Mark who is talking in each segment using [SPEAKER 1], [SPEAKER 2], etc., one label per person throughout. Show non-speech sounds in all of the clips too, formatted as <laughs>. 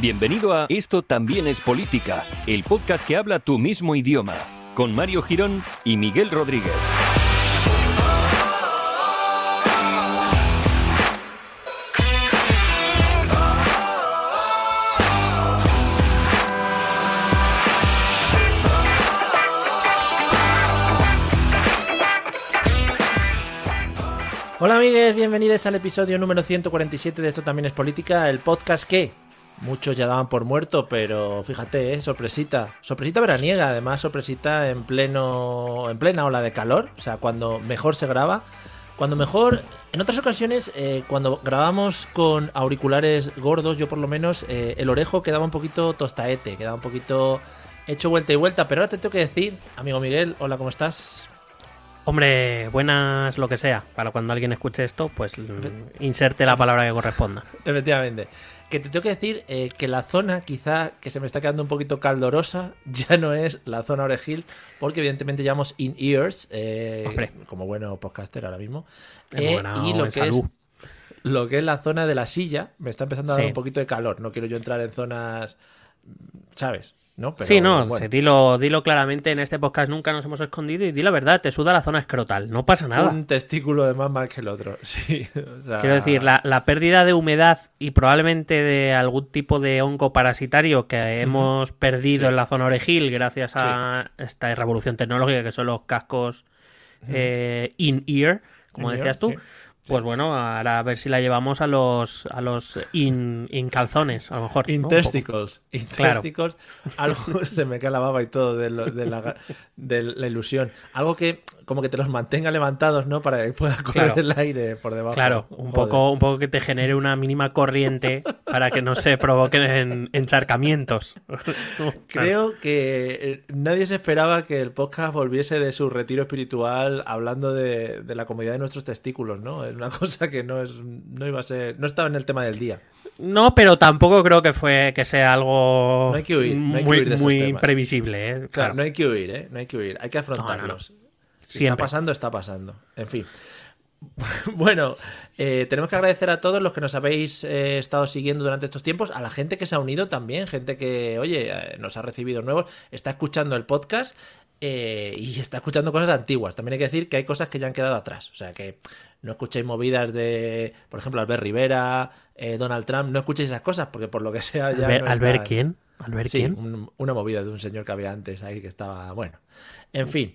[SPEAKER 1] Bienvenido a Esto también es política, el podcast que habla tu mismo idioma, con Mario Girón y Miguel Rodríguez.
[SPEAKER 2] Hola amigues, bienvenidos al episodio número 147 de Esto también es política, el podcast que muchos ya daban por muerto, pero fíjate, ¿eh? sorpresita, sorpresita veraniega, además sorpresita en pleno en plena ola de calor, o sea, cuando mejor se graba, cuando mejor en otras ocasiones eh, cuando grabamos con auriculares gordos, yo por lo menos eh, el orejo quedaba un poquito tostaete, quedaba un poquito hecho vuelta y vuelta, pero ahora te tengo que decir, amigo Miguel, hola, ¿cómo estás?
[SPEAKER 3] Hombre, buenas lo que sea. Para cuando alguien escuche esto, pues inserte la palabra que corresponda. <laughs>
[SPEAKER 2] Efectivamente. Que te tengo que decir eh, que la zona, quizá que se me está quedando un poquito caldorosa, <laughs> ya no es la zona orejil, porque evidentemente llevamos in ears, eh, como bueno podcaster ahora mismo. Eh, y lo que es lo que es la zona de la silla, me está empezando a dar
[SPEAKER 3] Sí.
[SPEAKER 2] un poquito de calor. No quiero yo entrar en zonas, ¿sabes? ¿No? Pero,
[SPEAKER 3] sí, no,
[SPEAKER 2] bueno.
[SPEAKER 3] dilo, dilo claramente. En este podcast nunca nos hemos escondido y di la verdad, te suda la zona escrotal. No pasa nada.
[SPEAKER 2] Un testículo de más mal que el otro. <laughs> Sí. o sea,
[SPEAKER 3] Quiero decir, la, la pérdida de humedad y probablemente de algún tipo de hongo parasitario que hemos perdido
[SPEAKER 2] Sí.
[SPEAKER 3] en la zona orejil gracias a esta revolución tecnológica que son los cascos eh, in-ear, como decías tú.
[SPEAKER 2] sí.
[SPEAKER 3] Pues bueno, ahora a ver si la llevamos a los a los in, in calzones, a lo mejor. ¿no? Un poco.
[SPEAKER 2] Intesticles. Intesticles. Algo <laughs> se me cae la baba y todo de, lo- de la, de la ilusión. Algo que como que te los mantenga levantados, ¿no? Para que pueda correr
[SPEAKER 3] Claro.
[SPEAKER 2] el aire por debajo.
[SPEAKER 3] Claro, un
[SPEAKER 2] Joder.
[SPEAKER 3] poco, un poco que te genere una mínima corriente para que no se provoquen en- encharcamientos. <laughs>
[SPEAKER 2] Creo que eh, nadie se esperaba que el podcast volviese de su retiro espiritual hablando de, de la comodidad de nuestros testículos, ¿no? Es una cosa que no es, no iba a ser, no estaba en el tema del día.
[SPEAKER 3] No, pero tampoco creo que fue que sea algo
[SPEAKER 2] No hay que huir, no hay que
[SPEAKER 3] muy,
[SPEAKER 2] huir de esos
[SPEAKER 3] muy
[SPEAKER 2] temas.
[SPEAKER 3] previsible, ¿eh?
[SPEAKER 2] Claro,
[SPEAKER 3] Claro.
[SPEAKER 2] no hay que huir, ¿eh? No hay que huir, hay que afrontarlos. Si está pasando, está pasando. En fin. <laughs> Bueno, eh, tenemos que agradecer a todos los que nos habéis eh, estado siguiendo durante estos tiempos, a la gente que se ha unido también, gente que, oye, eh, nos ha recibido nuevos, está escuchando el podcast eh, y está escuchando cosas antiguas. También hay que decir que hay cosas que ya han quedado atrás. O sea, que no escuchéis movidas de, por ejemplo, Albert Rivera, eh, Donald Trump, no escuchéis esas cosas porque por lo que sea ya...
[SPEAKER 3] Albert,
[SPEAKER 2] no
[SPEAKER 3] Albert quién? ¿Albert
[SPEAKER 2] Sí,
[SPEAKER 3] quién?
[SPEAKER 2] un- una movida de un señor que había antes ahí que estaba. Bueno, en fin.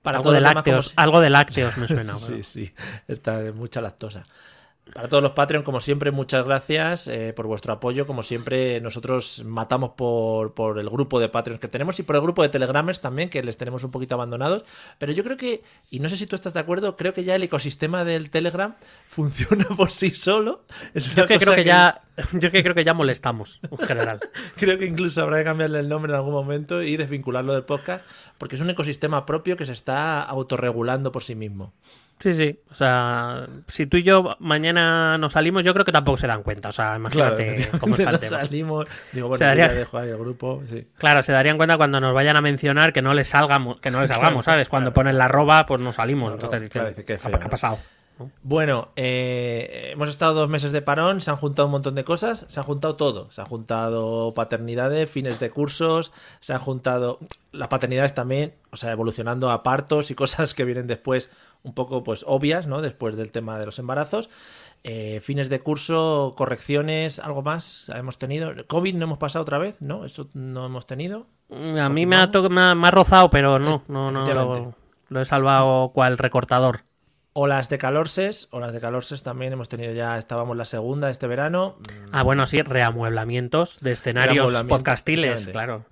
[SPEAKER 2] Para
[SPEAKER 3] algo de
[SPEAKER 2] demás,
[SPEAKER 3] lácteos,
[SPEAKER 2] como
[SPEAKER 3] algo de lácteos me suena. <laughs>
[SPEAKER 2] Sí,
[SPEAKER 3] bueno.
[SPEAKER 2] sí, está mucha lactosa. Para todos los Patreon, como siempre, muchas gracias eh, por vuestro apoyo. Como siempre, nosotros matamos por, por el grupo de Patreons que tenemos y por el grupo de Telegramers también, que les tenemos un poquito abandonados. Pero yo creo que, y no sé si tú estás de acuerdo, creo que ya el ecosistema del Telegram <laughs> funciona por sí solo. Es
[SPEAKER 3] Yo que creo que ya, yo que creo que ya molestamos en general. <laughs>
[SPEAKER 2] Creo que incluso habrá que cambiarle el nombre en algún momento y desvincularlo del podcast, porque es un ecosistema propio que se está autorregulando por sí mismo.
[SPEAKER 3] Sí, sí. O sea, si tú y yo mañana nos salimos, yo creo que tampoco se dan cuenta. O sea, imagínate <laughs> cómo está el
[SPEAKER 2] nos
[SPEAKER 3] tema.
[SPEAKER 2] salimos. Digo, bueno,
[SPEAKER 3] Se daría-
[SPEAKER 2] ya dejo ahí el grupo. Sí.
[SPEAKER 3] Claro, se darían cuenta cuando nos vayan a mencionar que no les salgamos, que no les <laughs> salgamos, ¿sabes? Cuando ponen la arroba, pues no salimos.
[SPEAKER 2] No,
[SPEAKER 3] Entonces,
[SPEAKER 2] claro, qué
[SPEAKER 3] ¿qué,
[SPEAKER 2] feo,
[SPEAKER 3] ha pasado? ¿no?
[SPEAKER 2] Bueno, eh, hemos estado dos meses de parón, se han juntado un montón de cosas, se ha juntado todo. Se ha juntado paternidades, fines de cursos, se han juntado las paternidades también, o sea, evolucionando a partos y <laughs> cosas que vienen después un poco pues obvias, ¿no? Después del tema de los embarazos. Eh, fines de curso, correcciones, algo más hemos tenido. COVID no hemos pasado otra vez, ¿no? Esto no hemos tenido.
[SPEAKER 3] A mí me ha, me ha- me ha rozado, pero no, no, no. Lo, lo he salvado cual recortador.
[SPEAKER 2] Olas de calorses, olas de calorses también hemos tenido ya, estábamos la segunda este verano.
[SPEAKER 3] Ah, bueno, sí, reamueblamientos de escenarios podcastiles, claro.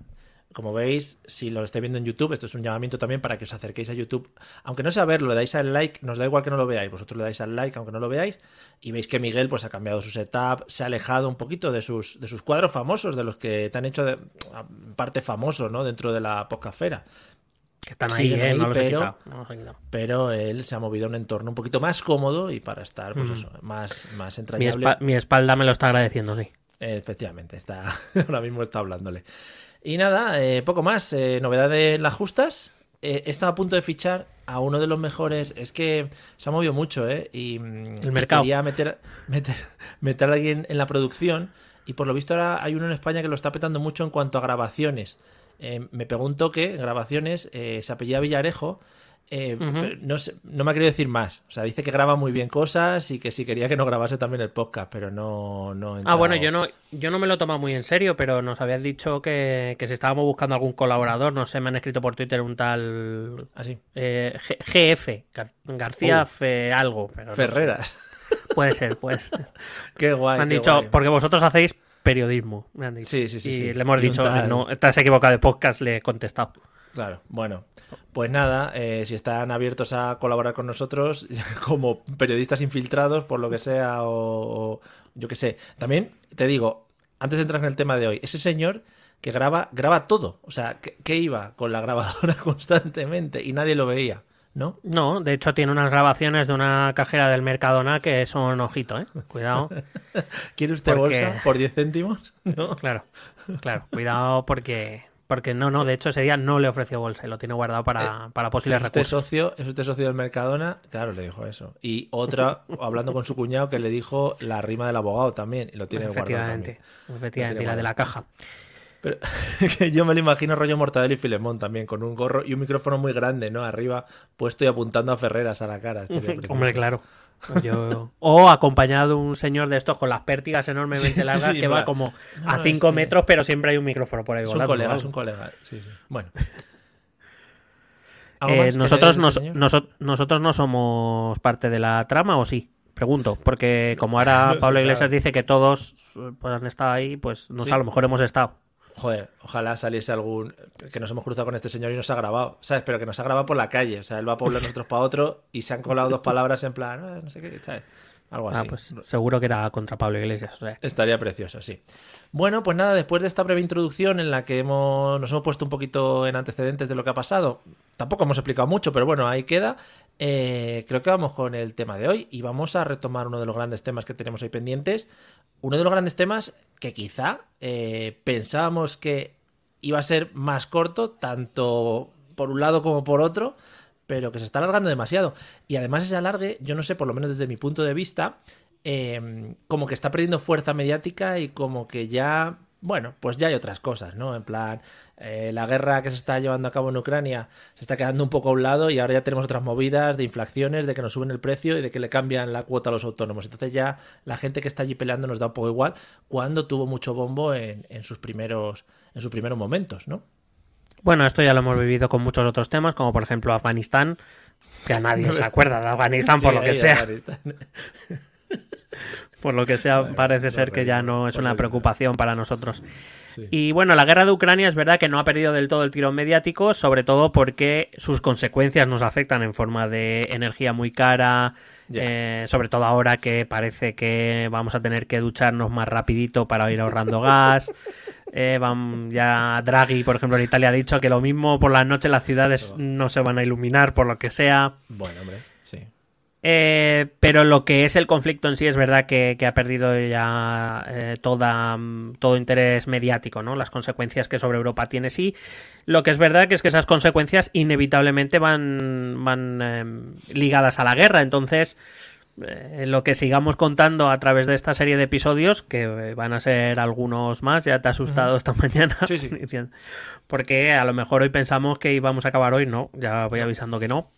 [SPEAKER 2] Como veis, si lo estáis viendo en YouTube, esto es un llamamiento también para que os acerquéis a YouTube. Aunque no sea verlo, le dais al like, nos da igual que no lo veáis, vosotros le dais al like aunque no lo veáis, y veis que Miguel pues ha cambiado su setup, se ha alejado un poquito de sus, de sus cuadros famosos, de los que te han hecho de, parte famosos, ¿no? Dentro de la podcastfera.
[SPEAKER 3] Que están ahí, ¿eh? no
[SPEAKER 2] pero,
[SPEAKER 3] no
[SPEAKER 2] pero él se ha movido a un entorno un poquito más cómodo y para estar, pues
[SPEAKER 3] Mm.
[SPEAKER 2] eso, más, más
[SPEAKER 3] Mi,
[SPEAKER 2] entrañable.
[SPEAKER 3] espa- mi espalda me lo está agradeciendo, sí.
[SPEAKER 2] Efectivamente, está <laughs> ahora mismo está hablándole. Y nada, eh, poco más. eh, novedad de las justas. Eh, he estado a punto de fichar a uno de los mejores. Es que se ha movido mucho, ¿eh? Y mm,
[SPEAKER 3] El mercado.
[SPEAKER 2] Quería meter, meter, meter a alguien en la producción. Y por lo visto ahora hay uno en España que lo está petando mucho en cuanto a grabaciones. Eh, me pregunto que grabaciones eh, se apellida Villarejo. Eh, no, sé- no me ha querido decir más. O sea, dice que graba muy bien cosas y que si quería que no grabase también el podcast, pero no. no
[SPEAKER 3] Ah, bueno, yo no, yo no me lo he tomado muy en serio, pero nos habías dicho que, que si estábamos buscando algún colaborador, no sé, me han escrito por Twitter un tal
[SPEAKER 2] Así.
[SPEAKER 3] eh, G- GF, Gar- García
[SPEAKER 2] Uh.
[SPEAKER 3] Fe algo. Pero no sé.
[SPEAKER 2] Ferreras.
[SPEAKER 3] Puede ser, puede ser. <laughs>
[SPEAKER 2] Qué guay.
[SPEAKER 3] Me han dicho,
[SPEAKER 2] guay.
[SPEAKER 3] porque vosotros hacéis periodismo, me han dicho.
[SPEAKER 2] Sí, sí, sí,
[SPEAKER 3] Y
[SPEAKER 2] sí.
[SPEAKER 3] le hemos
[SPEAKER 2] Y
[SPEAKER 3] dicho,
[SPEAKER 2] tal-
[SPEAKER 3] no, estás equivocado de podcast, le he contestado.
[SPEAKER 2] Claro, bueno. Pues nada, eh, si están abiertos a colaborar con nosotros <laughs> como periodistas infiltrados, por lo que sea, o, o yo qué sé. También te digo, antes de entrar en el tema de hoy, ese señor que graba, graba todo. O sea, que, que iba con la grabadora <laughs> constantemente y nadie lo veía, ¿no?
[SPEAKER 3] No, de hecho tiene unas grabaciones de una cajera del Mercadona que son ojito, eh. Cuidado. <laughs>
[SPEAKER 2] ¿Quiere usted
[SPEAKER 3] Porque-
[SPEAKER 2] bolsa por 10 céntimos? ¿No?
[SPEAKER 3] Claro, claro, cuidado porque porque no, no, de hecho ese día no le ofreció bolsa y lo tiene guardado para, para posibles
[SPEAKER 2] ¿Es usted
[SPEAKER 3] recursos.
[SPEAKER 2] socio? ¿Es usted socio del Mercadona? Claro, le dijo eso. Y otra, <laughs> hablando con su cuñado, que le dijo la rima del abogado también, y lo tiene guardado también.
[SPEAKER 3] efectivamente, y la de la caja.
[SPEAKER 2] Pero <laughs> yo me lo imagino rollo Mortadelo y Filemón también, con un gorro y un micrófono muy grande, ¿no? Arriba, puesto y apuntando a Ferreras a la cara. Precioso.
[SPEAKER 3] Hombre, claro. <laughs> Yo- O acompañado de un señor de estos con las pértigas enormemente
[SPEAKER 2] Sí, <laughs>
[SPEAKER 3] largas
[SPEAKER 2] sí,
[SPEAKER 3] que va
[SPEAKER 2] va.
[SPEAKER 3] como a
[SPEAKER 2] no,
[SPEAKER 3] 5
[SPEAKER 2] este-
[SPEAKER 3] metros, pero siempre hay un micrófono por ahí
[SPEAKER 2] Es un colega, es un colega. Sí, sí. Bueno. ¿Algo
[SPEAKER 3] Eh, nosotros, nos-
[SPEAKER 2] este
[SPEAKER 3] noso- nosotros no somos parte de la trama, ¿o sí? Pregunto, porque como ahora
[SPEAKER 2] No
[SPEAKER 3] Pablo Iglesias
[SPEAKER 2] sabe.
[SPEAKER 3] dice que todos eh, pues, han estado ahí, pues no sé, a lo mejor hemos estado.
[SPEAKER 2] Joder, ojalá saliese algún. Que nos hemos cruzado con este señor y nos ha grabado, ¿sabes? Pero que nos ha grabado por la calle. O sea, él va por nosotros para otro y se han colado dos palabras en plan, "Ah, no sé qué, ¿sabes? Algo así.
[SPEAKER 3] Ah, pues seguro que era contra Pablo Iglesias. O sea,
[SPEAKER 2] Estaría precioso, sí. Bueno, pues nada, después de esta breve introducción en la que hemos, nos hemos puesto un poquito en antecedentes de lo que ha pasado, tampoco hemos explicado mucho, pero bueno, ahí queda. Eh, creo que vamos con el tema de hoy y vamos a retomar uno de los grandes temas que tenemos hoy pendientes. Uno de los grandes temas que quizá eh, pensábamos que iba a ser más corto, tanto por un lado como por otro, pero que se está alargando demasiado. Y además ese alargue, yo no sé, por lo menos desde mi punto de vista, eh, como que está perdiendo fuerza mediática y como que ya, bueno, pues ya hay otras cosas, ¿no? En plan, eh, la guerra que se está llevando a cabo en Ucrania se está quedando un poco a un lado y ahora ya tenemos otras movidas de inflaciones, de que nos suben el precio y de que le cambian la cuota a los autónomos. Entonces ya la gente que está allí peleando nos da un poco igual cuando tuvo mucho bombo en, en sus primeros en sus primeros momentos, ¿no?
[SPEAKER 3] Bueno, esto ya lo hemos vivido con muchos otros temas, como por ejemplo Afganistán, que a nadie <laughs> se acuerda de Afganistán por
[SPEAKER 2] Sí,
[SPEAKER 3] lo que sea. Por lo que sea, parece ser que ya no es una preocupación para nosotros.
[SPEAKER 2] Sí.
[SPEAKER 3] Y bueno, la guerra de Ucrania es verdad que no ha perdido del todo el tirón mediático, sobre todo porque sus consecuencias nos afectan en forma de energía muy cara, eh, sobre todo ahora que parece que vamos a tener que ducharnos más rapidito para ir ahorrando <laughs> gas. Eh, vam- ya Draghi, por ejemplo, en Italia ha dicho que lo mismo por las noches las ciudades no se van a iluminar por lo que sea.
[SPEAKER 2] Bueno, hombre.
[SPEAKER 3] Eh, pero lo que es el conflicto en sí es verdad que, que ha perdido ya eh, toda, mm, todo interés mediático, ¿no? Las consecuencias que sobre Europa tiene sí. Lo que es verdad que es que esas consecuencias inevitablemente van, van em, ligadas a la guerra. Entonces, eh, lo que sigamos contando a través de esta serie de episodios, que eh, van a ser algunos más, ya te ha asustado esta mañana.
[SPEAKER 2] Sí, sí. <laughs>
[SPEAKER 3] Porque a lo mejor hoy pensamos que íbamos a acabar hoy, no, ya voy avisando que no.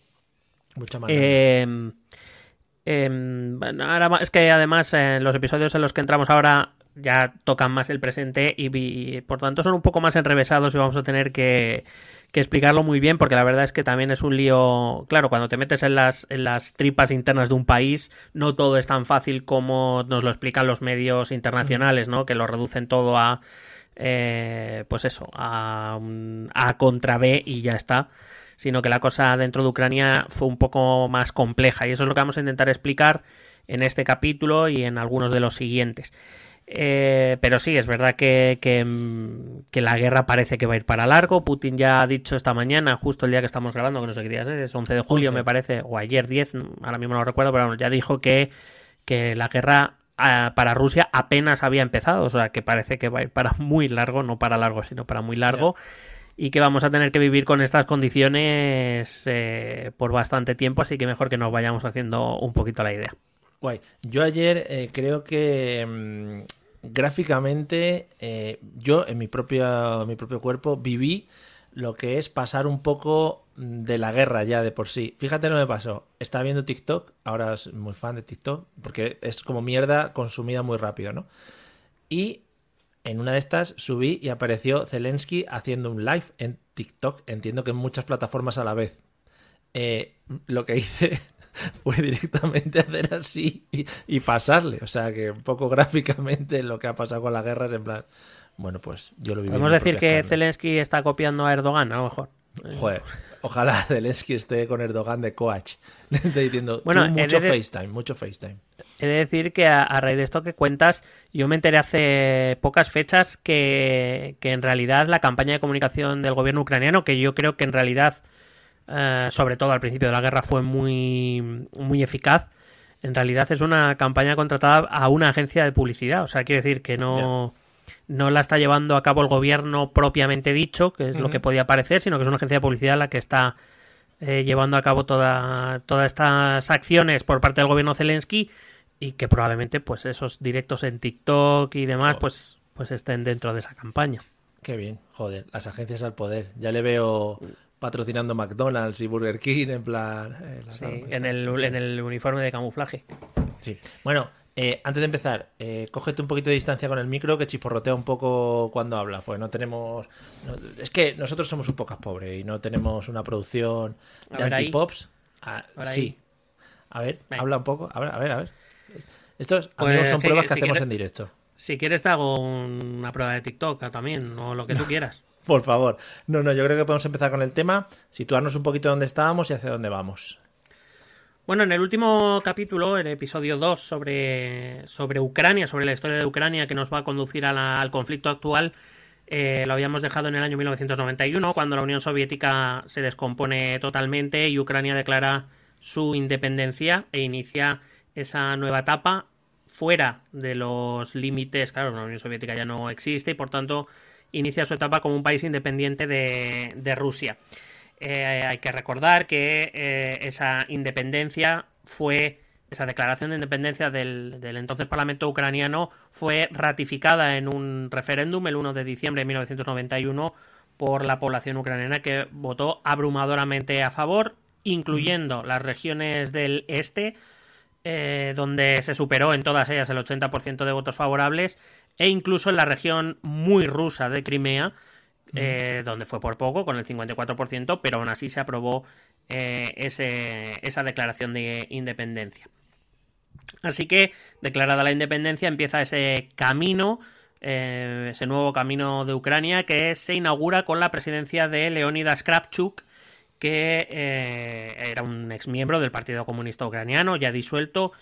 [SPEAKER 2] Mucha más.
[SPEAKER 3] Eh, bueno, ahora es que además los episodios en los que entramos ahora ya tocan más el presente y, por tanto son un poco más enrevesados y vamos a tener que, que explicarlo muy bien porque la verdad es que también es un lío, claro, cuando te metes en las, en las tripas internas de un país no todo es tan fácil como nos lo explican los medios internacionales, ¿no? Que lo reducen todo a eh, pues eso, a, a contra B y ya está sino que la cosa dentro de Ucrania fue un poco más compleja. Y eso es lo que vamos a intentar explicar en este capítulo y en algunos de los siguientes. Eh, pero sí, es verdad que, que, la guerra parece que va a ir para largo. Putin ya ha dicho esta mañana, justo el día que estamos grabando, que no sé qué día es, es 11 de julio me parece, o ayer 10, ahora mismo no lo recuerdo, pero ya dijo que, que la guerra ah, para Rusia apenas había empezado, o sea que parece que va a ir para muy largo, no para largo, sino para muy largo y que vamos a tener que vivir con estas condiciones eh, por bastante tiempo, así que mejor que nos vayamos haciendo un poquito la idea.
[SPEAKER 2] Guay. Yo ayer eh, creo que mm, gráficamente eh, yo en mi propio, mi propio cuerpo viví lo que es pasar un poco de la guerra ya de por sí. Fíjate lo que me pasó. Estaba viendo TikTok, ahora soy muy fan de TikTok, porque es como mierda consumida muy rápido, ¿no? Y en una de estas subí y apareció Zelensky haciendo un live en TikTok. Entiendo que en muchas plataformas a la vez. Eh, lo que hice <laughs> fue directamente <laughs> hacer así y, pasarle. O sea que un poco gráficamente lo que ha pasado con la guerra es en plan. Bueno, pues yo lo vi.
[SPEAKER 3] Podemos decir que Zelensky está copiando a Erdogan, a lo mejor.
[SPEAKER 2] Joder, ojalá <laughs> Zelensky esté con Erdogan de coach. <laughs> diciendo, bueno, mucho FaceTime, mucho FaceTime.
[SPEAKER 3] He de decir que a, raíz de esto que cuentas, yo me enteré hace pocas fechas que, en realidad la campaña de comunicación del gobierno ucraniano, que yo creo que en realidad, eh, sobre todo al principio de la guerra, fue muy, muy eficaz, en realidad es una campaña contratada a una agencia de publicidad. O sea, quiere decir que no no la está llevando a cabo el gobierno propiamente dicho, que es lo que podía parecer, sino que es una agencia de publicidad la que está eh, llevando a cabo toda, todas estas acciones por parte del gobierno Zelensky y que probablemente pues esos directos en TikTok y demás pues, pues estén dentro de esa campaña.
[SPEAKER 2] Qué bien, joder, las agencias al poder. Ya le veo patrocinando McDonald's y Burger King en plan...
[SPEAKER 3] Eh, sí, en el, en el uniforme de camuflaje.
[SPEAKER 2] Sí, bueno, eh, antes de empezar, eh, cógete un poquito de distancia con el micro que chiporrotea un poco cuando habla. Pues no tenemos. es que nosotros somos un poco pobres y no tenemos una producción de antipops. Ah, sí. A ver, habla un poco. A ver, a ver, a ver. Estos pues, son pruebas que, hacemos en directo.
[SPEAKER 3] Si quieres, te hago una prueba de TikTok también, o lo que tú quieras. <laughs>
[SPEAKER 2] Por favor. No, no, yo creo que podemos empezar con el tema, situarnos un poquito dónde estábamos y hacia dónde vamos.
[SPEAKER 3] Bueno, en el último capítulo, el episodio 2 sobre, sobre Ucrania, sobre la historia de Ucrania que nos va a conducir al conflicto actual, eh, lo habíamos dejado en el año 1991, cuando la Unión Soviética se descompone totalmente y Ucrania declara su independencia e inicia esa nueva etapa fuera de los límites, claro, la Unión Soviética ya no existe y por tanto inicia su etapa como un país independiente de, de Rusia. Eh, hay que recordar que eh, esa independencia fue, esa declaración de independencia del, entonces Parlamento ucraniano fue ratificada en un referéndum el 1 de diciembre de 1991 por la población ucraniana que votó abrumadoramente a favor, incluyendo las regiones del este, eh, donde se superó en todas ellas el 80% de votos favorables, e incluso en la región muy rusa de Crimea, eh, donde fue por poco, con el 54%, pero aún así se aprobó eh, esa declaración de independencia. Así que, declarada la independencia, empieza ese camino, eh, ese nuevo camino de Ucrania, que se inaugura con la presidencia de Leonidas Kravchuk, que era un ex miembro del Partido Comunista Ucraniano, ya disuelto,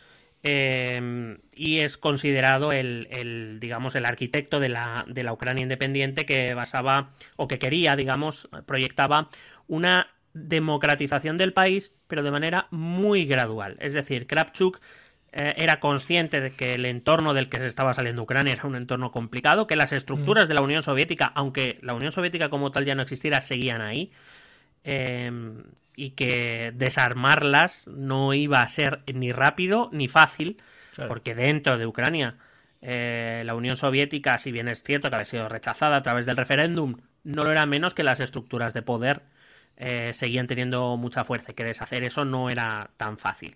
[SPEAKER 3] Em, y es considerado el, digamos, el arquitecto de la, de la, Ucrania independiente que basaba o que quería, digamos, proyectaba una democratización del país, pero de manera muy gradual. Es decir, Kravchuk eh, era consciente de que el entorno del que se estaba saliendo Ucrania era un entorno complicado, que las estructuras mm. de la Unión Soviética, aunque la Unión Soviética como tal ya no existiera, seguían ahí. Em, y que desarmarlas no iba a ser ni rápido ni fácil, porque dentro de Ucrania eh, la Unión Soviética, si bien es cierto que había sido rechazada a través del referéndum, no lo era menos que las estructuras de poder eh, seguían teniendo mucha fuerza y que deshacer eso no era tan fácil.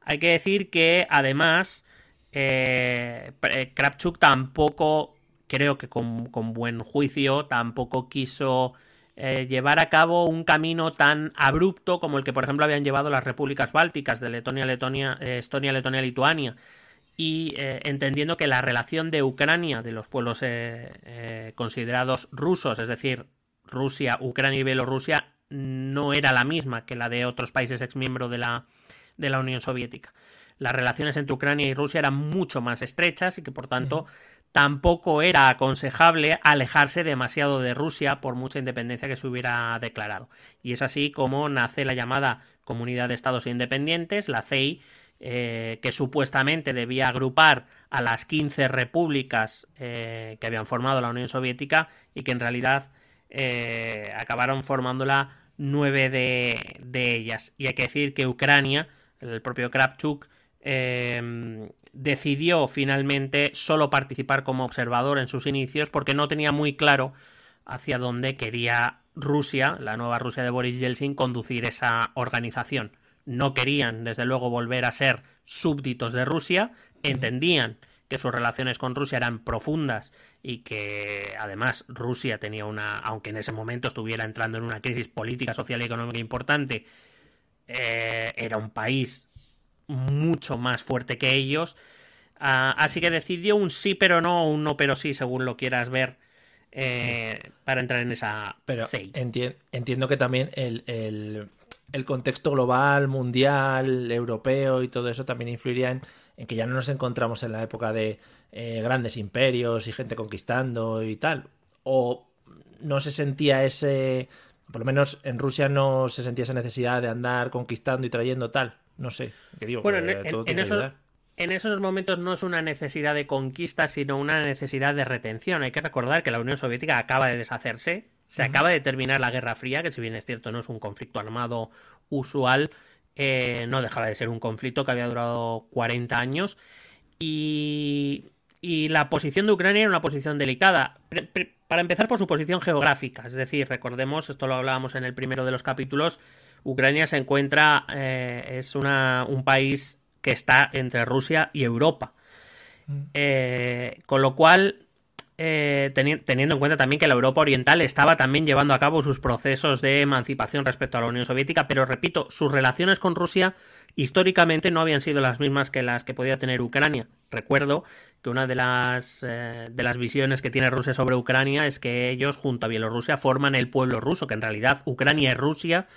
[SPEAKER 3] Hay que decir que además eh, Kravchuk tampoco, creo que con, con buen juicio, tampoco quiso eh, llevar a cabo un camino tan abrupto como el que, por ejemplo, habían llevado las repúblicas bálticas de Letonia, Letonia, eh, Estonia, Letonia, Lituania y eh, entendiendo que la relación de Ucrania, de los pueblos considerados rusos, es decir, Rusia, Ucrania y Bielorrusia, no era la misma que la de otros países exmiembros de la, de la Unión Soviética. Las relaciones entre Ucrania y Rusia eran mucho más estrechas y que por tanto tampoco era aconsejable alejarse demasiado de Rusia por mucha independencia que se hubiera declarado. Y es así como nace la llamada Comunidad de Estados Independientes, la CEI, eh, que supuestamente debía agrupar a las 15 repúblicas eh, que habían formado la Unión Soviética y que en realidad eh, acabaron formándola nueve de, de, ellas. Y hay que decir que Ucrania, el propio Kravchuk, decidió finalmente solo participar como observador en sus inicios porque no tenía muy claro hacia dónde quería Rusia, la nueva Rusia de Boris Yeltsin, conducir esa organización. No querían, desde luego, volver a ser súbditos de Rusia, entendían que sus relaciones con Rusia eran profundas y que además Rusia tenía una, aunque en ese momento estuviera entrando en una crisis política, social y económica importante, eh, era un país mucho más fuerte que ellos. Ah, así que decidió un sí pero no, un no pero sí, según lo quieras ver, eh, para entrar en esa
[SPEAKER 2] pero entiendo que también el, el, contexto global, mundial, europeo y todo eso también influiría en, en que ya no nos encontramos en la época de eh, grandes imperios y gente conquistando y tal. O no se sentía ese... Por lo menos en Rusia no se sentía esa necesidad de andar conquistando y trayendo tal. No sé, digo,
[SPEAKER 3] bueno, en, esos, momentos no es una necesidad de conquista, sino una necesidad de retención. Hay que recordar que la Unión Soviética acaba de deshacerse, se acaba de terminar la Guerra Fría, que si bien es cierto no es un conflicto armado usual, eh, no dejaba de ser un conflicto que había durado 40 años. Y, y la posición de Ucrania era una posición delicada. Para empezar por su posición geográfica, es decir, recordemos, esto lo hablábamos en el primero de los capítulos, Ucrania se encuentra, eh, es una, un país que está entre Rusia y Europa. Mm. Eh, con lo cual, eh, teniendo en cuenta también que la Europa Oriental estaba también llevando a cabo sus procesos de emancipación respecto a la Unión Soviética, pero repito, sus relaciones con Rusia históricamente no habían sido las mismas que las que podía tener Ucrania. Recuerdo que una de las, de las visiones que tiene Rusia sobre Ucrania es que ellos, junto a Bielorrusia, forman el pueblo ruso, que en realidad Ucrania y Rusia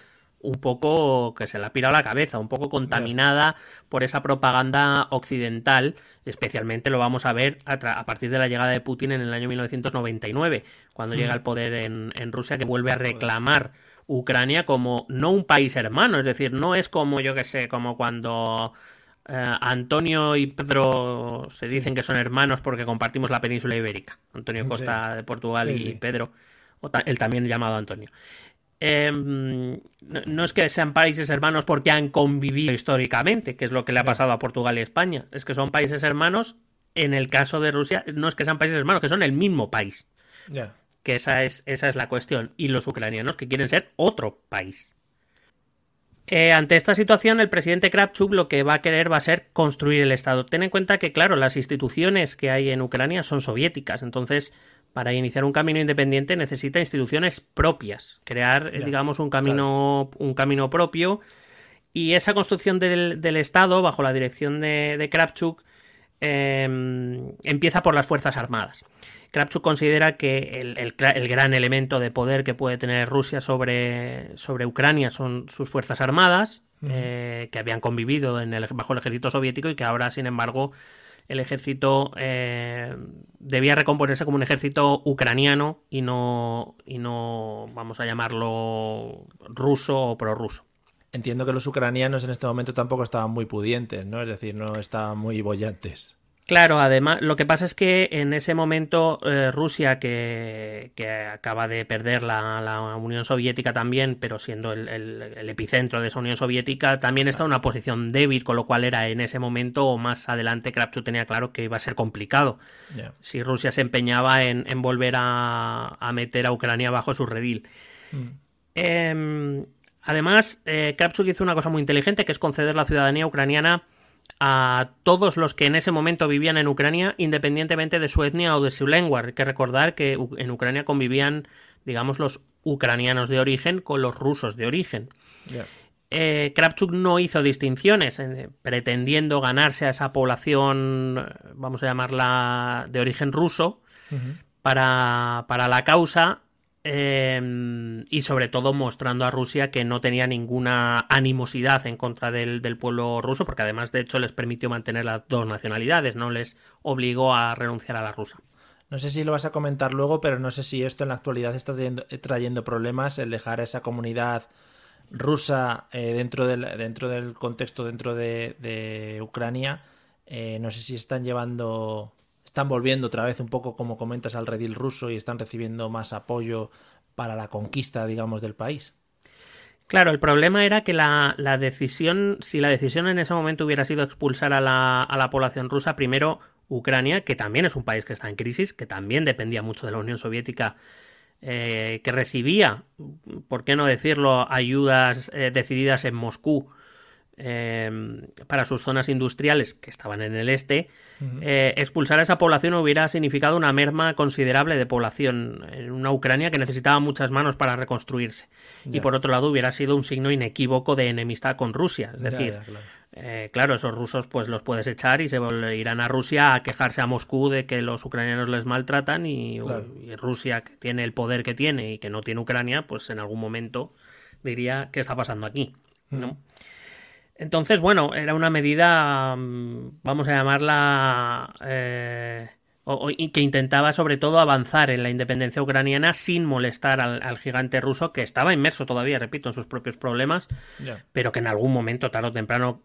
[SPEAKER 3] un poco que se le ha pirado la cabeza, un poco contaminada por esa propaganda occidental, especialmente lo vamos a ver a, partir de la llegada de Putin en el año 1999, cuando llega al poder en, Rusia, que vuelve a reclamar Ucrania como no un país hermano, es decir, no es como yo que sé, como cuando eh, Antonio y Pedro se dicen que son hermanos porque compartimos la península ibérica, Antonio Costa de Portugal y Pedro, o el también llamado Antonio. Em, no es que sean países hermanos porque han convivido históricamente, que es lo que le ha pasado a Portugal y España. Es que son países hermanos, en el caso de Rusia, no es que sean países hermanos, que son el mismo país. Que esa es, esa es la cuestión. Y los ucranianos que quieren ser otro país. Eh, ante esta situación, el presidente Kravchuk lo que va a querer va a ser construir el Estado. Ten en cuenta que, claro, las instituciones que hay en Ucrania son soviéticas, entonces para iniciar un camino independiente necesita instituciones propias, crear, eh, digamos, un camino, un camino propio. Y esa construcción del, Estado, bajo la dirección de, de Kravchuk, em, empieza por las Fuerzas Armadas. Kravchuk considera que el, gran elemento de poder que puede tener Rusia sobre, sobre Ucrania son sus Fuerzas Armadas, eh, que habían convivido en el, bajo el ejército soviético y que ahora, sin embargo, el ejército eh, debía recomponerse como un ejército ucraniano y no, y no, vamos a llamarlo, ruso o prorruso.
[SPEAKER 2] Entiendo que los ucranianos en este momento tampoco estaban muy pudientes, ¿no? Es decir, no estaban muy bollantes.
[SPEAKER 3] Claro, además, lo que pasa es que en ese momento eh, Rusia, que, acaba de perder la, Unión Soviética también, pero siendo el, epicentro de esa Unión Soviética, también está en una posición débil, con lo cual era en ese momento o más adelante Kravchuk tenía claro que iba a ser complicado. Si Rusia se empeñaba en, volver a, meter a Ucrania bajo su redil. Mm. Em, además, eh, Kravchuk hizo una cosa muy inteligente, que es conceder la ciudadanía ucraniana a todos los que en ese momento vivían en Ucrania, independientemente de su etnia o de su lengua. Hay que recordar que en Ucrania convivían, digamos, los ucranianos de origen con los rusos de origen. eh, Kravchuk no hizo distinciones, eh, pretendiendo ganarse a esa población, vamos a llamarla de origen ruso, para, para, la causa eh, y sobre todo mostrando a Rusia que no tenía ninguna animosidad en contra del, del, pueblo ruso, porque además de hecho les permitió mantener las dos nacionalidades, no les obligó a renunciar a la rusa.
[SPEAKER 2] No sé si lo vas a comentar luego, pero no sé si esto en la actualidad está trayendo, trayendo problemas, el dejar a esa comunidad rusa eh, dentro, del, dentro del contexto, dentro de, de Ucrania, eh, no sé si están llevando, están volviendo otra vez un poco, como comentas, al redil ruso y están recibiendo más apoyo para la conquista, digamos, del país.
[SPEAKER 3] Claro, el problema era que la, la, decisión, si la decisión en ese momento hubiera sido expulsar a la, a la, población rusa, primero Ucrania, que también es un país que está en crisis, que también dependía mucho de la Unión Soviética eh, que recibía, por qué no decirlo, ayudas eh, decididas en Moscú eh, para sus zonas industriales que estaban en el este, eh, expulsar a esa población hubiera significado una merma considerable de población en una Ucrania que necesitaba muchas manos para reconstruirse. Yeah. Y por otro lado hubiera sido un signo inequívoco de enemistad con Rusia. Es decir, yeah, yeah, claro. Eh, claro, esos rusos pues los puedes echar y se irán a Rusia a quejarse a Moscú de que los ucranianos les maltratan y, claro. y, Rusia, que tiene el poder que tiene y que no tiene Ucrania, pues en algún momento diría qué está pasando aquí, ¿no? Entonces, bueno, era una medida, mm, vamos a llamarla, eh, o, o, que intentaba sobre todo avanzar en la independencia ucraniana sin molestar al, al, gigante ruso que estaba inmerso todavía, repito, en sus propios problemas, yeah. pero que en algún momento, tarde o temprano,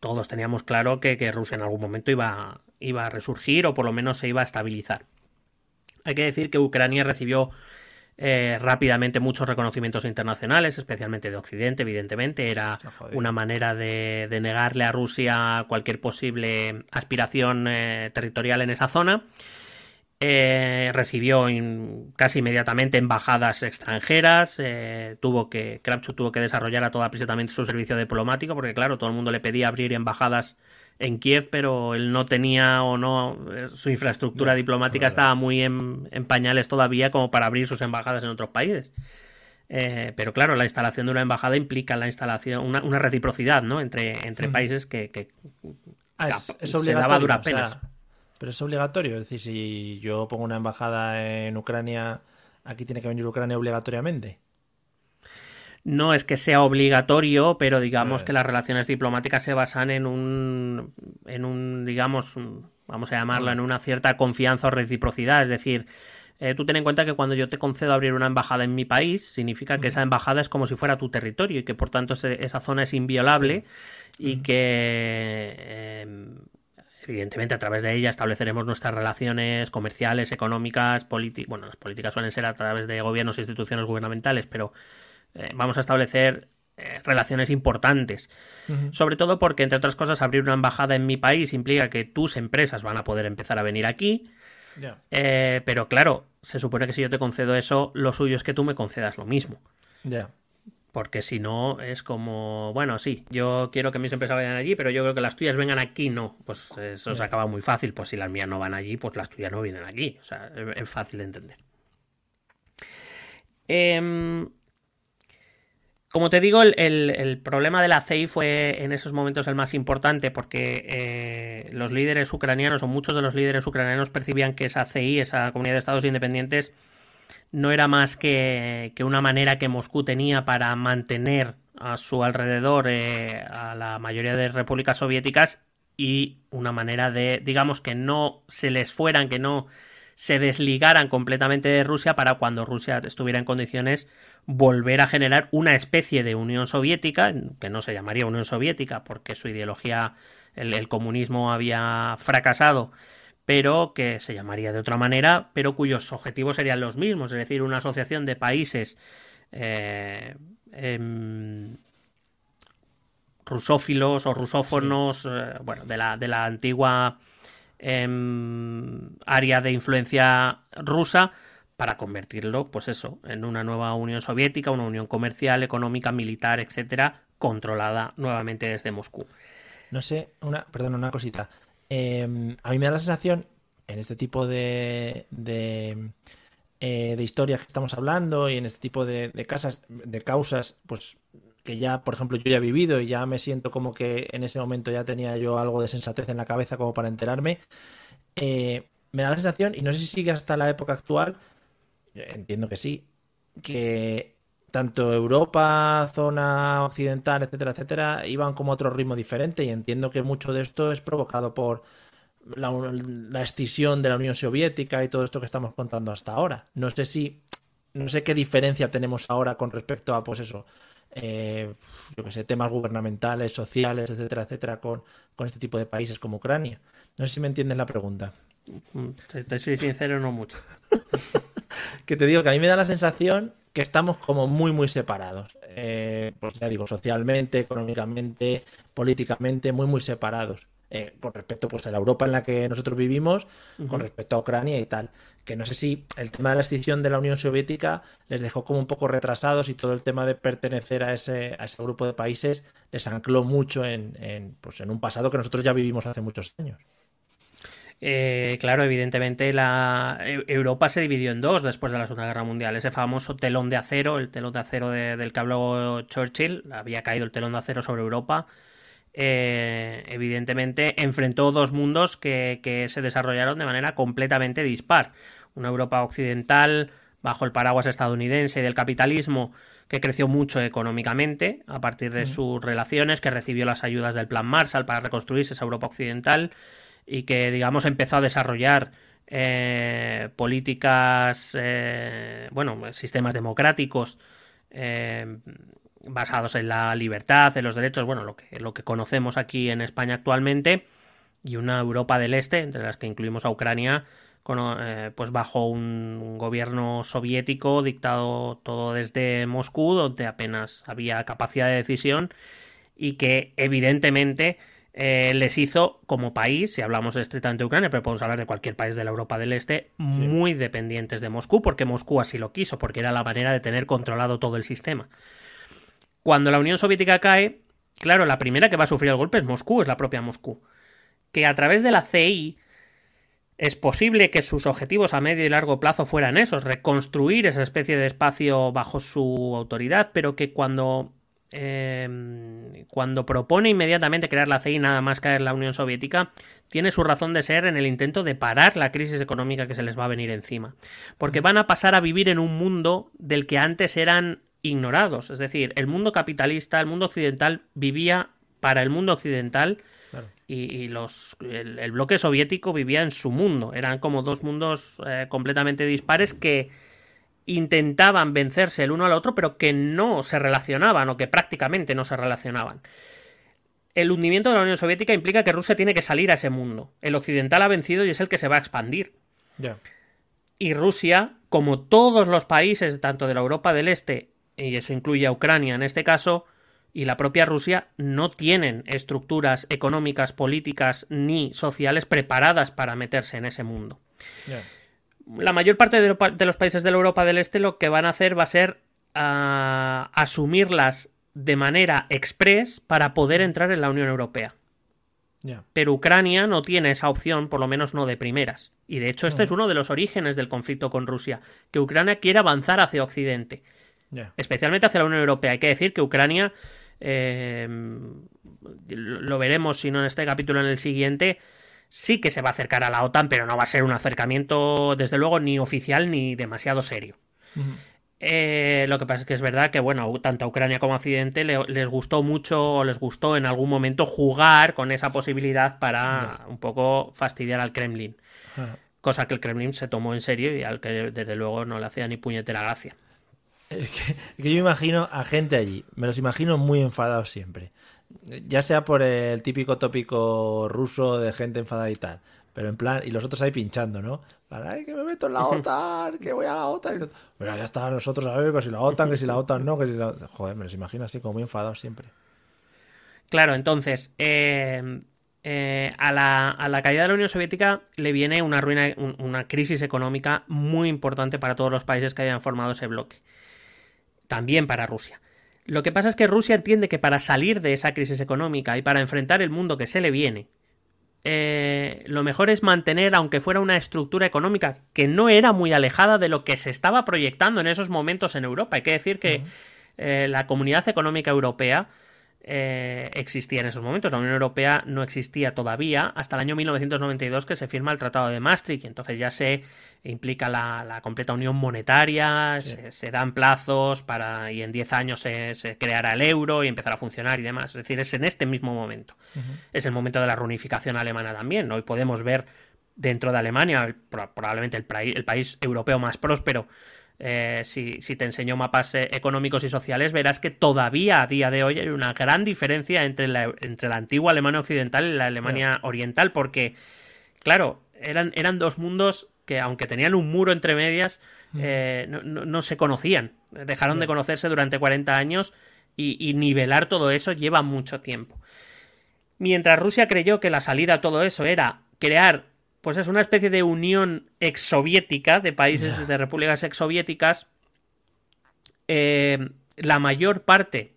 [SPEAKER 3] todos teníamos claro que, que Rusia en algún momento iba, iba a resurgir o por lo menos se iba a estabilizar. Hay que decir que Ucrania recibió eh, rápidamente muchos reconocimientos internacionales, especialmente de Occidente, evidentemente. Era una manera de, de, negarle a Rusia cualquier posible aspiración eh, territorial en esa zona. Eh, recibió in, casi inmediatamente embajadas extranjeras, tuvo que, Kravchuk tuvo que desarrollar a toda prisa también su servicio diplomático, porque claro, todo el mundo le pedía abrir embajadas en Kiev, pero él no tenía o no, eh, su infraestructura no, diplomática estaba muy en, en, pañales todavía como para abrir sus embajadas en otros países. Eh, pero claro, la instalación de una embajada implica la instalación, una, una reciprocidad ¿no? entre, entre mm. países que, que
[SPEAKER 2] ah, es, es se daba. O sea, pero es obligatorio, es decir, si yo pongo una embajada en Ucrania, aquí tiene que venir Ucrania obligatoriamente
[SPEAKER 3] no es que sea obligatorio, pero digamos que las relaciones diplomáticas se basan en un, en un, digamos, vamos a llamarlo, en una cierta confianza o reciprocidad. Es decir, eh, tú ten en cuenta que cuando yo te concedo abrir una embajada en mi país, significa que esa embajada es como si fuera tu territorio y que por tanto esa zona es inviolable sí. y que... Eh, evidentemente a través de ella estableceremos nuestras relaciones comerciales, económicas, políticas. Bueno, las políticas suelen ser a través de gobiernos e instituciones gubernamentales, pero eh, vamos a establecer eh, relaciones importantes. Uh -huh. Sobre todo porque, entre otras cosas, abrir una embajada en mi país implica que tus empresas van a poder empezar a venir aquí. Yeah. Eh, pero claro, se supone que si yo te concedo eso, lo suyo es que tú me concedas lo mismo.
[SPEAKER 2] Yeah.
[SPEAKER 3] Porque si no, es como, bueno, sí, yo quiero que mis empresas vayan allí, pero yo creo que las tuyas vengan aquí, no. Pues eso yeah. se acaba muy fácil. Pues si las mías no van allí, pues las tuyas no vienen aquí. O sea, es fácil de entender. Eh, como te digo, el, problema de la CEI fue en esos momentos el más importante porque eh, los líderes ucranianos o muchos de los líderes ucranianos percibían que esa CEI, esa comunidad de estados independientes, no era más que, que una manera que Moscú tenía para mantener a su alrededor eh, a la mayoría de repúblicas soviéticas y una manera de, digamos, que no se les fueran, que no se desligaran completamente de Rusia para cuando Rusia estuviera en condiciones volver a generar una especie de Unión Soviética, que no se llamaría Unión Soviética porque su ideología, el, el comunismo había fracasado, pero que se llamaría de otra manera, pero cuyos objetivos serían los mismos, es decir, una asociación de países eh, eh, rusófilos o rusófonos, sí. eh, bueno, de la, de la antigua em, área de influencia rusa, para convertirlo, pues eso, en una nueva Unión Soviética, una unión comercial, económica, militar, etcétera, controlada nuevamente desde Moscú.
[SPEAKER 2] No sé, una, perdón, una cosita. Eh, a mí me da la sensación, en este tipo de, de, eh, de historias que estamos hablando y en este tipo de, de, casas, de causas, pues que ya, por ejemplo, yo ya he vivido y ya me siento como que en ese momento ya tenía yo algo de sensatez en la cabeza como para enterarme, eh, me da la sensación, y no sé si sigue hasta la época actual, entiendo que sí, que tanto Europa, zona occidental, etcétera, etcétera, iban como a otro ritmo diferente y entiendo que mucho de esto es provocado por la, la de la Unión Soviética y todo esto que estamos contando hasta ahora. No sé si, no sé qué diferencia tenemos ahora con respecto a, pues eso, eh, yo que sé, temas gubernamentales, sociales, etcétera, etcétera, con, con este tipo de países como Ucrania. No sé si me entiendes la pregunta.
[SPEAKER 3] Mm, te, soy sincero, no mucho. <laughs>
[SPEAKER 2] que te digo que a mí me da la sensación que estamos como muy, muy separados. Eh, pues ya digo, socialmente, económicamente, políticamente, muy, muy separados. Eh, con respecto pues, a la Europa en la que nosotros vivimos, con respecto a Ucrania y tal. Que no sé si el tema de la extinción de la Unión Soviética les dejó como un poco retrasados y todo el tema de pertenecer a ese, a ese grupo de países les ancló mucho en, en, pues, en un pasado que nosotros ya vivimos hace muchos años.
[SPEAKER 3] Eh, claro, evidentemente la Europa se dividió en dos después de la Segunda Guerra Mundial. Ese famoso telón de acero, el telón de acero del que habló Churchill, había caído el telón de acero sobre Europa. Eh, evidentemente enfrentó dos mundos que, que se desarrollaron de manera completamente dispar. Una Europa occidental bajo el paraguas estadounidense del capitalismo que creció mucho económicamente a partir de sus relaciones, que recibió las ayudas del Plan Marshall para reconstruirse esa Europa occidental y que, digamos, empezó a desarrollar eh, políticas, eh, bueno, sistemas democráticos eh, basados en la libertad, en los derechos, bueno, lo que, lo que conocemos aquí en España actualmente, y una Europa del Este, entre las que incluimos a Ucrania, pues bajo un gobierno soviético dictado todo desde Moscú, donde apenas había capacidad de decisión y que evidentemente eh, les hizo como país, si hablamos estrictamente de Ucrania, pero podemos hablar de cualquier país de la Europa del Este, muy dependientes de Moscú, porque Moscú así lo quiso, porque era la manera de tener controlado todo el sistema. Cuando la Unión Soviética cae, claro, la primera que va a sufrir el golpe es Moscú, es la propia Moscú. Que a través de la CI es posible que sus objetivos a medio y largo plazo fueran esos, reconstruir esa especie de espacio bajo su autoridad, pero que cuando Em, cuando propone inmediatamente crear la CI nada más caer la Unión Soviética, tiene su razón de ser en el intento de parar la crisis económica que se les va a venir encima. Porque van a pasar a vivir en un mundo del que antes eran ignorados. Es decir, el mundo capitalista, el mundo occidental vivía para el mundo occidental y, los, el, bloque soviético vivía en su mundo. Eran como dos mundos eh, completamente dispares que intentaban vencerse el uno al otro, pero que no se relacionaban o que prácticamente no se relacionaban. El hundimiento de la Unión Soviética implica que Rusia tiene que salir a ese mundo. El occidental ha vencido y es el que se va a expandir. Y Rusia, como todos los países, tanto de la Europa del Este, y eso incluye a Ucrania en este caso, y la propia Rusia, no tienen estructuras económicas, políticas ni sociales preparadas para meterse en ese mundo. La mayor parte de, los países de la Europa del Este lo que van a hacer va a ser ah, asumirlas de manera express para poder entrar en la Unión Europea. Pero Ucrania no tiene esa opción, por lo menos no de primeras. Y de hecho, este es uno de los orígenes del conflicto con Rusia, que Ucrania quiere avanzar hacia Occidente, especialmente hacia la Unión Europea. Hay que decir que Ucrania, eh, lo veremos si no en este capítulo, en el siguiente, sí que se va a acercar a la OTAN, pero no va a ser un acercamiento, desde luego, ni oficial ni demasiado serio. Eh, lo que pasa es que es verdad que, bueno, tanto a Ucrania como a Occidente les gustó mucho o les gustó en algún momento jugar con esa posibilidad para un poco fastidiar al Kremlin. Cosa que el Kremlin se tomó en serio y al que desde luego no le hacía ni puñetera gracia.
[SPEAKER 2] Es que, yo me imagino a gente allí, me los imagino muy enfadados siempre ya sea por el típico tópico ruso de gente enfadada y tal, pero en plan, y los otros ahí pinchando, ¿no? Ay, que me meto en la OTAN, que voy a la OTAN. Pues ya está, nosotros a ver, que si la OTAN, que si la OTAN no, que si la... Joder, me los imagino así como muy enfadados siempre.
[SPEAKER 3] Claro, entonces, eh, eh, a, la, a, la, caída de la Unión Soviética le viene una ruina, una crisis económica muy importante para todos los países que habían formado ese bloque. También para Rusia. Lo que pasa es que Rusia entiende que para salir de esa crisis económica y para enfrentar el mundo que se le viene, eh, lo mejor es mantener, aunque fuera una estructura económica que no era muy alejada de lo que se estaba proyectando en esos momentos en Europa. Hay que decir que eh, la Comunidad Económica Europea eh, existía en esos momentos. La Unión Europea no existía todavía hasta el año 1992 que se firma el Tratado de Maastricht y entonces ya se implica la, completa unión monetaria, se, dan plazos para y en 10 años se, creará el euro y empezará a funcionar y demás. Es decir, es en este mismo momento. Es el momento de la reunificación alemana también. Hoy podemos ver dentro de Alemania, probablemente el, el país europeo más próspero eh, si, te enseño mapas eh, económicos y sociales, verás que todavía a día de hoy hay una gran diferencia entre la, entre la antigua Alemania occidental y la Alemania oriental, porque, claro, eran, eran dos mundos que, aunque tenían un muro entre medias, eh, no, se conocían. Dejaron de conocerse durante 40 años y, nivelar todo eso lleva mucho tiempo. Mientras Rusia creyó que la salida a todo eso era crear pues es una especie de unión exsoviética de países de repúblicas exsoviéticas. Eh, la mayor parte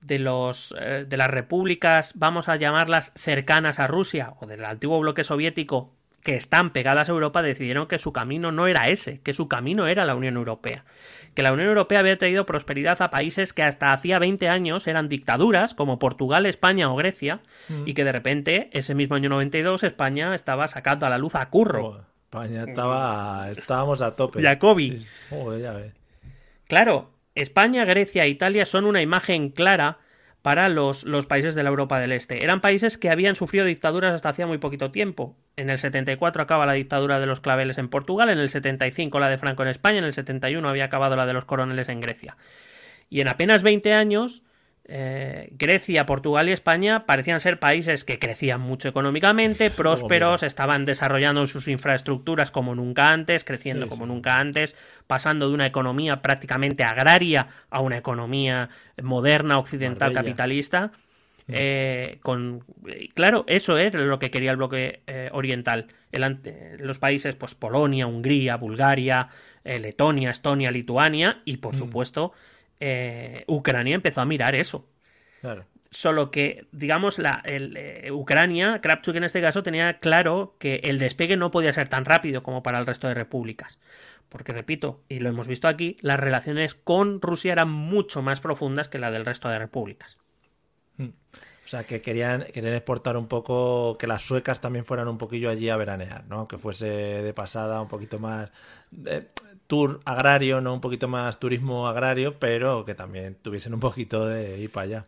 [SPEAKER 3] de, los, eh, de las repúblicas, vamos a llamarlas cercanas a Rusia o del antiguo bloque soviético, que están pegadas a Europa, decidieron que su camino no era ese, que su camino era la Unión Europea que la Unión Europea había traído prosperidad a países que hasta hacía 20 años eran dictaduras, como Portugal, España o Grecia, mm. y que de repente, ese mismo año 92, España estaba sacando a la luz a Curro.
[SPEAKER 2] España estaba, estábamos a tope.
[SPEAKER 3] Jacobi. Claro, España, Grecia e Italia son una imagen clara para los, los, países de la Europa del Este. Eran países que habían sufrido dictaduras hasta hacía muy poquito tiempo. En el 74 acaba la dictadura de los claveles en Portugal, en el 75 la de Franco en España, en el 71 había acabado la de los coroneles en Grecia. Y en apenas 20 años eh, Grecia, Portugal y España parecían ser países que crecían mucho económicamente, <laughs> prósperos, estaban desarrollando sus infraestructuras como nunca antes, creciendo como nunca antes, pasando de una economía prácticamente agraria a una economía moderna, occidental, capitalista. Eh, con claro, eso es lo que quería el bloque eh, oriental. los países, pues Polonia, Hungría, Bulgaria, Letonia, Estonia, Lituania y, por mm. supuesto, eh, Ucrania empezó a mirar eso. Solo que, digamos, la, eh, Ucrania, Kravchuk en este caso, tenía claro que el despegue no podía ser tan rápido como para el resto de repúblicas. Porque, repito, y lo hemos visto aquí, las relaciones con Rusia eran mucho más profundas que la del resto de repúblicas.
[SPEAKER 2] Hmm. O sea, que querían, querían exportar un poco, que las suecas también fueran un poquillo allí a veranear, ¿no? Que fuese de pasada un poquito más tour agrario, ¿no? Un poquito más turismo agrario, pero que también tuviesen un poquito de ir para allá.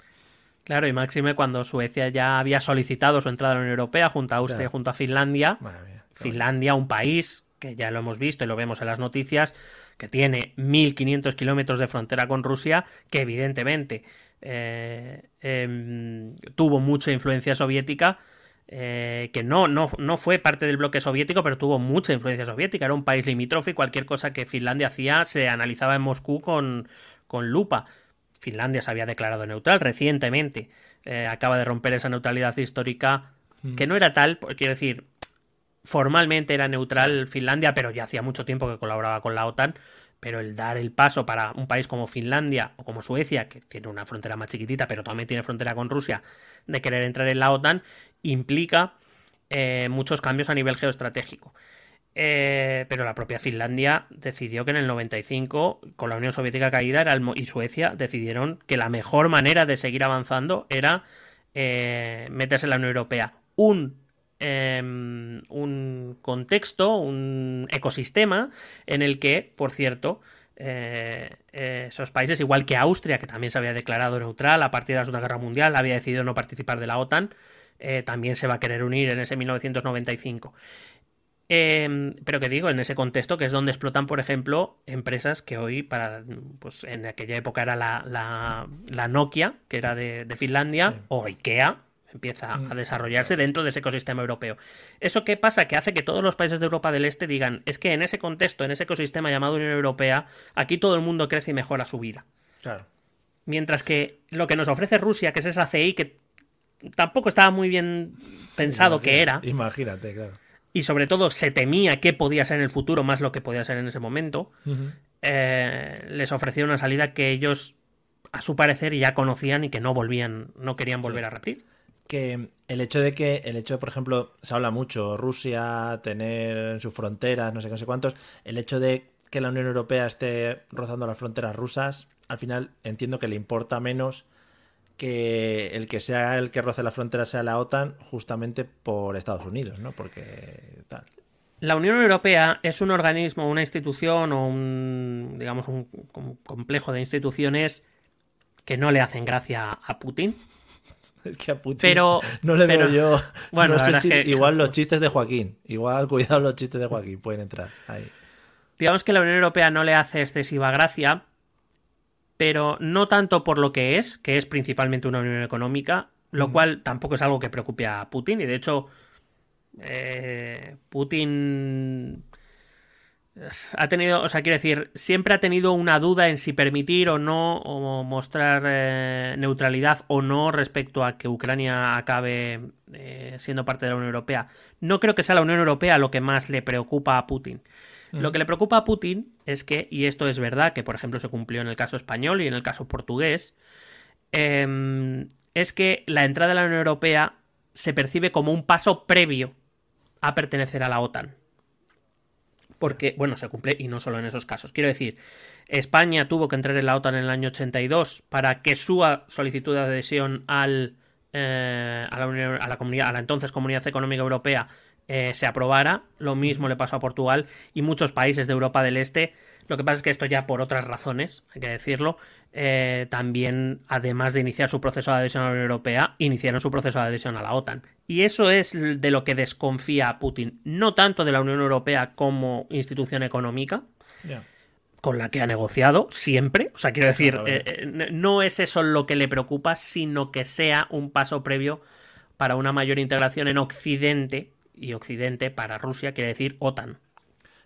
[SPEAKER 3] Claro, y máxime cuando Suecia ya había solicitado su entrada a la Unión Europea junto a Austria y junto a Finlandia. Finlandia, un país que ya lo hemos visto y lo vemos en las noticias, que tiene 1.500 kilómetros de frontera con Rusia, que evidentemente eh, em, tuvo mucha influencia soviética, eh, que no, no, no fue parte del bloque soviético, pero tuvo mucha influencia soviética. Era un país limítrofe y cualquier cosa que Finlandia hacía se analizaba en Moscú con, con lupa. Finlandia se había declarado neutral recientemente. Eh, acaba de romper esa neutralidad histórica, que no era tal, quiero decir, formalmente era neutral Finlandia, pero ya hacía mucho tiempo que colaboraba con la OTAN. Pero el dar el paso para un país como Finlandia o como Suecia, que tiene una frontera más chiquitita, pero también tiene frontera con Rusia, de querer entrar en la OTAN, implica eh, muchos cambios a nivel geoestratégico. Eh, pero la propia Finlandia decidió que en el 95, con la Unión Soviética caída era y Suecia, decidieron que la mejor manera de seguir avanzando era eh, meterse en la Unión Europea. Un, em, un contexto, un ecosistema en el que, por cierto, esos países, igual que Austria, que también se había declarado neutral a partir de la Segunda Guerra Mundial, había decidido no participar de la OTAN, eh, también se va a querer unir en ese 1995. Em, pero que digo, en ese contexto que es donde explotan, por ejemplo, empresas que hoy, para, pues en aquella época era la, la, Nokia, que era de, Finlandia, o IKEA, empieza a desarrollarse dentro de ese ecosistema europeo. ¿Eso qué pasa? Que hace que todos los países de Europa del Este digan, es que en ese contexto, en ese ecosistema llamado Unión Europea, aquí todo el mundo crece y mejora su vida.
[SPEAKER 2] Claro.
[SPEAKER 3] Mientras que lo que nos ofrece Rusia, que es esa CI que tampoco estaba muy bien pensado que era.
[SPEAKER 2] Imagínate, claro.
[SPEAKER 3] Y sobre todo se temía que podía ser en el futuro más lo que podía ser en ese momento. Eh, les ofreció una salida que ellos, a su parecer, ya conocían y que no volvían, no querían volver a repetir.
[SPEAKER 2] Que el hecho de que, el hecho, por ejemplo, se habla mucho, Rusia, tener en sus fronteras, no sé qué, no sé cuántos, el hecho de que la Unión Europea esté rozando las fronteras rusas, al final entiendo que le importa menos que el que sea el que roce la frontera sea la OTAN justamente por Estados Unidos, ¿no? Porque tal.
[SPEAKER 3] La Unión Europea es un organismo, una institución o un, digamos, un, complejo de instituciones que no le hacen gracia a Putin. <laughs>
[SPEAKER 2] Es que a Putin
[SPEAKER 3] pero,
[SPEAKER 2] no le veo yo.
[SPEAKER 3] Bueno,
[SPEAKER 2] igual los chistes de Joaquín. Igual, <laughs> cuidado, los chistes de Joaquín pueden entrar ahí.
[SPEAKER 3] Digamos que la Unión Europea no le hace excesiva gracia, pero no tanto por lo que es, que es principalmente una unión económica, lo cual tampoco es algo que preocupe a Putin. Y de hecho, eh, Putin eh, ha tenido, o sea, quiero decir, siempre ha tenido una duda en si permitir o no, o mostrar eh, neutralidad o no respecto a que Ucrania acabe siendo parte de la Unión Europea. No creo que sea la Unión Europea lo que más le preocupa a Putin. Lo que le preocupa a Putin es que, y esto es verdad, que por ejemplo se cumplió en el caso español y en el caso portugués, em, es que la entrada a la Unión Europea se percibe como un paso previo a pertenecer a la OTAN. Porque, bueno, se cumple y no solo en esos casos. Quiero decir, España tuvo que entrar en la OTAN en el año 82 para que su solicitud de adhesión al, eh, a, la comunidad, a la entonces Comunidad Económica Europea eh, se aprobara. Lo mismo le pasó a Portugal y muchos países de Europa del Este. Lo que pasa es que esto ya por otras razones, hay que decirlo, eh, también, además de iniciar su proceso de adhesión a la Unión Europea, iniciaron su proceso de adhesión a la OTAN. Y eso es de lo que desconfía Putin, no tanto de la Unión Europea como institución económica, con la que ha negociado siempre. O sea, quiero decir, eh, no es eso lo que le preocupa, sino que sea un paso previo para una mayor integración en Occidente y Occidente para Rusia quiere decir OTAN.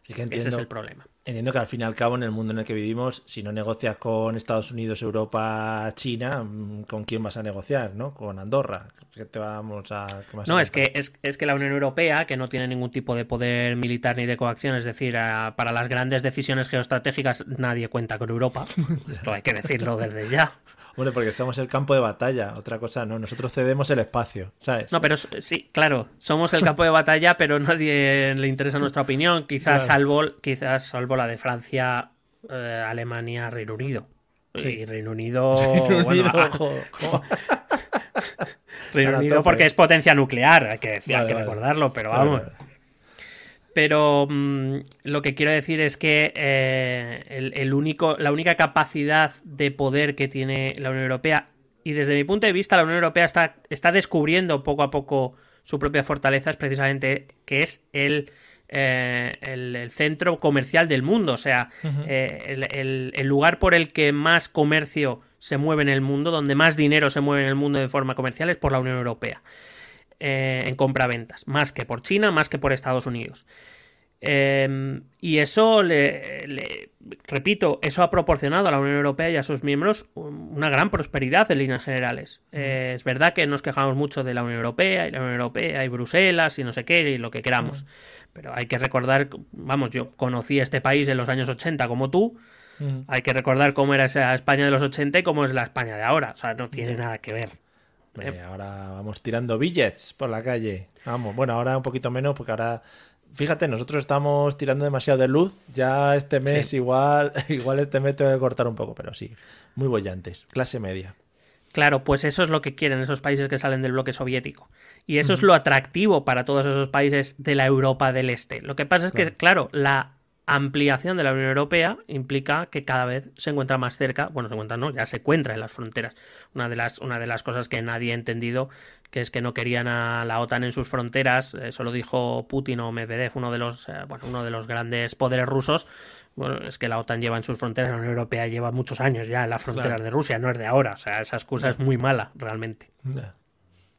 [SPEAKER 2] que entiendo,
[SPEAKER 3] Ese es el problema.
[SPEAKER 2] Entiendo que al fin y al cabo, en el mundo en el que vivimos, si no negocias con Estados Unidos, Europa, China, mm, ¿con quién vas a negociar? ¿No? Con Andorra. ¿Qué te vamos a,
[SPEAKER 3] no, es que, es, es, que la Unión Europea, que no tiene ningún tipo de poder militar ni de coacción, es decir, para las grandes decisiones geoestratégicas nadie cuenta con Europa. <laughs> Esto hay que decirlo desde ya.
[SPEAKER 2] Bueno, porque somos el campo de batalla, otra cosa no, nosotros cedemos el espacio, ¿sabes?
[SPEAKER 3] No, pero sí, claro, somos el campo de batalla, pero nadie le interesa nuestra opinión, quizás salvo quizás salvo la de Francia, eh, Alemania, Reino Unido. Y Reino Unido, <laughs> Reino <laughs> Unido, porque es potencia nuclear, hay que decir, hay que recordarlo, pero vamos. Pero mm, lo que quiero decir es que eh, el, único, la única capacidad de poder que tiene la Unión Europea, y desde mi punto de vista la Unión Europea está, está descubriendo poco a poco su propia fortaleza, es precisamente que es el, eh, el, centro comercial del mundo, o sea, eh, el, lugar por el que más comercio se mueve en el mundo, donde más dinero se mueve en el mundo de forma comercial es por la Unión Europea. Eh, en compraventas, más que por China, más que por Estados Unidos. Em, y eso, le, repito, eso ha proporcionado a la Unión Europea y a sus miembros una gran prosperidad en líneas generales. Eh, es verdad que nos quejamos mucho de la Unión Europea y la Unión Europea y Bruselas y no sé qué y lo que queramos. Pero hay que recordar, vamos, yo conocí este país en los años 80 como tú. Hay que recordar cómo era esa España de los 80 y cómo es la España de ahora. O sea, no tiene nada que ver.
[SPEAKER 2] Eh, ahora vamos tirando billets por la calle. Vamos, bueno, ahora un poquito menos porque ahora fíjate, nosotros estamos tirando demasiado de luz. Ya este mes igual, <laughs> igual este mes tengo que cortar un poco, pero sí, muy bollantes, clase media.
[SPEAKER 3] Claro, pues eso es lo que quieren esos países que salen del bloque soviético. Y eso es lo atractivo para todos esos países de la Europa del Este. Lo que pasa es que, claro, la ampliación de la Unión Europea implica que cada vez se encuentra más cerca, bueno, se encuentra, no, ya se encuentra en las fronteras. Una de las, una de las cosas que nadie ha entendido, que es que no querían a la OTAN en sus fronteras, eso lo dijo Putin o Medvedev, uno de los, eh, bueno, uno de los grandes poderes rusos, bueno, es que la OTAN lleva en sus fronteras, la Unión Europea lleva muchos años ya en las fronteras de Rusia, no es de ahora, o sea, esa excusa es muy mala, realmente.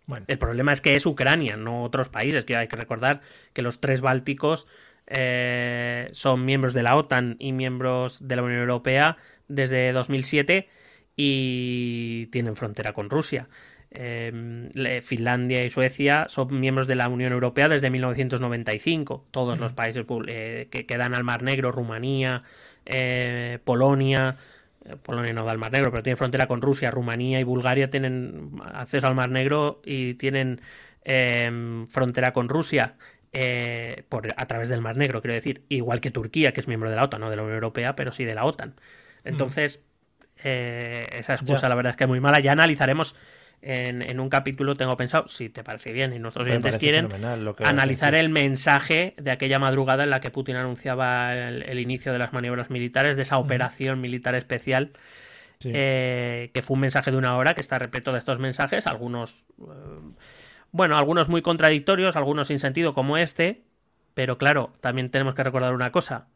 [SPEAKER 3] Bueno. El problema es que es Ucrania, no otros países, que hay que recordar que los tres bálticos eh, son miembros de la OTAN y miembros de la Unión Europea desde 2007 y tienen frontera con Rusia. Em, Finlandia y Suecia son miembros de la Unión Europea desde 1995. Todos los países eh, que quedan al Mar Negro, Rumanía, eh, Polonia, Polonia no da al Mar Negro, pero tiene frontera con Rusia, Rumanía y Bulgaria tienen acceso al Mar Negro y tienen em, frontera con Rusia. Eh, por, a través del Mar Negro, quiero decir, igual que Turquía, que es miembro de la OTAN, no de la Unión Europea, pero sí de la OTAN. Entonces, eh, esa excusa
[SPEAKER 2] Ya.
[SPEAKER 3] la verdad es que es muy mala. Ya analizaremos en, en un capítulo, tengo pensado, si te parece bien y nuestros oyentes quieren, analizar el mensaje de aquella madrugada en la que Putin anunciaba el, el inicio de las maniobras militares, de esa operación militar especial,
[SPEAKER 2] Sí.
[SPEAKER 3] eh, que fue un mensaje de una hora que está repleto de estos mensajes, algunos, eh, bueno, algunos muy contradictorios, algunos sin sentido como este, pero claro, también tenemos que recordar una cosa,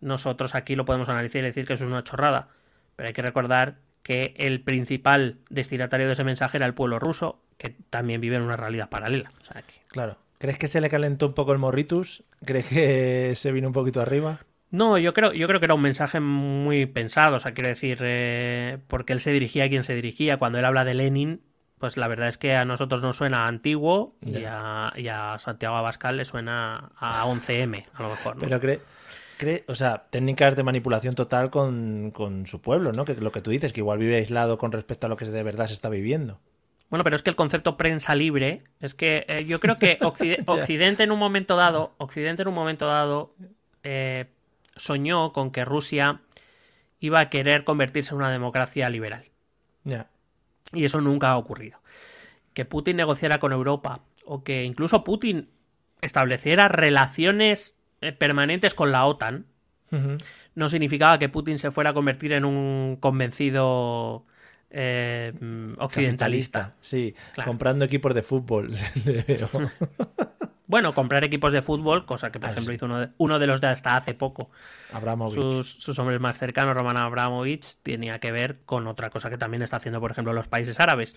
[SPEAKER 3] nosotros aquí lo podemos analizar y decir que eso es una chorrada, pero hay que recordar que el principal destinatario de ese mensaje era el pueblo ruso, que también vive en una realidad paralela. O sea que...
[SPEAKER 2] Claro. ¿Crees que se le calentó un poco el morritus? ¿Crees que se vino un poquito arriba?
[SPEAKER 3] No, yo creo, yo creo que era un mensaje muy pensado, o sea, quiero decir, eh, porque él se dirigía a quien se dirigía. Cuando él habla de Lenin, pues la verdad es que a nosotros nos suena antiguo y a, y a Santiago Abascal le suena a 11M, a lo mejor. ¿no?
[SPEAKER 2] Pero cree, cree, o sea, técnicas de manipulación total con, con su pueblo, ¿no? Que lo que tú dices, que igual vive aislado con respecto a lo que de verdad se está viviendo.
[SPEAKER 3] Bueno, pero es que el concepto prensa libre es que eh, yo creo que <laughs> Occide- Occidente en un momento dado, Occidente en un momento dado eh, soñó con que Rusia iba a querer convertirse en una democracia liberal.
[SPEAKER 2] Ya.
[SPEAKER 3] Y eso nunca ha ocurrido. Que Putin negociara con Europa o que incluso Putin estableciera relaciones eh, permanentes con la OTAN no significaba que Putin se fuera a convertir en un convencido eh, occidentalista.
[SPEAKER 2] Sí,
[SPEAKER 3] Claro.
[SPEAKER 2] comprando equipos de fútbol. <laughs> <laughs>
[SPEAKER 3] Bueno, comprar equipos de fútbol, cosa que por
[SPEAKER 2] Ah,
[SPEAKER 3] ejemplo
[SPEAKER 2] sí.
[SPEAKER 3] hizo uno de, uno de los de hasta hace poco.
[SPEAKER 2] Abramovich.
[SPEAKER 3] Sus, sus hombres más cercanos, Roman Abramovich, tenía que ver con otra cosa que también está haciendo, por ejemplo, los países árabes,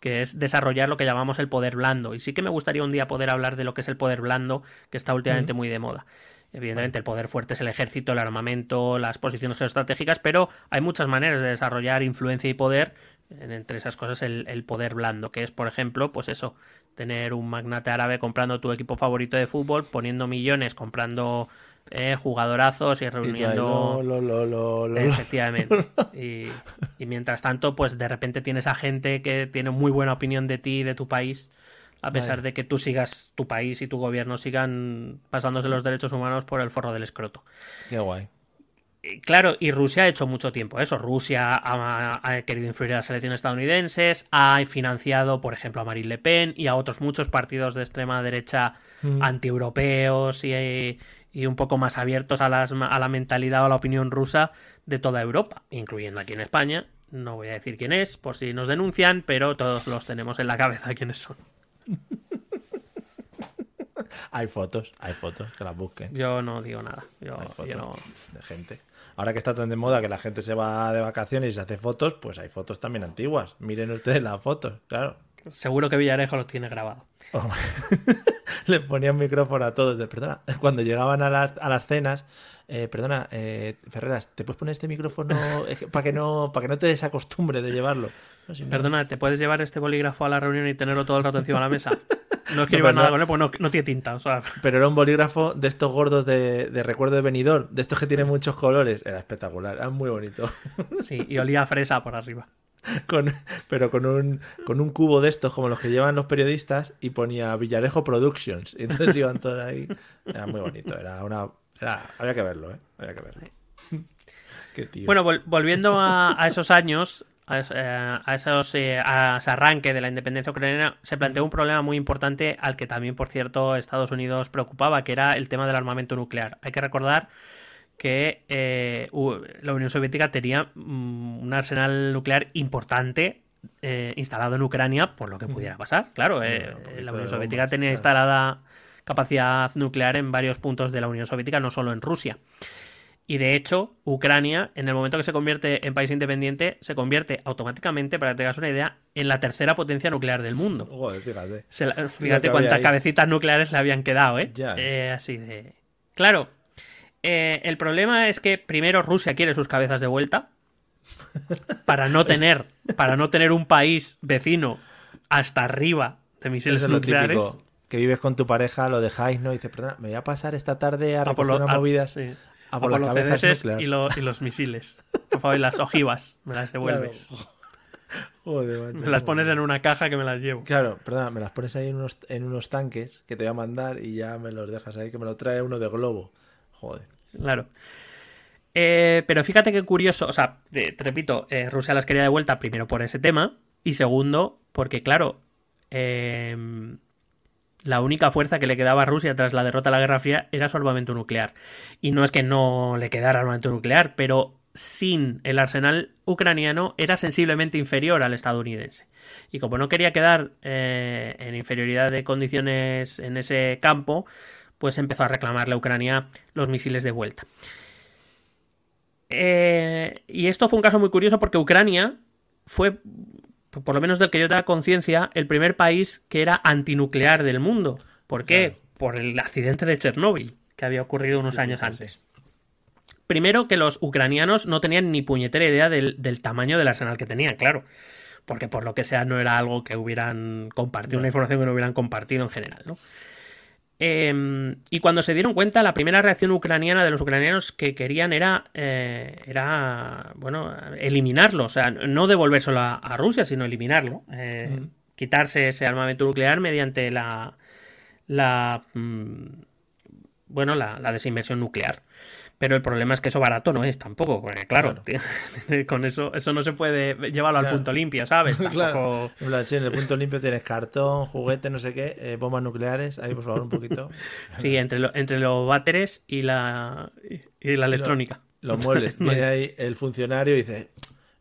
[SPEAKER 3] que es desarrollar lo que llamamos el poder blando. Y sí que me gustaría un día poder hablar de lo que es el poder blando, que está últimamente muy de moda. Evidentemente, el poder fuerte es el ejército, el armamento, las posiciones geoestratégicas, pero hay muchas maneras de desarrollar influencia y poder. En- Entre esas cosas, el, el poder blando, que es, por ejemplo, pues eso, tener un magnate árabe comprando tu equipo favorito de fútbol, poniendo millones, comprando eh, jugadorazos y reuniendo.
[SPEAKER 2] lo, lo, lo, lo, lo.
[SPEAKER 3] Efectivamente. <laughs> Y, y mientras tanto, pues de repente tienes a gente que tiene muy buena opinión de ti y de tu país, a pesar de que tú sigas, tu país y tu gobierno sigan pasándose los derechos humanos por el forro del escroto.
[SPEAKER 2] Qué guay.
[SPEAKER 3] Y Claro, y Rusia ha hecho mucho tiempo eso. Rusia ha, ha querido influir en las elecciones estadounidenses, ha financiado, por ejemplo, a Marine Le Pen y a otros muchos partidos de extrema derecha
[SPEAKER 2] Mm.
[SPEAKER 3] antieuropeos y, y un poco más abiertos a, las- a la mentalidad o a la opinión rusa de toda Europa, incluyendo aquí en España. No voy a decir quién es, por si nos denuncian, pero todos los tenemos en la cabeza quiénes son. <laughs>
[SPEAKER 2] Hay fotos, hay fotos, que las busquen.
[SPEAKER 3] Yo no digo nada. Yo,
[SPEAKER 2] Hay fotos
[SPEAKER 3] yo no-
[SPEAKER 2] de gente. Ahora que está tan de moda que la gente se va de vacaciones y se hace fotos, pues hay fotos también antiguas. Miren ustedes las fotos, claro.
[SPEAKER 3] Seguro que Villarejo lo tiene grabado. <laughs>
[SPEAKER 2] Le ponían micrófono a todos. de, perdona, cuando llegaban a las, a las cenas, eh, perdona, eh, Ferreras, ¿te puedes poner este micrófono para que no para que no te desacostumbre de llevarlo? No, si no-
[SPEAKER 3] Perdona, ¿te puedes llevar este bolígrafo a la reunión y tenerlo todo el rato encima de la mesa? <laughs> No escribas
[SPEAKER 2] pero
[SPEAKER 3] nada
[SPEAKER 2] no-
[SPEAKER 3] con él, pues no, no tiene tinta. O sea,
[SPEAKER 2] Pero era un bolígrafo de estos gordos de, de recuerdo de venidor, de estos que tienen muchos colores. Era espectacular, era muy bonito. <laughs>
[SPEAKER 3] sí, y olía a fresa por arriba.
[SPEAKER 2] Con, pero con un, con un cubo de estos, como los que llevan los periodistas, y ponía Villarejo Productions. Y entonces iban todos ahí. Era muy bonito, era una. Era, había que verlo, ¿eh? Había que verlo. Qué tío.
[SPEAKER 3] Bueno, vol- volviendo a, a esos años, a, eh, a esos eh, a ese arranque de la independencia ucraniana, se planteó un problema muy importante al que también, por cierto, Estados Unidos preocupaba, que era el tema del armamento nuclear. Hay que recordar que eh, la Unión Soviética tenía mm, un arsenal nuclear importante eh, instalado en Ucrania por lo que pudiera pasar. Claro, eh, la Unión Soviética tenía instalada capacidad nuclear en varios puntos de la Unión Soviética, no solo en Rusia. Y de hecho, Ucrania, en el momento que se convierte en país independiente, se convierte automáticamente, para que te hagas una idea, en la tercera potencia nuclear del mundo.
[SPEAKER 2] Joder, fíjate.
[SPEAKER 3] Se la-
[SPEAKER 2] que
[SPEAKER 3] fíjate
[SPEAKER 2] había
[SPEAKER 3] cuántas cabecitas nucleares le habían quedado, ¿eh?
[SPEAKER 2] Ya.
[SPEAKER 3] Eh, así de. Claro. eh, el problema es que primero Rusia quiere sus cabezas de vuelta. Para no tener. Para no tener un país vecino hasta arriba de misiles
[SPEAKER 2] Eso es lo
[SPEAKER 3] nucleares.
[SPEAKER 2] típico. Que vives con tu pareja, lo dejáis, ¿no? Y dices, perdona, me voy a pasar esta tarde a
[SPEAKER 3] A por
[SPEAKER 2] recoger
[SPEAKER 3] lo-
[SPEAKER 2] unas
[SPEAKER 3] a-
[SPEAKER 2] movidas.
[SPEAKER 3] sí.
[SPEAKER 2] A
[SPEAKER 3] A
[SPEAKER 2] por las
[SPEAKER 3] los CDS y,
[SPEAKER 2] nucleares.
[SPEAKER 3] lo- y los misiles. Por favor, y las ojivas. Me las devuelves.
[SPEAKER 2] Claro. <laughs> Joder, macho.
[SPEAKER 3] Me las pones en una caja que me las llevo.
[SPEAKER 2] Claro, perdona, me las pones ahí en unos, en unos tanques que te voy a mandar y ya me los dejas ahí, que me lo trae uno de globo. Joder.
[SPEAKER 3] Claro. Eh, pero fíjate qué curioso, o sea, te, repito, eh, Rusia las quería de vuelta primero por ese tema y segundo porque, claro, la única fuerza que le quedaba a Rusia tras la derrota de la Guerra Fría era su armamento nuclear. Y no es que no le quedara armamento nuclear, pero sin el arsenal ucraniano era sensiblemente inferior al estadounidense. Y como no quería quedar eh, en inferioridad de condiciones en ese campo, pues empezó a reclamarle a Ucrania los misiles de vuelta. Eh, y esto fue un caso muy curioso porque Ucrania fue, por lo menos del que yo tenga conciencia, el primer país que era antinuclear del mundo. ¿Por qué? Por el accidente de Chernóbil, que había ocurrido unos años antes. Primero que los ucranianos no tenían ni puñetera idea del, tamaño del arsenal que tenían, claro. Porque por lo que sea no era algo que hubieran compartido, una información que no hubieran compartido en general, ¿no? Em, y cuando se dieron cuenta, la primera reacción ucraniana de los ucranianos que querían era, eh, era bueno, eliminarlo, o sea, no devolvérselo a, a Rusia, sino eliminarlo, eh, quitarse ese armamento nuclear mediante la, la mm, bueno, la, la desinversión nuclear. Pero el problema es que eso barato no es tampoco, claro, <laughs> con eso eso no se puede llevarlo al punto limpio, ¿sabes? <laughs>
[SPEAKER 2] Claro. Sí, en el punto limpio tienes cartón, juguete, no sé qué, eh, bombas nucleares, ahí por favor un poquito. <laughs>
[SPEAKER 3] sí, entre, entre los váteres y la, y la electrónica.
[SPEAKER 2] Los, muebles. Viene ahí el funcionario y dice,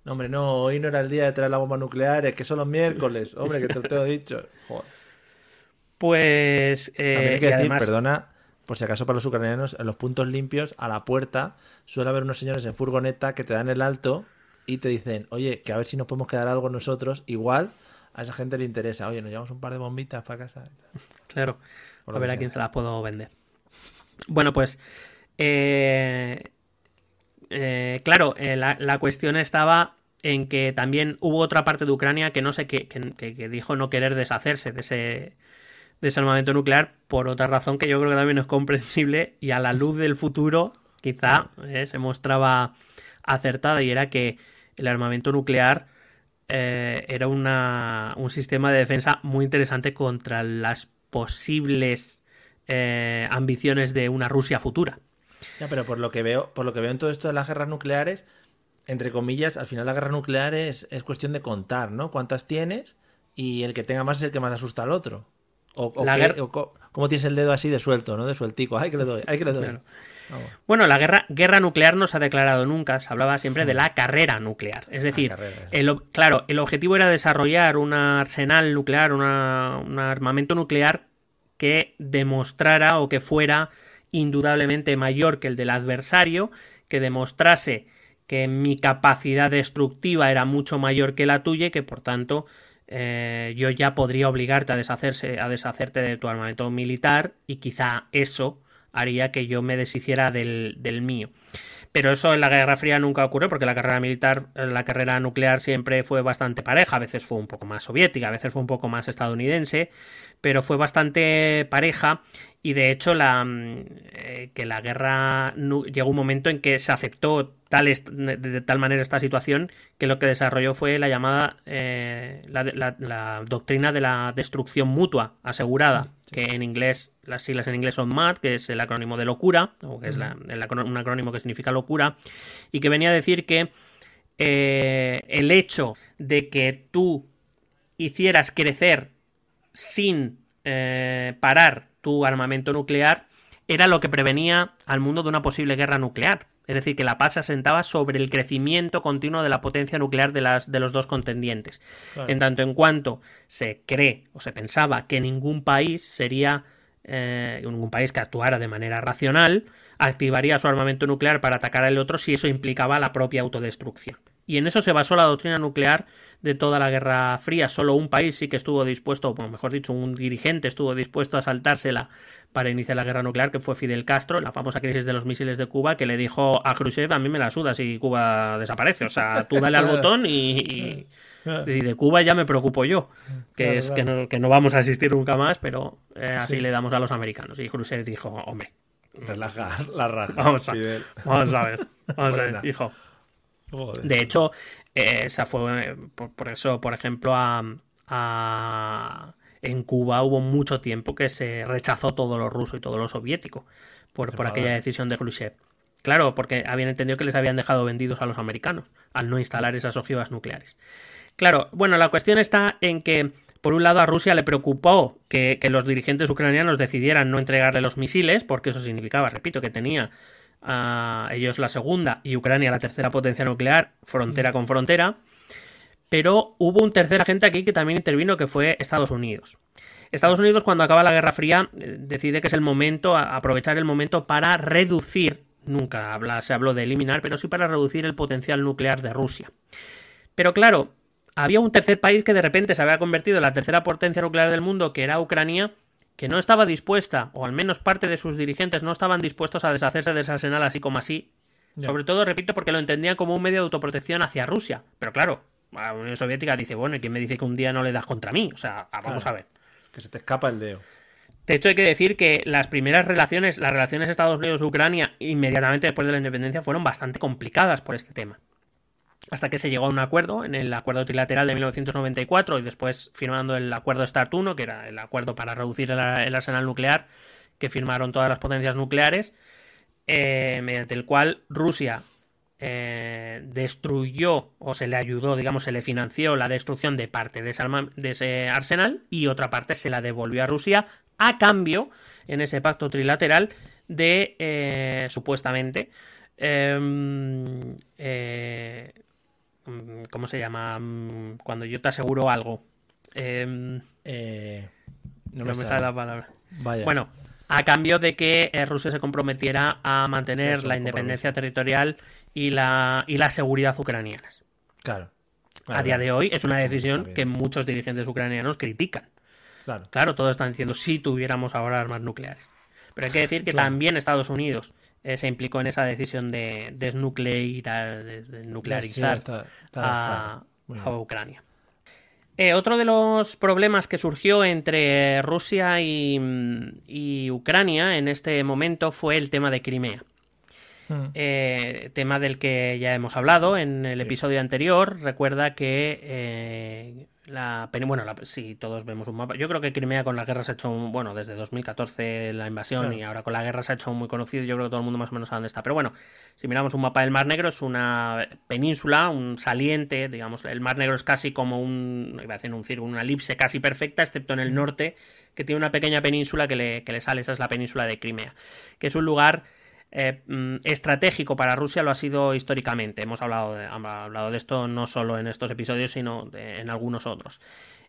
[SPEAKER 2] no hombre, no, hoy no era el día de traer la bomba nuclear, es que son los miércoles, hombre, que te lo tengo dicho. Joder.
[SPEAKER 3] Pues...
[SPEAKER 2] Eh, También hay que decir, perdona, por si acaso para los ucranianos, en los puntos limpios, a la puerta, suele haber unos señores en furgoneta que te dan el alto y te dicen, oye, que a ver si nos podemos quedar algo nosotros. Igual a esa gente le interesa, oye, nos llevamos un par de bombitas para casa.
[SPEAKER 3] Claro, a ver a quién se las puedo vender. Bueno, pues, eh, eh, claro, eh, la, cuestión estaba en que también hubo otra parte de Ucrania que no sé qué, que dijo no querer deshacerse de ese desarmamento nuclear por otra razón que yo creo que también es comprensible y a la luz del futuro quizá eh, se mostraba acertada y era que el armamento nuclear eh, era una, un sistema de defensa muy interesante contra las posibles eh, ambiciones de una Rusia futura.
[SPEAKER 2] Ya, pero por lo que veo, por lo que veo en todo esto de las guerras nucleares, entre comillas, al final la guerra nuclear es, es cuestión de contar, ¿no? Cuántas tienes y el que tenga más es el que más asusta al otro. O, cómo tienes el dedo así de suelto, ¿no? De sueltico. Ay, que le doy, ay, que le doy.
[SPEAKER 3] Bueno, la guerra, guerra nuclear no se ha declarado nunca, se hablaba siempre de la carrera nuclear. Es decir, el, claro, el objetivo era desarrollar un arsenal nuclear, un armamento nuclear que demostrara o que fuera indudablemente mayor que el del adversario, que demostrase que mi capacidad destructiva era mucho mayor que la tuya y que por tanto eh, yo ya podría obligarte a, deshacerse, a deshacerte de tu armamento militar y quizá eso haría que yo me deshiciera del, mío. Pero eso en la Guerra Fría nunca ocurrió porque la carrera militar, la carrera nuclear siempre fue bastante pareja, a veces fue un poco más soviética, a veces fue un poco más estadounidense, pero fue bastante pareja y de hecho la, mm, eh, que la guerra llegó un momento en que se aceptó tal de, tal manera esta situación que lo que desarrolló fue la llamada eh, la, doctrina de la destrucción mutua asegurada, que en inglés, las siglas en inglés son MAD, que es el acrónimo de locura, o que es un acrónimo que significa locura, y que venía a decir que eh, el hecho de que tú hicieras crecer sin eh, parar tu armamento nuclear era lo que prevenía al mundo de una posible guerra nuclear. Es decir, que la paz se asentaba sobre el crecimiento continuo de la potencia nuclear de, las, de los dos contendientes. En tanto en cuanto se cree o se pensaba que ningún país sería, eh, ningún país que actuara de manera racional, activaría su armamento nuclear para atacar al otro si eso implicaba la propia autodestrucción. Y en eso se basó la doctrina nuclear de toda la Guerra Fría. Solo un país sí que estuvo dispuesto, o mejor dicho, un dirigente estuvo dispuesto a saltársela para iniciar la guerra nuclear, que fue Fidel Castro, la famosa crisis de los misiles de Cuba, que le dijo a Khrushchev, a mí me la suda si Cuba desaparece. O sea, tú dale al <laughs> botón y, de Cuba ya me preocupo yo, que es Que, no, vamos a asistir nunca más, pero eh, así le damos a los americanos. Y Khrushchev dijo, hombre.
[SPEAKER 2] Relajar la raja.
[SPEAKER 3] Vamos a, vamos a ver, vamos a ver, hijo. De hecho, esa fue por, eso, por ejemplo, a, en Cuba hubo mucho tiempo que se rechazó todo lo ruso y todo lo soviético por, por aquella decisión de Khrushchev. Claro, porque habían entendido que les habían dejado vendidos a los americanos al no instalar esas ojivas nucleares. Claro, bueno, la cuestión está en que, por un lado, a Rusia le preocupó que, los dirigentes ucranianos decidieran no entregarle los misiles, porque eso significaba, repito, que tenía a ellos la segunda y Ucrania la tercera potencia nuclear, frontera con frontera. Pero hubo un tercer agente aquí que también intervino, que fue Estados Unidos. Estados Unidos, cuando acaba la Guerra Fría, eh, decide que es el momento, aprovechar el momento para reducir, nunca se habló de eliminar, pero sí para reducir el potencial nuclear de Rusia. Pero claro, había un tercer país que de repente se había convertido en la tercera potencia nuclear del mundo, que era Ucrania, que no estaba dispuesta, o al menos parte de sus dirigentes no estaban dispuestos a deshacerse de ese arsenal así como así. Sobre todo, repito, porque lo entendían como un medio de autoprotección hacia Rusia. Pero claro, la Unión Soviética dice, bueno, ¿y quién me dice que un día no le das contra mí? O sea, vamos a ver.
[SPEAKER 2] Que se te escapa el dedo.
[SPEAKER 3] De hecho, hay que decir que las primeras relaciones, las relaciones Estados Unidos-Ucrania, inmediatamente después de la independencia, fueron bastante complicadas por este tema. Hasta que se llegó a un acuerdo, en el acuerdo trilateral de 1994 y después firmando el acuerdo START 1, que era el acuerdo para reducir el, arsenal nuclear, que firmaron todas las potencias nucleares, eh, mediante el cual Rusia eh, destruyó o se le ayudó, digamos, se le financió la destrucción de parte de ese, arsenal y otra parte se la devolvió a Rusia a cambio, en ese pacto trilateral, de eh, supuestamente em, ¿Cómo se llama? Mm, cuando yo te aseguro algo. Em, no, me, sale la palabra. Bueno, a cambio de que Rusia se comprometiera a mantener la independencia territorial y la, y la seguridad ucranianas.
[SPEAKER 2] Claro.
[SPEAKER 3] a día de hoy es una decisión que muchos dirigentes ucranianos critican. Claro. Claro, todos están diciendo si tuviéramos ahora armas nucleares. Pero hay que decir que también Estados Unidos eh, se implicó en esa decisión de desnuclear, nuclearizar a, Ucrania. Eh, otro de los problemas que surgió entre Rusia y, y Ucrania en este momento fue el tema de Crimea. Mm. Eh, tema del que ya hemos hablado en el episodio anterior. Recuerda que la bueno, si todos vemos un mapa. Yo creo que Crimea con la guerra se ha hecho, bueno, desde 2014 la invasión y ahora con la guerra se ha hecho muy conocido. Yo creo que todo el mundo más o menos sabe dónde está. Pero bueno, si miramos un mapa del Mar Negro, es una península, un saliente, digamos. El Mar Negro es casi como un, iba a decir un círculo, una elipse casi perfecta, excepto en el norte, que tiene una pequeña península que le, que le sale. Esa es la península de Crimea, que es un lugar eh, mm, estratégico para Rusia lo ha sido históricamente. Hemos hablado de, hablado de esto no solo en estos episodios, sino en algunos otros.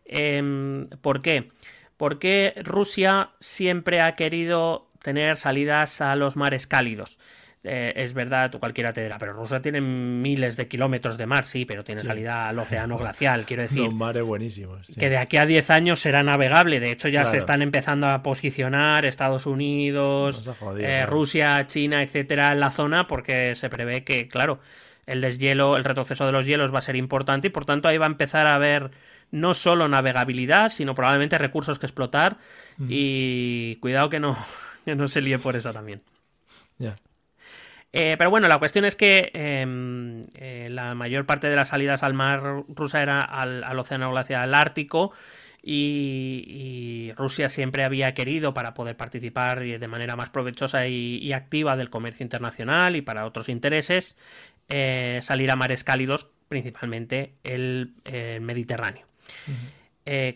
[SPEAKER 3] Em, ¿Por qué? Porque Rusia siempre ha querido tener salidas a los mares cálidos. Eh, es verdad, cualquiera te dirá, pero Rusia tiene miles de kilómetros de mar, sí, pero tiene salida al océano glacial, quiero decir.
[SPEAKER 2] Los mares buenísimos.
[SPEAKER 3] Que de aquí a 10 años será navegable. De hecho, ya se están empezando a posicionar Estados Unidos, eh, Rusia, China, etcétera, en la zona, porque se prevé que, claro, el deshielo, el retroceso de los hielos va a ser importante y por tanto ahí va a empezar a haber no solo navegabilidad, sino probablemente recursos que explotar. Y cuidado que no, <laughs> que no se líe por eso también.
[SPEAKER 2] Ya.
[SPEAKER 3] Eh, pero bueno, la cuestión es que em, eh, la mayor parte de las salidas al mar rusa era al, océano glacial ártico. Y, Rusia siempre había querido, para poder participar de manera más provechosa y, activa del comercio internacional y para otros intereses, eh, salir a mares cálidos, principalmente el, Mediterráneo.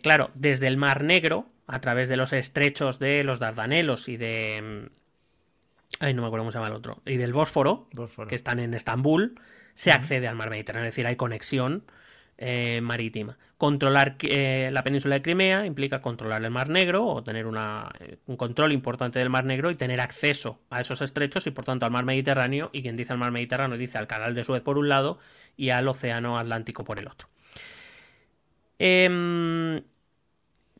[SPEAKER 3] claro, desde el Mar Negro, a través de los estrechos de los Dardanelos y de, Ay, no me acuerdo cómo se llama el otro. Y del Bósforo, que están en Estambul, se accede al mar Mediterráneo, es decir, hay conexión eh, marítima. Controlar eh, la península de Crimea implica controlar el Mar Negro o tener una, eh, un control importante del Mar Negro y tener acceso a esos estrechos y por tanto al mar Mediterráneo. Y quien dice al mar Mediterráneo dice al canal de Suez por un lado y al océano Atlántico por el otro. Em,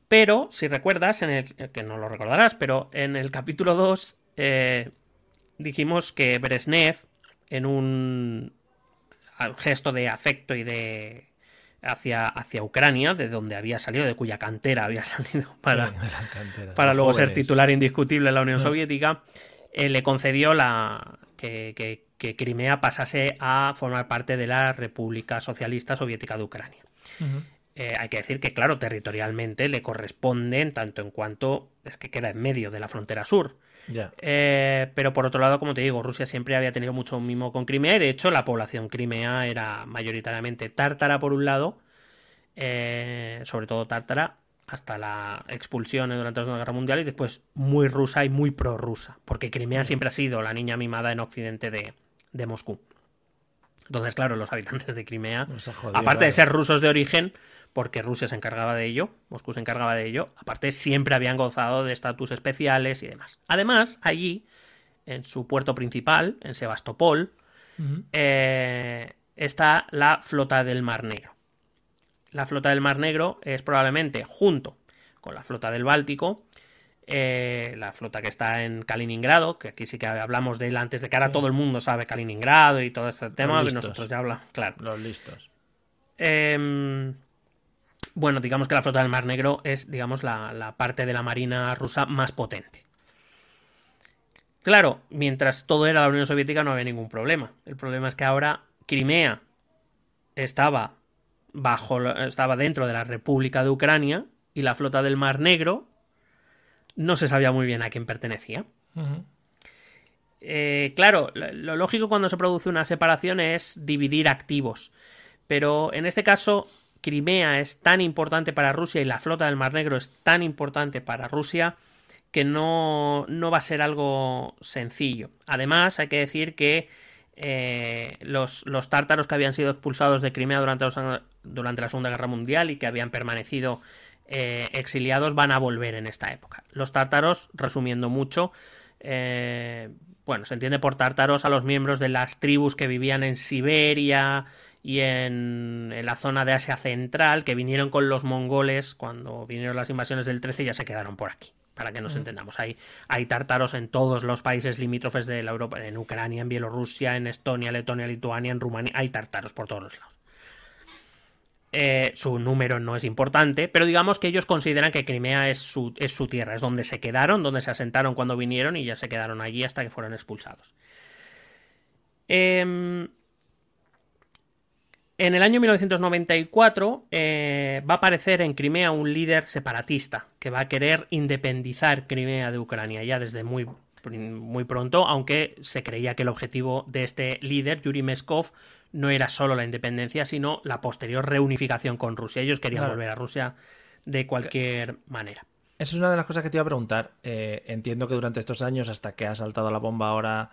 [SPEAKER 3] pero, si recuerdas, en el, que no lo recordarás, pero en el capítulo 2 dijimos que Brezhnev, en un gesto de afecto y de hacia, hacia Ucrania, de donde había salido, de cuya cantera había <laughs> salido para, para luego ser titular indiscutible en la Unión Soviética, eh, le concedió la que, que, Crimea pasase a formar parte de la República Socialista Soviética de Ucrania. Eh, hay que decir que, claro, territorialmente le corresponden tanto en cuanto es que queda en medio de la frontera sur. Eh, pero por otro lado, como te digo, Rusia siempre había tenido mucho mimo con Crimea y de hecho la población crimea era mayoritariamente tártara por un lado, eh, sobre todo tártara, hasta la expulsión durante la Segunda Guerra Mundial y después muy rusa y muy prorrusa, porque Crimea siempre ha sido la niña mimada en occidente de, de Moscú. Entonces, claro, los habitantes de Crimea,
[SPEAKER 2] jodido,
[SPEAKER 3] aparte de ser rusos de origen, porque Rusia se encargaba de ello, Moscú se encargaba de ello, aparte siempre habían gozado de estatus especiales y demás. Además, allí, en su puerto principal, en Sebastopol, eh, está la flota del Mar Negro. La flota del Mar Negro es probablemente, junto con la flota del Báltico, eh, la flota que está en Kaliningrado, que aquí sí que hablamos de él antes de que ahora
[SPEAKER 2] Sí.
[SPEAKER 3] todo el mundo sabe Kaliningrado y todo este tema, que nosotros ya hablamos, claro.
[SPEAKER 2] Los listos.
[SPEAKER 3] Em, bueno, digamos que la flota del Mar Negro es, digamos, la, la parte de la marina rusa más potente. Claro, mientras todo era la Unión Soviética no había ningún problema. El problema es que ahora Crimea estaba bajo estaba dentro de la República de Ucrania y la flota del Mar Negro no se sabía muy bien a quién pertenecía. Eh, claro, lo lógico cuando se produce una separación es dividir activos. Pero en este caso, Crimea es tan importante para Rusia y la flota del Mar Negro es tan importante para Rusia que no, no va a ser algo sencillo. Además, hay que decir que eh, los, los tártaros que habían sido expulsados de Crimea durante, los- durante la Segunda Guerra Mundial y que habían permanecido eh, exiliados van a volver en esta época. Los tártaros, resumiendo mucho, eh, bueno, se entiende por tártaros a los miembros de las tribus que vivían en Siberia y en, en la zona de Asia Central, que vinieron con los mongoles cuando vinieron las invasiones del 13 y ya se quedaron por aquí. Para que nos entendamos, hay, hay tártaros en todos los países limítrofes de la Europa, en Ucrania, en Bielorrusia, en Estonia, Letonia, Lituania, en Rumanía, hay tártaros por todos los lados. Eh, su número no es importante, pero digamos que ellos consideran que Crimea es su, es su tierra, es donde se quedaron, donde se asentaron cuando vinieron y ya se quedaron allí hasta que fueron expulsados. Em, en el año 1994 eh, va a aparecer en Crimea un líder separatista que va a querer independizar Crimea de Ucrania ya desde muy, muy pronto, aunque se creía que el objetivo de este líder, Yuri Meskov, no era solo la independencia, sino la posterior reunificación con Rusia. Ellos querían
[SPEAKER 2] Claro.
[SPEAKER 3] volver a Rusia de cualquier manera.
[SPEAKER 2] Eso es una de las cosas que te iba a preguntar. Eh, entiendo que durante estos años, hasta que ha saltado la bomba ahora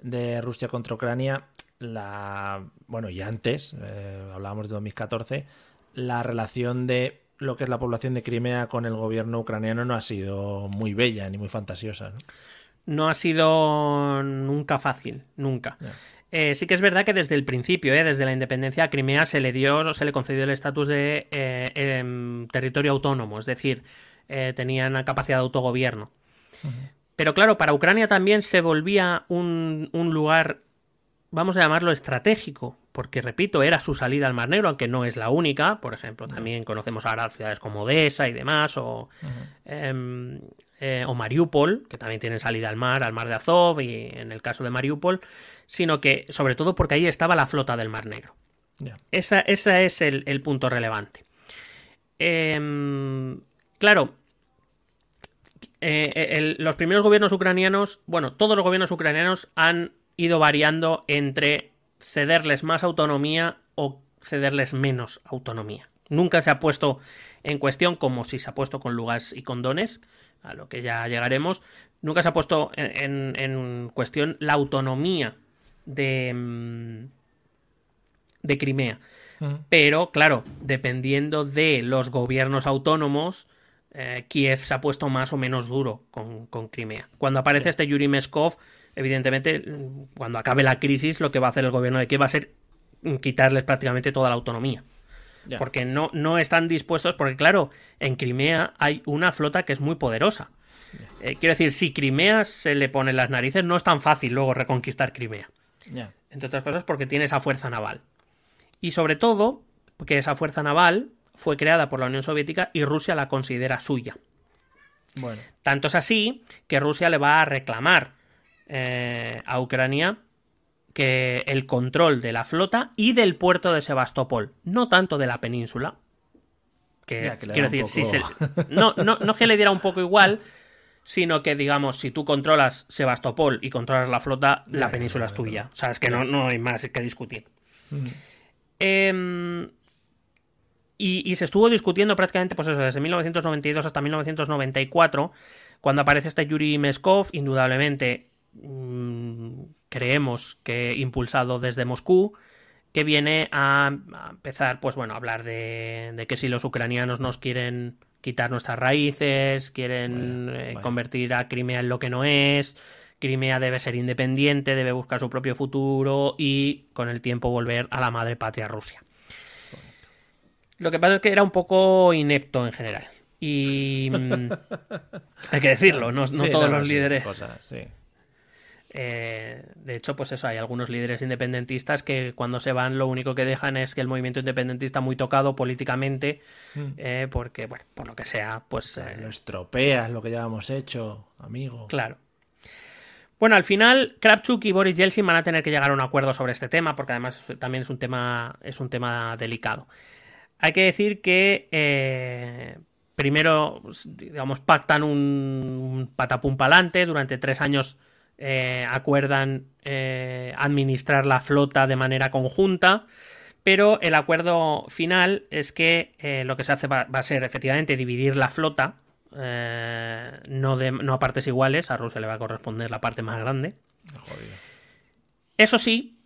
[SPEAKER 2] de Rusia contra Ucrania, la bueno, y antes, eh, hablábamos de 2014, la relación de lo que es la población de Crimea con el gobierno ucraniano no ha sido muy bella ni muy fantasiosa. ¿no?
[SPEAKER 3] no ha sido nunca fácil, nunca. Eh, sí que es verdad que desde el principio, eh, desde la independencia, a Crimea se le dio, se le concedió el estatus de eh, em, territorio autónomo, es decir, tenían la capacidad de autogobierno. Pero claro, para Ucrania también se volvía un, un lugar, vamos a llamarlo estratégico, porque repito, era su salida al Mar Negro, aunque no es la única. Por ejemplo, también conocemos ahora ciudades como Odessa y demás, o, em, eh, o Mariupol, que también tienen salida al mar, al mar de Azov, y en el caso de Mariupol, sino que sobre todo porque ahí estaba la flota del Mar Negro. Esa, ese es el, el punto relevante. Em, claro, eh, el- los primeros gobiernos ucranianos, bueno, todos los gobiernos ucranianos han ido variando entre cederles más autonomía o cederles menos autonomía. Nunca se ha puesto en cuestión, como si se ha puesto con Lugas y con Donetsk, a lo que ya llegaremos, nunca se ha puesto en, en- en cuestión la autonomía de, mm, de Crimea. Pero, claro, dependiendo de los gobiernos autónomos, eh, Kiev se ha puesto más o menos duro con, con Crimea. Cuando aparece este Yuri Meskov, evidentemente, cuando acabe la crisis, lo que va a hacer el gobierno de Kiev va a ser quitarles prácticamente toda la autonomía. Porque no, no están dispuestos, porque claro, en Crimea hay una flota que es muy poderosa. Eh, quiero decir, si Crimea se le pone las narices, no es tan fácil luego reconquistar Crimea entre otras cosas porque tiene esa fuerza naval. Y sobre todo, porque esa fuerza naval fue creada por la Unión Soviética y Rusia la considera suya.
[SPEAKER 2] Bueno.
[SPEAKER 3] Tanto es así que Rusia le va a reclamar eh, a Ucrania que el control de la flota y del puerto de Sebastopol, no tanto de la península, Que,
[SPEAKER 2] Ya, que le
[SPEAKER 3] quiero decir, si
[SPEAKER 2] poco-
[SPEAKER 3] se- <laughs> no, no, no que le diera un poco igual, sino que, digamos, si tú controlas Sebastopol y controlas la flota,
[SPEAKER 2] Ya,
[SPEAKER 3] la península
[SPEAKER 2] ya,
[SPEAKER 3] es
[SPEAKER 2] ya.
[SPEAKER 3] tuya. O sea, es que no, no hay más que discutir. Em, y, y se estuvo discutiendo prácticamente, pues eso, desde 1992 hasta 1994, cuando aparece este Yuri Meskov, indudablemente creemos que impulsado desde Moscú, que viene a, a empezar, pues bueno, a hablar de, de que si los ucranianos nos quieren quitar nuestras raíces, quieren
[SPEAKER 2] Vaya,
[SPEAKER 3] eh, convertir a Crimea en lo que no es, Crimea debe ser independiente, debe buscar su propio futuro y con el tiempo volver a la madre patria Rusia. Lo que pasa es que era un poco inepto en general. Y mm, <laughs> hay que decirlo, no, no
[SPEAKER 2] Sí,
[SPEAKER 3] todos
[SPEAKER 2] no,
[SPEAKER 3] los
[SPEAKER 2] sí,
[SPEAKER 3] líderes.
[SPEAKER 2] cosas, sí.
[SPEAKER 3] Eh, de hecho, pues eso, hay algunos líderes independentistas que cuando se van lo único que dejan es que el movimiento independentista muy tocado políticamente,
[SPEAKER 2] Mm.
[SPEAKER 3] eh, porque, bueno, por lo que sea, pues... Eh,
[SPEAKER 2] Lo estropeas lo que ya hemos hecho, amigo.
[SPEAKER 3] Claro. Bueno, al final, Kravchuk y Boris Yeltsin van a tener que llegar a un acuerdo sobre este tema, porque además también es un tema, es un tema delicado. Hay que decir que eh, primero, pues, digamos, pactan un, un patapum palante, durante tres años eh, acuerdan eh, administrar la flota de manera conjunta, pero el acuerdo final es que eh, lo que se hace va, va a ser efectivamente dividir la flota, no, de, no a partes iguales, a Rusia le va a corresponder la parte más grande. Eso sí,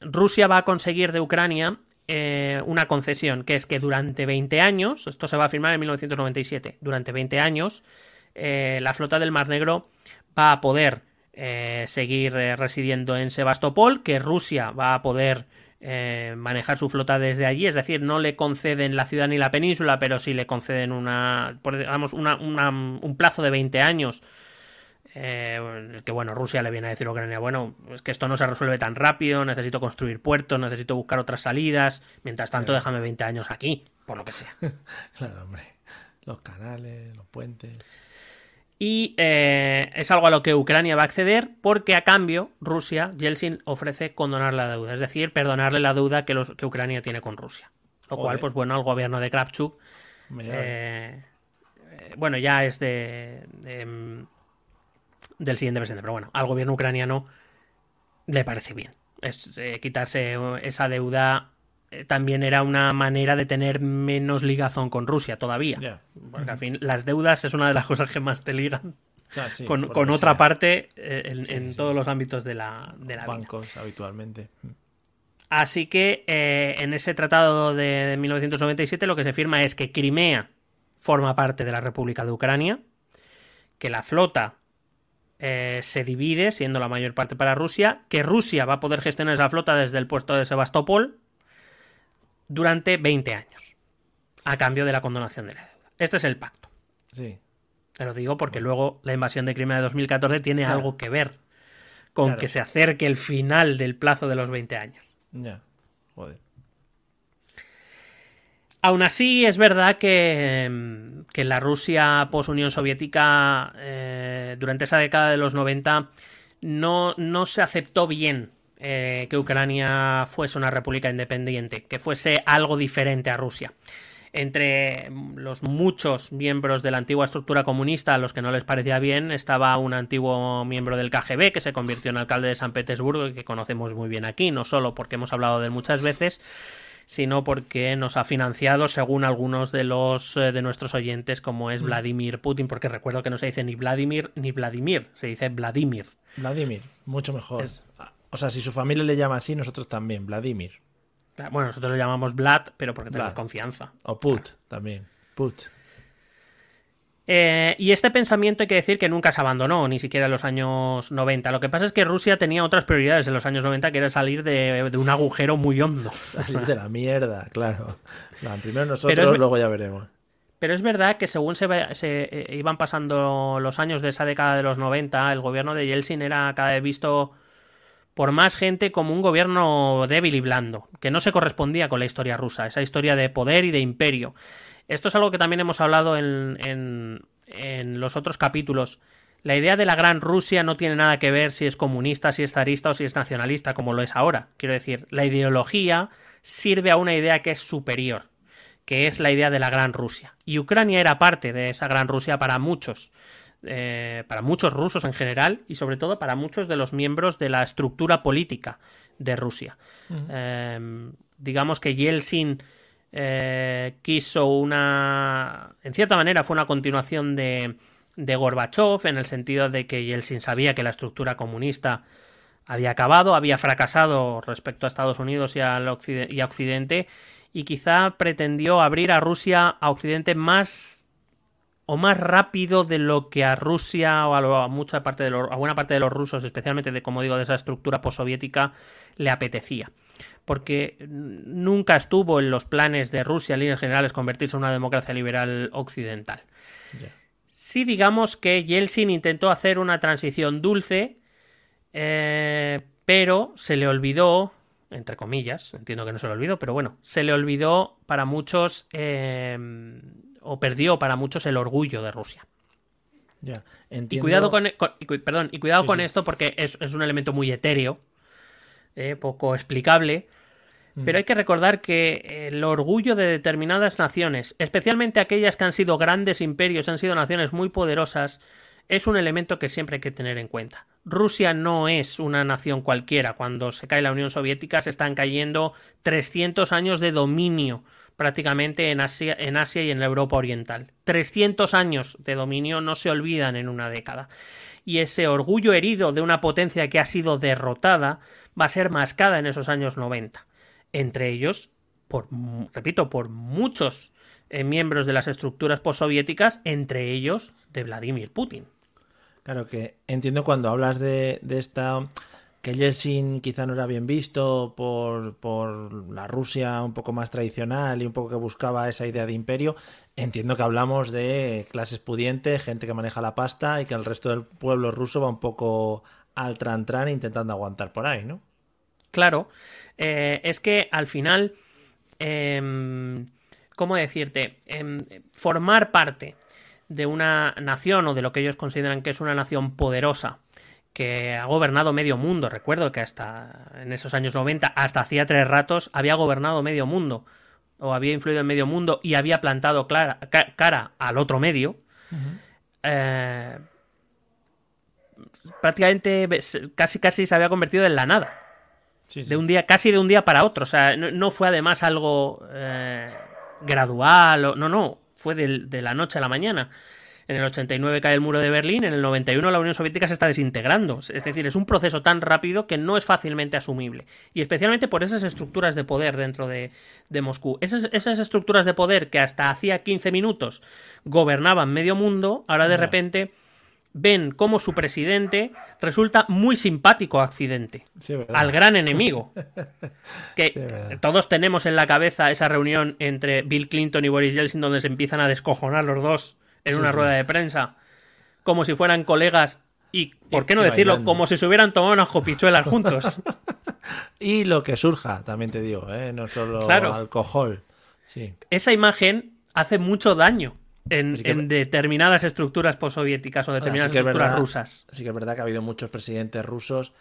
[SPEAKER 3] Rusia va a conseguir de Ucrania una concesión, que es que durante 20 años, esto se va a firmar en 1997, durante 20 años, la flota del Mar Negro va a poder eh, seguir eh, residiendo en Sebastopol, que Rusia va a poder eh, manejar su flota desde allí, es decir, no le conceden la ciudad ni la península, pero sí le conceden una, digamos, una- una- un plazo de 20 años eh, que bueno, Rusia le viene a decir a Ucrania, bueno, es que esto no se resuelve tan rápido, necesito construir puertos, necesito buscar otras salidas, mientras tanto déjame 20 años aquí, por lo que sea. <laughs>
[SPEAKER 2] Claro, hombre. Los canales, los puentes.
[SPEAKER 3] Y eh, es algo a lo que Ucrania va a acceder porque a cambio Rusia, Yeltsin, ofrece condonar la deuda, es decir, perdonarle la deuda que, los, que Ucrania tiene con Rusia. Lo
[SPEAKER 2] Joder.
[SPEAKER 3] cual, pues bueno, al gobierno de Kravchuk Eh, eh, bueno, ya es de, de, mm, del siguiente presidente, pero bueno, al gobierno ucraniano le parece bien. Es, eh, quitarse esa deuda también era una manera de tener menos ligazón con Rusia todavía. Porque al fin, las deudas es una de las cosas que más te ligan
[SPEAKER 2] sí,
[SPEAKER 3] con, otra
[SPEAKER 2] sea.
[SPEAKER 3] parte eh, en,
[SPEAKER 2] Sí,
[SPEAKER 3] en
[SPEAKER 2] sí.
[SPEAKER 3] todos los ámbitos de la, de la vida.
[SPEAKER 2] bancos habitualmente.
[SPEAKER 3] Así que eh, en ese tratado de, de 1997 lo que se firma es que Crimea forma parte de la República de Ucrania, que la flota eh, se divide, siendo la mayor parte para Rusia, que Rusia va a poder gestionar esa flota desde el puerto de Sebastopol durante 20 años, a cambio de la condonación de la deuda. Este es el pacto.
[SPEAKER 2] Sí.
[SPEAKER 3] Te lo digo porque luego la invasión de Crimea de 2014 tiene
[SPEAKER 2] Claro.
[SPEAKER 3] algo que ver con
[SPEAKER 2] Claro.
[SPEAKER 3] que se acerque el final del plazo de los 20 años.
[SPEAKER 2] Ya. Joder.
[SPEAKER 3] Aún así, es verdad que, mm, que la Rusia post-Unión Soviética, eh, durante esa década de los 90, no, no se aceptó bien eh, que Ucrania fuese una república independiente, que fuese algo diferente a Rusia. Entre mm, los muchos miembros de la antigua estructura comunista a los que no les parecía bien estaba un antiguo miembro del KGB que se convirtió en alcalde de San Petersburgo y que conocemos muy bien aquí, no solo porque hemos hablado de él muchas veces, sino porque nos ha financiado, según algunos de los eh, de nuestros oyentes, como es Vladimir Putin, porque recuerdo que no se dice ni Vladimir ni Vladimir, se dice Vladimir.
[SPEAKER 2] Vladimir, mucho mejor.
[SPEAKER 3] Es-
[SPEAKER 2] O sea, si su familia le llama así, nosotros también. Vladimir.
[SPEAKER 3] Bueno, nosotros lo llamamos Vlad, pero porque tenemos
[SPEAKER 2] Vlad.
[SPEAKER 3] confianza.
[SPEAKER 2] O Put también. Put.
[SPEAKER 3] Eh, y este pensamiento hay que decir que nunca se abandonó, ni siquiera en los años 90. Lo que pasa es que Rusia tenía otras prioridades en los años 90, que era salir de, de un agujero muy hondo. <laughs>
[SPEAKER 2] Salir de la mierda, claro. No, primero nosotros,
[SPEAKER 3] es-
[SPEAKER 2] luego ya veremos.
[SPEAKER 3] Pero es verdad que según se, eh, iban pasando los años de esa década de los 90, el gobierno de Yeltsin era cada vez visto por más gente como un gobierno débil y blando, que no se correspondía con la historia rusa, esa historia de poder y de imperio. Esto es algo que también hemos hablado en, en- los otros capítulos. La idea de la gran Rusia no tiene nada que ver si es comunista, si es zarista o si es nacionalista, como lo es ahora. Quiero decir, la ideología sirve a una idea que es superior que es la idea de la Gran Rusia. Y Ucrania era parte de esa Gran Rusia para muchos. Eh, para muchos rusos en general y sobre todo para muchos de los miembros de la estructura política de Rusia. Em, digamos que Yeltsin eh, quiso una... En cierta manera fue una continuación de, de Gorbachev en el sentido de que Yeltsin sabía que la estructura comunista había acabado, había fracasado respecto a Estados Unidos y, al y a Occidente y quizá pretendió abrir a Rusia a Occidente más o más rápido de lo que a Rusia o a, mucha parte de a buena parte de los rusos, especialmente de como digo de esa estructura postsoviética, le apetecía. Porque nunca estuvo en los planes de Rusia en líneas generales convertirse en una democracia liberal occidental. Sí, digamos que Yeltsin intentó hacer una transición dulce, eh, pero se le olvidó, entre comillas, entiendo que no se le olvidó, pero bueno, se le olvidó para muchos eh, o perdió para muchos el orgullo de Rusia. Y cuidado con, perdón, y cuidado con esto porque es, un elemento muy etéreo, eh, poco explicable. Mm. Pero hay que recordar que el orgullo de determinadas naciones, especialmente aquellas que han sido grandes imperios, han sido naciones muy poderosas, es un elemento que siempre hay que tener en cuenta. Rusia no es una nación cualquiera. Cuando se cae la Unión Soviética se están cayendo 300 años de dominio prácticamente en Asia, en Asia y en la Europa Oriental. 300 años de dominio no se olvidan en una década. Y ese orgullo herido de una potencia que ha sido derrotada va a ser mascada en esos años 90. Entre ellos, por, repito, por muchos eh, miembros de las estructuras postsoviéticas, entre ellos de Vladimir Putin.
[SPEAKER 2] Claro que entiendo cuando hablas de, de esta que Yeltsin quizá no era bien visto por, por, la Rusia un poco más tradicional y un poco que buscaba esa idea de imperio, entiendo que hablamos de clases pudientes, gente que maneja la pasta y que el resto del pueblo ruso va un poco al tran tran intentando aguantar por ahí, ¿no?
[SPEAKER 3] Claro, eh, es que al final, em, ¿cómo decirte? Em, formar parte de una nación o de lo que ellos consideran que es una nación poderosa, que ha gobernado medio mundo. Recuerdo que hasta en esos años 90, hasta hacía tres ratos, había gobernado medio mundo o había influido en medio mundo y había plantado cara al otro medio. Eh, prácticamente casi casi se había convertido en la nada. De un día, casi de un día para otro. O sea, no, fue además algo eh, gradual. O, no, no. Fue de la noche a la mañana. En el 89 cae el muro de Berlín, en el 91 la Unión Soviética se está desintegrando. Es decir, es un proceso tan rápido que no es fácilmente asumible. Y especialmente por esas estructuras de poder dentro de, Moscú. Esas, estructuras de poder que hasta hacía 15 minutos gobernaban medio mundo, ahora de repente ven cómo su presidente resulta muy simpático a Occidente, al gran enemigo. <laughs> Que todos tenemos en la cabeza esa reunión entre Bill Clinton y Boris Yeltsin donde se empiezan a descojonar los dos en una rueda de prensa, como si fueran colegas y, ¿por qué no decirlo? Como si se hubieran tomado unas copichuelas juntos. <laughs>
[SPEAKER 2] y lo que surja, también te digo, ¿eh? no solo alcohol. Sí.
[SPEAKER 3] Esa imagen hace mucho daño en, determinadas estructuras postsoviéticas o determinadas estructuras rusas.
[SPEAKER 2] Sí que es verdad que ha habido muchos presidentes rusos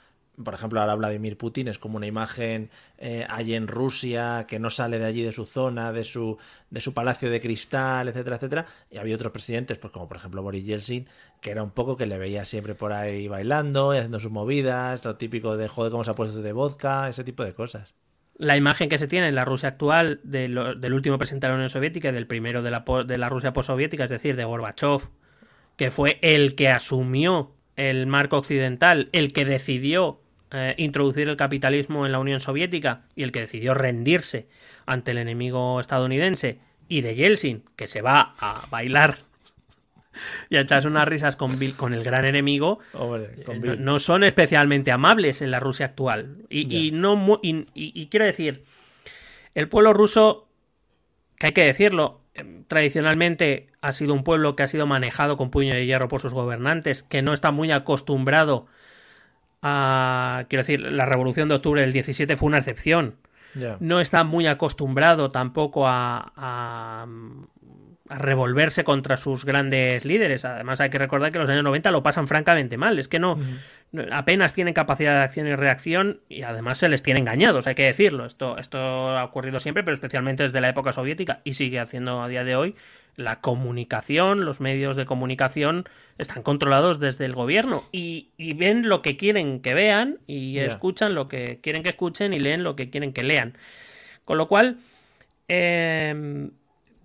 [SPEAKER 2] por ejemplo, ahora Vladimir Putin es como una imagen eh, allí en Rusia que no sale de allí de su zona, de su, de su palacio de cristal, etcétera, etcétera. Y había otros presidentes, pues como por ejemplo Boris Yeltsin, que era un poco que le veía siempre por ahí bailando y haciendo sus movidas, lo típico de joder cómo se ha puesto de vodka, ese tipo de cosas.
[SPEAKER 3] La imagen que se tiene en la Rusia actual del último presidente de la Unión Soviética y del primero de la, de la Rusia postsoviética, es decir, de Gorbachev, que fue el que asumió el marco occidental, el que decidió eh, introducir el capitalismo en la Unión Soviética y el que decidió rendirse ante el enemigo estadounidense, y de Yeltsin, que se va a bailar <laughs> y a echarse unas risas con, con el gran enemigo, eh, no, son especialmente amables en la Rusia actual. Y, no, y, quiero decir, el pueblo ruso, que hay que decirlo, eh, tradicionalmente ha sido un pueblo que ha sido manejado con puño de hierro por sus gobernantes, que no está muy acostumbrado quiero decir, la revolución de octubre del 17 fue una excepción. No está muy acostumbrado tampoco a, a revolverse contra sus grandes líderes. Además, hay que recordar que los años 90 lo pasan francamente mal. Es que no, apenas tienen capacidad de acción y reacción y además se les tiene engañados, hay que decirlo. Esto, esto ha ocurrido siempre, pero especialmente desde la época soviética y sigue haciendo a día de hoy. La comunicación, los medios de comunicación están controlados desde el gobierno y, ven lo que quieren que vean y escuchan lo que quieren que escuchen y leen lo que quieren que lean. Con lo cual, eh,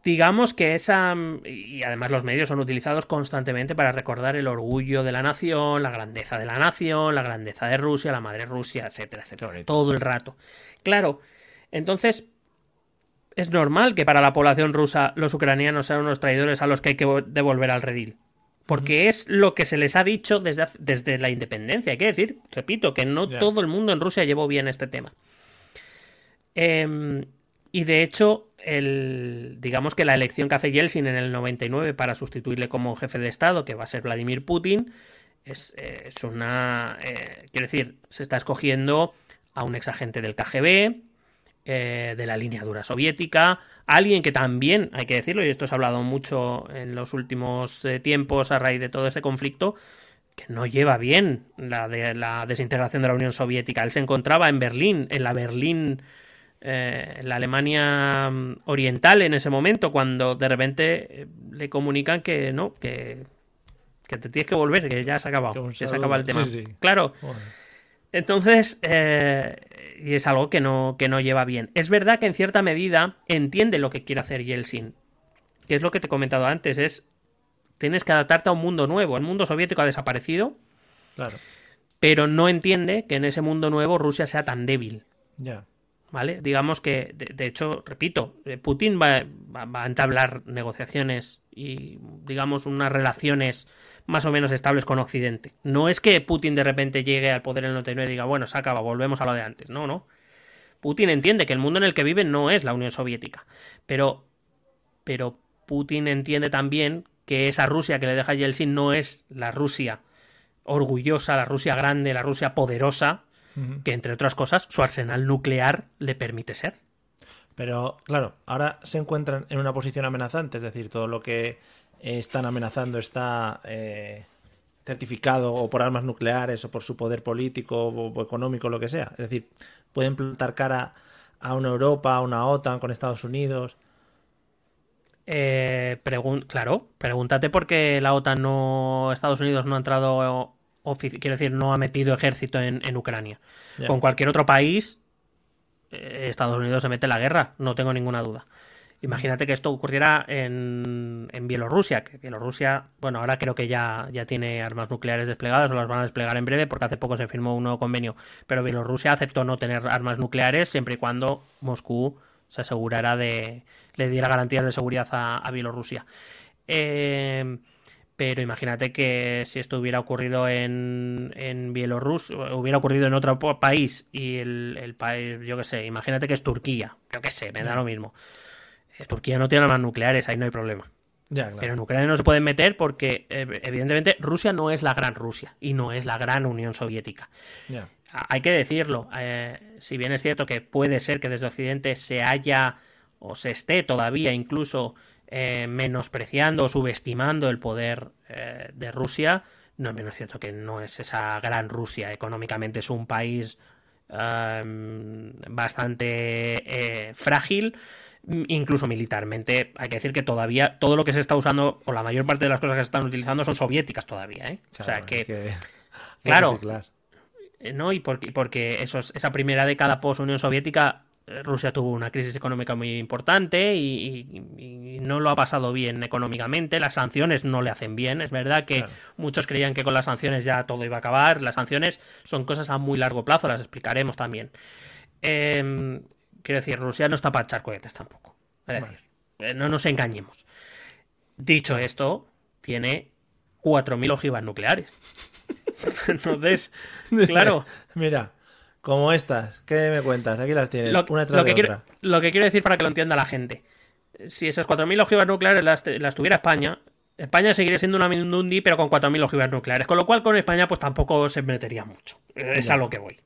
[SPEAKER 3] digamos que esa... Y además los medios son utilizados constantemente para recordar el orgullo de la nación, la grandeza de la nación, la grandeza de Rusia, la madre Rusia, etcétera, etcétera. Todo el rato. Claro, entonces... Es normal que para la población rusa los ucranianos sean unos traidores a los que hay que devolver al redil. Porque es lo que se les ha dicho desde, desde la independencia. Hay que decir, repito, que no todo el mundo en Rusia llevó bien este tema. Em, y de hecho, el, digamos que la elección que hace Yeltsin en el 99 para sustituirle como jefe de Estado, que va a ser Vladimir Putin, es, una... Eh, quiero decir, se está escogiendo a un exagente del KGB, eh, de la línea dura soviética, alguien que también, hay que decirlo, y esto se ha hablado mucho en los últimos eh, tiempos a raíz de todo este conflicto, que no lleva bien la, de, la desintegración de la Unión Soviética. Él se encontraba en Berlín, en la Berlín eh, la Alemania mm, oriental en ese momento, cuando de repente eh, le comunican que no, que, que te tienes que volver, que ya se ha acabado, que, se acaba el tema. Claro. Entonces, eh, y es algo que no, que no lleva bien. Es verdad que en cierta medida entiende lo que quiere hacer Yeltsin, que es lo que te he comentado antes, es tienes que adaptarte a un mundo nuevo. El mundo soviético ha desaparecido,
[SPEAKER 2] claro.
[SPEAKER 3] pero no entiende que en ese mundo nuevo Rusia sea tan débil.
[SPEAKER 2] Ya.
[SPEAKER 3] ¿vale? Digamos que, de, hecho, repito, eh, Putin va, a entablar negociaciones y, digamos, unas relaciones más o menos estables con Occidente. No es que Putin de repente llegue al poder en el 99 y diga, bueno, se acaba, volvemos a lo de antes. No, no. Putin entiende que el mundo en el que vive no es la Unión Soviética. Pero, pero Putin entiende también que esa Rusia que le deja Yeltsin no es la Rusia orgullosa, la Rusia grande, la Rusia poderosa, que entre otras cosas su arsenal nuclear le permite ser.
[SPEAKER 2] Pero claro, ahora se encuentran en una posición amenazante, es decir, todo lo que están amenazando está eh, certificado o por armas nucleares o por su poder político o, económico, lo que sea. Es decir, pueden plantar cara a una Europa, a una OTAN con Estados Unidos.
[SPEAKER 3] Eh, claro, pregúntate por qué la OTAN no, Estados Unidos no ha entrado quiero decir, no ha metido ejército en, Ucrania. Con cualquier otro país, eh, Estados Unidos se mete en la guerra, no tengo ninguna duda. Imagínate que esto ocurriera en, Bielorrusia, que Bielorrusia, bueno, ahora creo que ya, ya tiene armas nucleares desplegadas o las van a desplegar en breve porque hace poco se firmó un nuevo convenio, pero Bielorrusia aceptó no tener armas nucleares siempre y cuando Moscú se asegurara de, le diera garantías de seguridad a, Bielorrusia. Eh, pero imagínate que si esto hubiera ocurrido en, en Bielorrusia, hubiera ocurrido en otro país y el, país, yo qué sé, imagínate que es Turquía, yo qué sé, me da lo mismo. Turquía no tiene armas nucleares, ahí no hay problema. Pero en Ucrania no se pueden meter porque, eh, evidentemente, Rusia no es la gran Rusia y no es la gran Unión Soviética. Hay que decirlo, eh, si bien es cierto que puede ser que desde Occidente se haya o se esté todavía incluso eh, menospreciando o subestimando el poder eh, de Rusia. No es menos cierto que no es esa gran Rusia. Económicamente es un país bastante frágil. Incluso militarmente, hay que decir que todavía todo lo que se está usando, o la mayor parte de las cosas que se están utilizando, son soviéticas todavía. ¿eh? o sea que. Claro. ¿no? Y porque, porque esa primera década post-Unión Soviética Rusia tuvo una crisis económica muy importante y, no lo ha pasado bien económicamente. Las sanciones no le hacen bien. Es verdad que muchos creían que con las sanciones ya todo iba a acabar. Las sanciones son cosas a muy largo plazo, las explicaremos también. Em, quiero decir, Rusia no está para echar cohetes tampoco. Es decir, eh, no nos engañemos. Dicho esto, tiene 4.000 ojivas nucleares. <laughs> Entonces, <laughs> claro.
[SPEAKER 2] Mira, como estas, ¿qué me cuentas? Aquí las tienes,
[SPEAKER 3] lo, una tras que Quiero, lo que quiero decir para que lo entienda la gente. Si esas 4.000 ojivas nucleares las, tuviera España, España seguiría siendo una Mindundi, pero con 4.000 ojivas nucleares. Con lo cual, con España, pues tampoco se metería mucho. Es a lo que voy.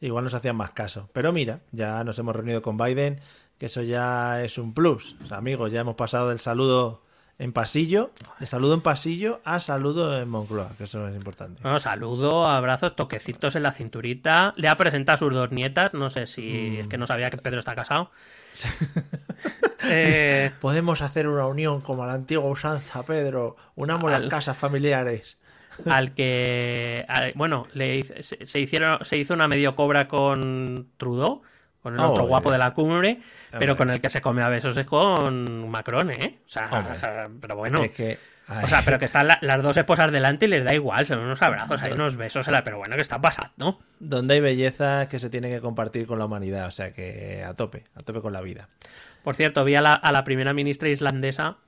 [SPEAKER 2] Igual nos hacían más caso. Pero mira, ya nos hemos reunido con Biden, que eso ya es un plus. O sea, amigos, ya hemos pasado del saludo en pasillo, de saludo en pasillo a saludo en Moncloa, que eso es importante.
[SPEAKER 3] Bueno, saludo, abrazos, toquecitos en la cinturita. Le ha presentado a sus dos nietas. No sé si es que no sabía que Pedro está casado. <laughs>
[SPEAKER 2] Eh, Podemos hacer una unión como a la antigua usanza, Pedro. Unamos las casas familiares.
[SPEAKER 3] Al que, bueno, le, se, hicieron, se hizo una medio cobra con Trudeau, con el otro guapo de la cumbre, pero con el que se come a besos es con Macron, ¿eh? O sea, pero bueno. O sea, pero que están las dos esposas delante y les da igual, son unos abrazos, hay unos besos, pero bueno, ¿qué está pasando?
[SPEAKER 2] Donde hay belleza que se tiene que compartir con la humanidad, o sea que a tope, a tope con la vida.
[SPEAKER 3] Por cierto, vi a la, primera ministra islandesa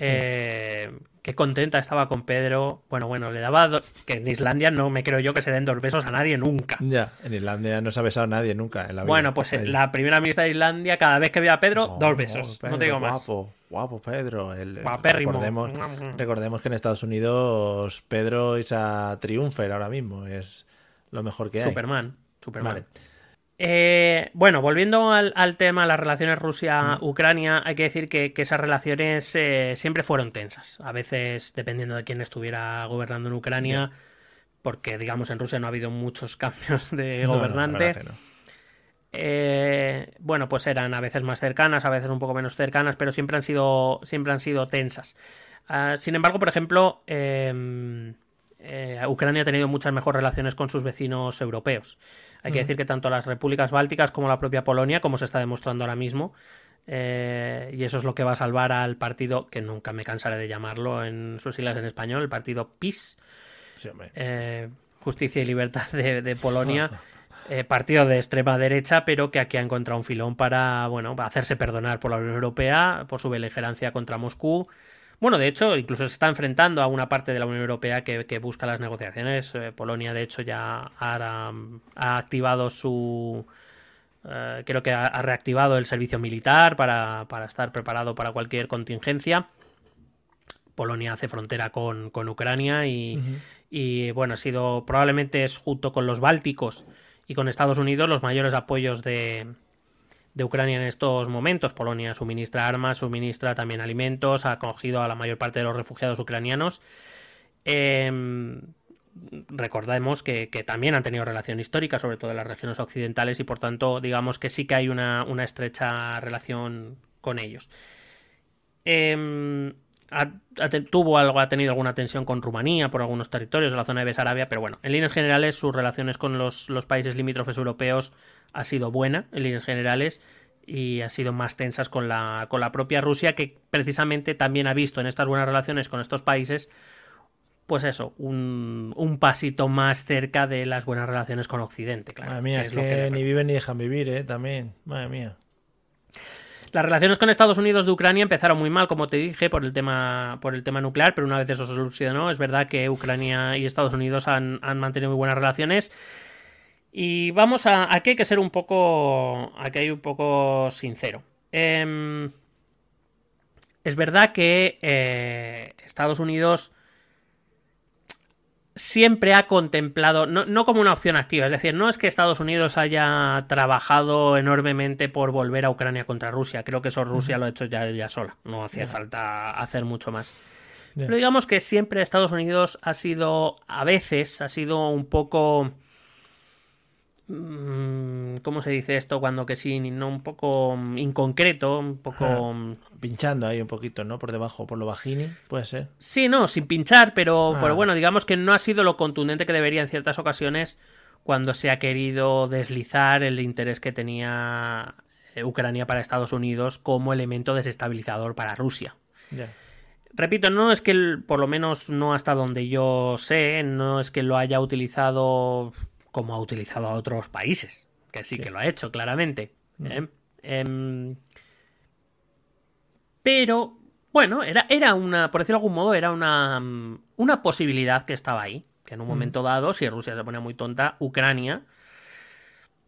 [SPEAKER 3] eh, qué contenta estaba con Pedro. Bueno, bueno, le daba. Que en Islandia no me creo yo que se den dos besos a nadie nunca.
[SPEAKER 2] Ya, en Islandia no se ha besado a nadie nunca. En la vida.
[SPEAKER 3] Bueno, pues la primera ministra de Islandia, cada vez que ve a Pedro, dos besos. no te digo más.
[SPEAKER 2] Guapo, guapo Pedro. El, recordemos, recordemos que en Estados Unidos Pedro es a triunfer ahora mismo. Es lo mejor que hay.
[SPEAKER 3] Superman. Superman. Eh, bueno, volviendo al, tema de las relaciones Rusia-Ucrania, hay que decir que, esas relaciones eh, siempre fueron tensas. A veces, dependiendo de quién estuviera gobernando en Ucrania, porque digamos en Rusia no ha habido muchos <laughs> cambios de gobernante. Eh, bueno, pues eran a veces más cercanas, a veces un poco menos cercanas, pero siempre han sido, siempre han sido tensas. Ah, sin embargo, por ejemplo, em, Ucrania ha tenido muchas mejores relaciones con sus vecinos europeos. Hay que decir que tanto las repúblicas bálticas como la propia Polonia, como se está demostrando ahora mismo, eh, y eso es lo que va a salvar al partido, que nunca me cansaré de llamarlo en sus siglas en español, el partido PIS, eh, Justicia y Libertad de, Polonia. <laughs> Eh, partido de extrema derecha, pero que aquí ha encontrado un filón para, bueno, hacerse perdonar por la Unión Europea, por su beligerancia contra Moscú, bueno, de hecho, incluso se está enfrentando a una parte de la Unión Europea que, busca las negociaciones. Eh, Polonia, de hecho, ya ha, activado su... Eh, creo que ha, reactivado el servicio militar para, estar preparado para cualquier contingencia. Polonia hace frontera con, Ucrania y, bueno, ha sido probablemente es junto con los bálticos y con Estados Unidos los mayores apoyos de, de Ucrania en estos momentos. Polonia suministra armas, suministra también alimentos, ha acogido a la mayor parte de los refugiados ucranianos. Em, recordemos que, también han tenido relación histórica, sobre todo en las regiones occidentales, y por tanto, digamos que sí que hay una, estrecha relación con ellos. Em, tuvo algo, ha tenido alguna tensión con Rumanía por algunos territorios de la zona de Besarabia, pero bueno, en líneas generales sus relaciones con los, los países limítrofes europeos ha sido buena en líneas generales y ha sido más tensas con la, con la propia Rusia, que precisamente también ha visto en estas buenas relaciones con estos países, pues eso, un, un pasito más cerca de las buenas relaciones con Occidente, claro.
[SPEAKER 2] Madre mía, es, que, ni viven ni dejan vivir, ¿eh? También, madre mía.
[SPEAKER 3] Las relaciones con Estados Unidos de Ucrania empezaron muy mal, como te dije, por el tema, por el tema nuclear, pero una vez eso se solucionó, es verdad que Ucrania y Estados Unidos han, han mantenido muy buenas relaciones y vamos a. Aquí hay que ser un poco. Aquí hay un poco sincero. Em, es verdad que eh, Estados Unidos siempre ha contemplado, no, como una opción activa, es decir, no es que Estados Unidos haya trabajado enormemente por volver a Ucrania contra Rusia, creo que eso Rusia lo ha hecho ya, ya sola, no hacía falta hacer mucho más. Pero digamos que siempre Estados Unidos ha sido, a veces, ha sido un poco ¿Cómo se dice esto cuando que sí, no un poco mm, inconcreto, un poco
[SPEAKER 2] mm, pinchando ahí un poquito, ¿no? Por debajo, por lo bajini, puede ser.
[SPEAKER 3] Sí, no, sin pinchar, pero, ah. pero bueno, digamos que no ha sido lo contundente que debería en ciertas ocasiones cuando se ha querido deslizar el interés que tenía eh, Ucrania para Estados Unidos como elemento desestabilizador para Rusia. Repito, no es que, por lo menos no hasta donde yo sé, no es que lo haya utilizado como ha utilizado a otros países, que sí, que lo ha hecho claramente. ¿eh? Em, pero, bueno, era, era una, por decirlo de algún modo, era una, una posibilidad que estaba ahí, que en un momento dado, si Rusia se ponía muy tonta, Ucrania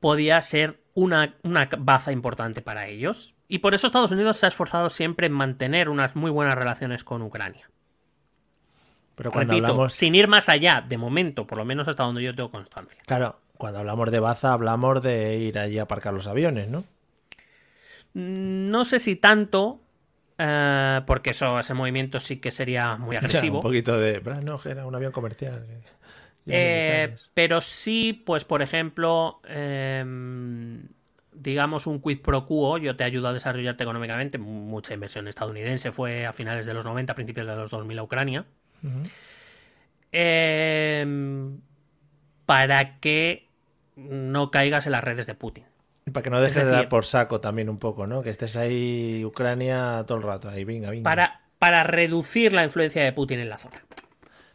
[SPEAKER 3] podía ser una, una baza importante para ellos. Y por eso Estados Unidos se ha esforzado siempre en mantener unas muy buenas relaciones con Ucrania. Pero cuando hablamos... sin ir más allá, de momento, por lo menos hasta donde yo tengo constancia.
[SPEAKER 2] Claro, cuando hablamos de baza, hablamos de ir allí a aparcar los aviones, ¿no?
[SPEAKER 3] No sé si tanto, eh, porque eso, ese movimiento sí que sería muy <laughs> agresivo.
[SPEAKER 2] un poquito de. No, era un avión comercial.
[SPEAKER 3] Eh, pero sí, pues por ejemplo, em, digamos un quid pro quo, yo te ayudo a desarrollarte económicamente. Mucha inversión estadounidense fue a finales de los 90, principios de los 2000 a Ucrania. Em, para que no caigas en las redes de Putin.
[SPEAKER 2] Para que no dejes de dar por saco también un poco, ¿no? Que estés ahí Ucrania todo el rato, ahí, venga, venga.
[SPEAKER 3] Para, para reducir la influencia de Putin en la zona.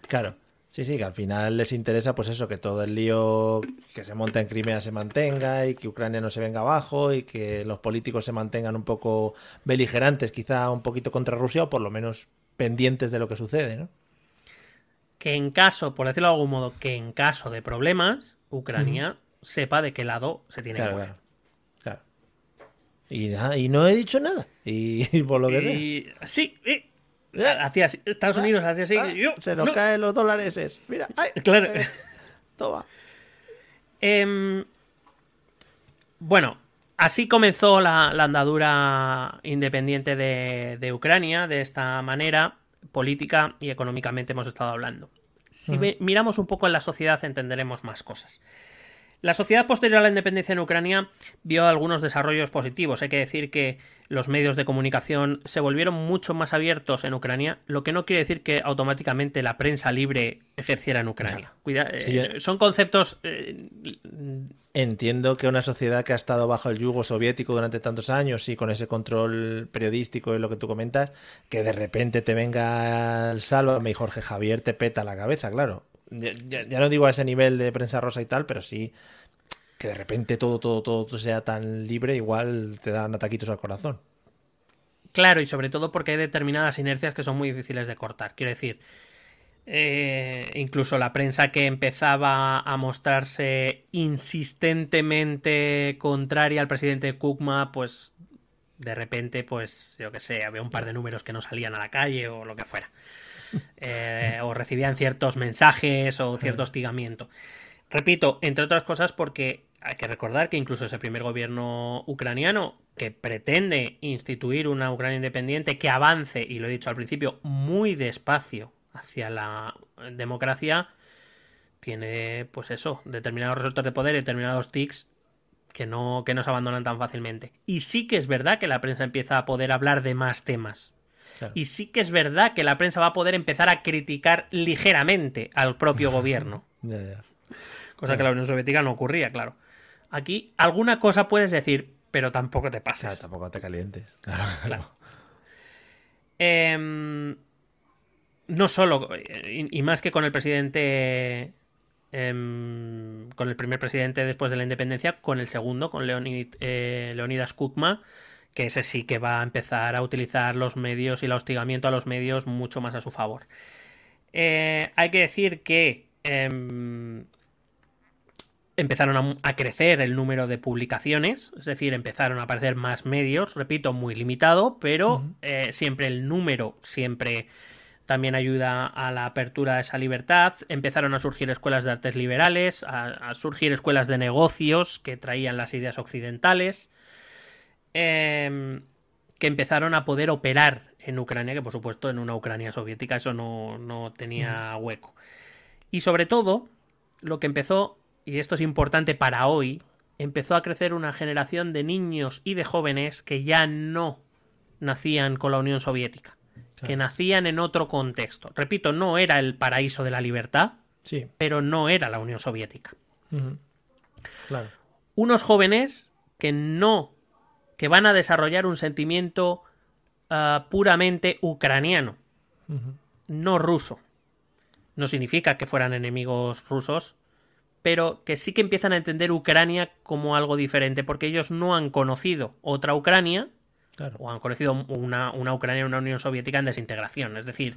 [SPEAKER 2] Claro. Sí, sí, que al final les interesa pues eso, que todo el lío que se monta en Crimea se mantenga y que Ucrania no se venga abajo y que los políticos se mantengan un poco beligerantes, quizá un poquito contra Rusia o por lo menos pendientes de lo que sucede, ¿no?
[SPEAKER 3] Que en caso, por decirlo de algún modo, que en caso de problemas, Ucrania sepa de qué lado se tiene que mover.
[SPEAKER 2] Claro, Y, nada, y no he dicho nada. Y, <laughs> por lo que
[SPEAKER 3] Sí, eh, Hacia Estados Unidos hacía así.
[SPEAKER 2] Ah, se nos caen los dólares. Mira, <laughs> claro. Eh, toma.
[SPEAKER 3] Em, bueno, así comenzó la, andadura independiente de, Ucrania, de esta manera, política y económicamente hemos estado hablando. Si miramos un poco en la sociedad entenderemos más cosas. La sociedad posterior a la independencia en Ucrania vio algunos desarrollos positivos. Hay que decir que los medios de comunicación se volvieron mucho más abiertos en Ucrania, lo que no quiere decir que automáticamente la prensa libre ejerciera en Ucrania. Eh, son conceptos... Eh,
[SPEAKER 2] Entiendo que una sociedad que ha estado bajo el yugo soviético durante tantos años y con ese control periodístico y lo que tú comentas, que de repente te venga el salvo, y Jorge Javier te peta la cabeza, claro. Ya, no digo a ese nivel de prensa rosa y tal, pero sí que de repente todo, todo, todo sea tan libre, igual te dan ataquitos al corazón.
[SPEAKER 3] Claro, y sobre todo porque hay determinadas inercias que son muy difíciles de cortar. Quiero decir, eh, incluso la prensa que empezaba a mostrarse insistentemente contraria al presidente Kukma, pues de repente, pues yo que sé, había un par de números que no salían a la calle o lo que fuera. Eh, o recibían ciertos mensajes o cierto hostigamiento. Repito, entre otras cosas porque hay que recordar que incluso ese primer gobierno ucraniano que pretende instituir una Ucrania independiente que avance, y lo he dicho al principio, muy despacio hacia la democracia, tiene pues eso, determinados resortes de poder, determinados tics que no, que no se abandonan tan fácilmente. Y sí que es verdad que la prensa empieza a poder hablar de más temas. Y sí que es verdad que la prensa va a poder empezar a criticar ligeramente al propio <laughs> gobierno. Cosa que la Unión Soviética no ocurría, claro. Aquí alguna cosa puedes decir, pero tampoco te pasa.
[SPEAKER 2] tampoco te calientes. <laughs> Claro.
[SPEAKER 3] Em, no solo, y, más que con el presidente. Em, con el primer presidente después de la independencia, con el segundo, con Leonid, eh, Leonidas Kukma, que ese sí que va a empezar a utilizar los medios y el hostigamiento a los medios mucho más a su favor. Eh, hay que decir que em, empezaron a, crecer el número de publicaciones, es decir, empezaron a aparecer más medios, repito, muy limitado, pero eh, siempre el número siempre también ayuda a la apertura de esa libertad. Empezaron a surgir escuelas de artes liberales, a surgir escuelas de negocios que traían las ideas occidentales. Em, que empezaron a poder operar en Ucrania, que por supuesto en una Ucrania soviética eso no, tenía hueco. Y sobre todo, lo que empezó, y esto es importante para hoy, empezó a crecer una generación de niños y de jóvenes que ya no nacían con la Unión Soviética, que nacían en otro contexto. Repito, no era el paraíso de la libertad,
[SPEAKER 2] sí.
[SPEAKER 3] pero no era la Unión Soviética. Unos jóvenes que no que van a desarrollar un sentimiento ah, puramente ucraniano, no ruso. No significa que fueran enemigos rusos, pero que sí que empiezan a entender Ucrania como algo diferente, porque ellos no han conocido otra Ucrania, o han conocido una, una, Ucrania, una Unión Soviética en desintegración. Es decir,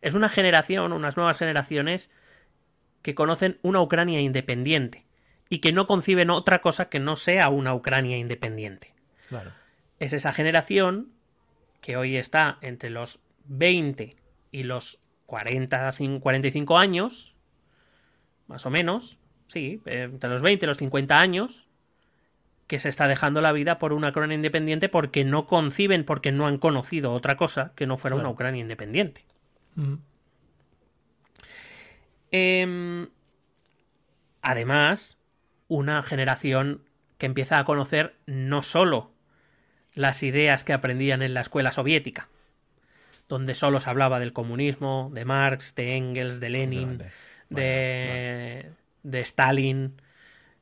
[SPEAKER 3] es una generación, unas nuevas generaciones que conocen una Ucrania independiente y que no conciben otra cosa que no sea una Ucrania independiente. Es esa generación que hoy está entre los 20 y los 40, 45 años, más o menos, sí, entre los 20 y los 50 años, que se está dejando la vida por una Ucrania independiente porque no conciben, porque no han conocido otra cosa que no fuera una Ucrania independiente. Em, además, una generación que empieza a conocer no solo las ideas que aprendían en la escuela soviética, donde solo se hablaba del comunismo, de Marx, de Engels, de Lenin, de, de, Stalin,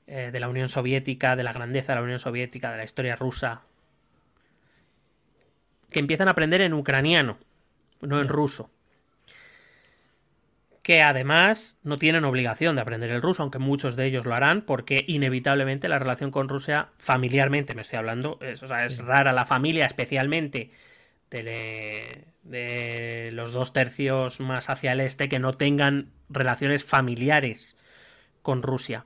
[SPEAKER 3] eh, de la Unión Soviética, de la grandeza de la Unión Soviética, de la historia rusa, que empiezan a aprender en ucraniano, no en ruso que además no tienen obligación de aprender el ruso, aunque muchos de ellos lo harán, porque inevitablemente la relación con Rusia, familiarmente me estoy hablando, es, es rara la familia, especialmente de, de, los dos tercios más hacia el este, que no tengan relaciones familiares con Rusia.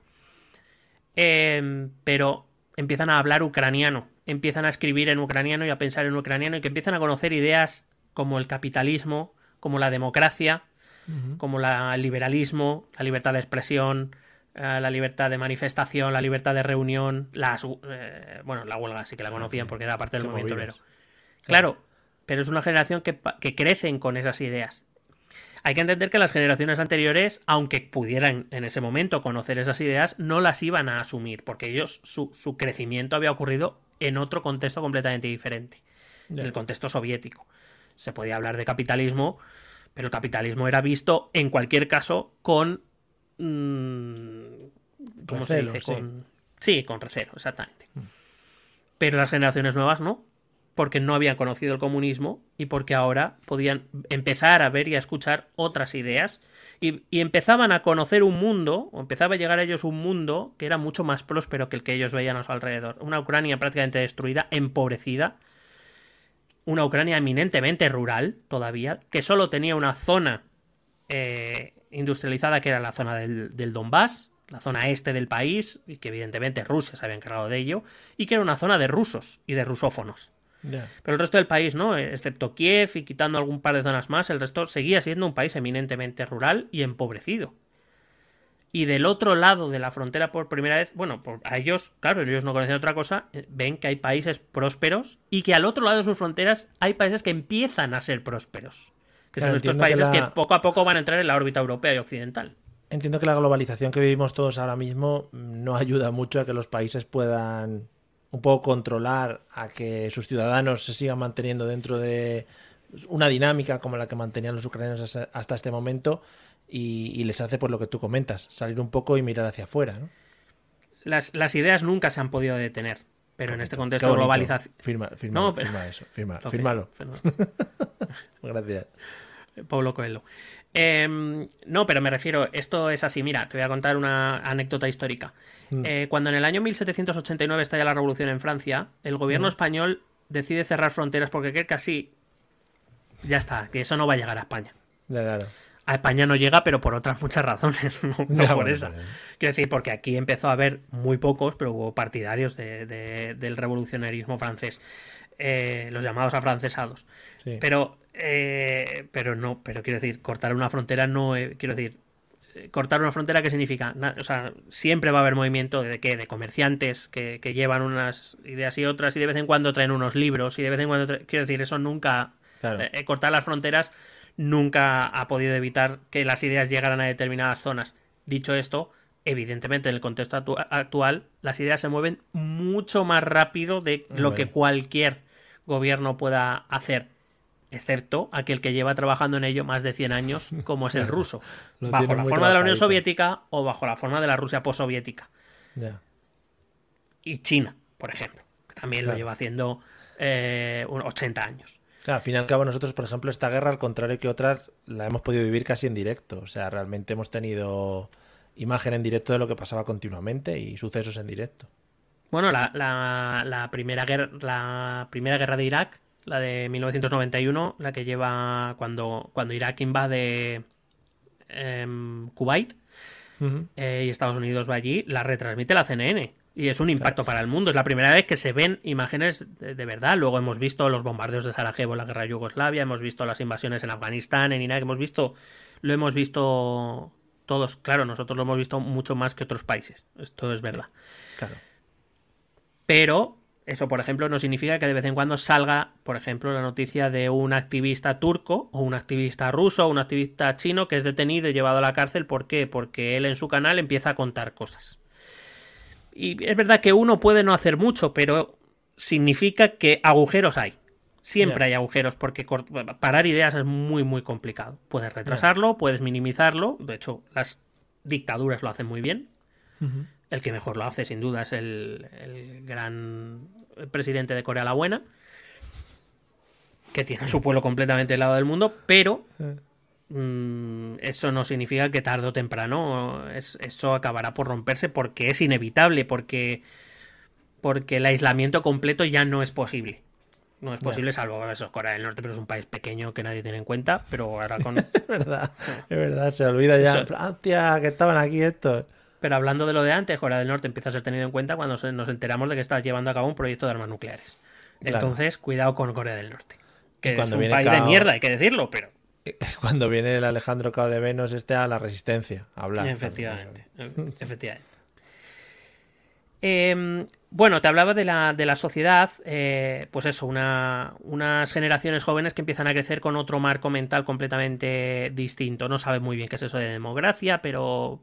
[SPEAKER 3] Em, pero empiezan a hablar ucraniano, empiezan a escribir en ucraniano y a pensar en ucraniano y que empiezan a conocer ideas como el capitalismo, como la democracia, como el liberalismo, la libertad de expresión, eh, la libertad de manifestación, la libertad de reunión, las eh, bueno, la huelga sí que la conocían porque era parte del movimiento obrero. Claro, pero es una generación que, que crecen con esas ideas. Hay que entender que las generaciones anteriores, aunque pudieran en ese momento conocer esas ideas, no las iban a asumir, porque ellos, su, su crecimiento había ocurrido en otro contexto completamente diferente, en el contexto soviético. Se podía hablar de capitalismo, pero el capitalismo era visto, en cualquier caso, con. Mm, ¿Cómo se dice? Con, sí. con recelo, exactamente. Mm. Pero las generaciones nuevas no, porque no habían conocido el comunismo y porque ahora podían empezar a ver y a escuchar otras ideas y, y, empezaban a conocer un mundo, o empezaba a llegar a ellos un mundo que era mucho más próspero que el que ellos veían a su alrededor. Una Ucrania prácticamente destruida, empobrecida, una Ucrania eminentemente rural todavía, que solo tenía una zona eh, industrializada que era la zona del, del, Donbass, la zona este del país, y que evidentemente Rusia se había encargado de ello, y que era una zona de rusos y de rusófonos. Pero el resto del país, ¿no? Excepto Kiev y quitando algún par de zonas más, el resto seguía siendo un país eminentemente rural y empobrecido y del otro lado de la frontera por primera vez, bueno, por, a ellos, claro, ellos no conocen otra cosa, eh, ven que hay países prósperos y que al otro lado de sus fronteras hay países que empiezan a ser prósperos. Que son estos países que, poco a poco van a entrar en la órbita europea y occidental.
[SPEAKER 2] Entiendo que la globalización que vivimos todos ahora mismo no ayuda mucho a que los países puedan un poco controlar a que sus ciudadanos se sigan manteniendo dentro de una dinámica como la que mantenían los ucranianos hasta este momento y, les hace por lo que tú comentas, salir un poco y mirar hacia afuera. ¿no?
[SPEAKER 3] Las, las ideas nunca se han podido detener, pero en este contexto de globalización...
[SPEAKER 2] Firma, firma, firma eso, firma, <laughs> fírmalo. <laughs> Gracias.
[SPEAKER 3] Pablo Coelho. Em, no, pero me refiero, esto es así, mira, te voy a contar una anécdota histórica. Mm. Eh, cuando en el año 1789 estalla la revolución en Francia, el gobierno mm. español decide cerrar fronteras porque cree que así ya está, que eso no va a llegar a España.
[SPEAKER 2] claro
[SPEAKER 3] a España no llega, pero por otras muchas razones, <laughs> no, por esa. Quiero decir, porque aquí empezó a haber muy pocos, pero hubo partidarios del revolucionarismo francés, eh, los llamados afrancesados. Pero, eh, pero no, pero quiero decir, cortar una frontera no, eh, quiero decir, cortar una frontera, ¿qué significa? o sea, siempre va a haber movimiento de qué, de comerciantes que, llevan unas ideas y otras y de vez en cuando traen unos libros y de vez en cuando, quiero decir, eso nunca, cortar las fronteras nunca ha podido evitar que las ideas llegaran a determinadas zonas. Dicho esto, evidentemente en el contexto actual las ideas se mueven mucho más rápido de lo que cualquier gobierno pueda hacer, excepto aquel que lleva trabajando en ello más de 100 años, como es el <laughs> ruso, bajo la forma de la Unión Soviética o bajo la forma de la Rusia postsoviética. Y China, por ejemplo, que también lo lleva haciendo eh, 80 años.
[SPEAKER 2] Claro, al fin y al cabo nosotros, por ejemplo, esta guerra, al contrario que otras, la hemos podido vivir casi en directo. O sea, realmente hemos tenido imagen en directo de lo que pasaba continuamente y sucesos en directo.
[SPEAKER 3] Bueno, la, la, primera, guerra, la primera guerra de Irak, la de 1991, la que lleva cuando, cuando Irak invade em, Kuwait eh, y Estados Unidos va allí, la retransmite la CNN. Y es un impacto para el mundo. Es la primera vez que se ven imágenes de, verdad. Luego hemos visto los bombardeos de Sarajevo en la guerra de Yugoslavia, hemos visto las invasiones en Afganistán, en Irak, hemos visto, lo hemos visto todos. Claro, nosotros lo hemos visto mucho más que otros países. Esto es verdad.
[SPEAKER 2] Claro.
[SPEAKER 3] Pero eso, por ejemplo, no significa que de vez en cuando salga, por ejemplo, la noticia de un activista turco o un activista ruso o un activista chino que es detenido y llevado a la cárcel. ¿Por qué? Porque él en su canal empieza a contar cosas. Y es verdad que uno puede no hacer mucho, pero significa que agujeros hay. Siempre hay agujeros porque parar ideas es muy, muy complicado. Puedes retrasarlo, puedes minimizarlo. De hecho, las dictaduras lo hacen muy bien. El que mejor lo hace, sin duda, es el, gran presidente de Corea la Buena, que tiene a su pueblo completamente al lado del mundo, pero mm, eso no significa que tarde o temprano eso acabará por romperse porque es inevitable, porque, porque el aislamiento completo ya no es posible. No es posible, salvo eso, Corea del Norte, pero es un país pequeño que nadie tiene en cuenta. Pero ahora con. <laughs>
[SPEAKER 2] es verdad, <laughs> es verdad, se olvida ya. Hostia, que estaban aquí estos.
[SPEAKER 3] Pero hablando de lo de antes, Corea del Norte empieza a ser tenido en cuenta cuando nos enteramos de que está llevando a cabo un proyecto de armas nucleares. Entonces, cuidado con Corea del Norte. Que es un país de mierda, hay que decirlo, pero. <laughs>
[SPEAKER 2] Cuando viene el Alejandro Cao de Venus, este a la resistencia a hablar.
[SPEAKER 3] Efectivamente. efectivamente. Em, bueno, te hablaba de la, de la sociedad, eh, pues eso, unas generaciones jóvenes que empiezan a crecer con otro marco mental completamente distinto. No saben muy bien qué es eso de democracia, pero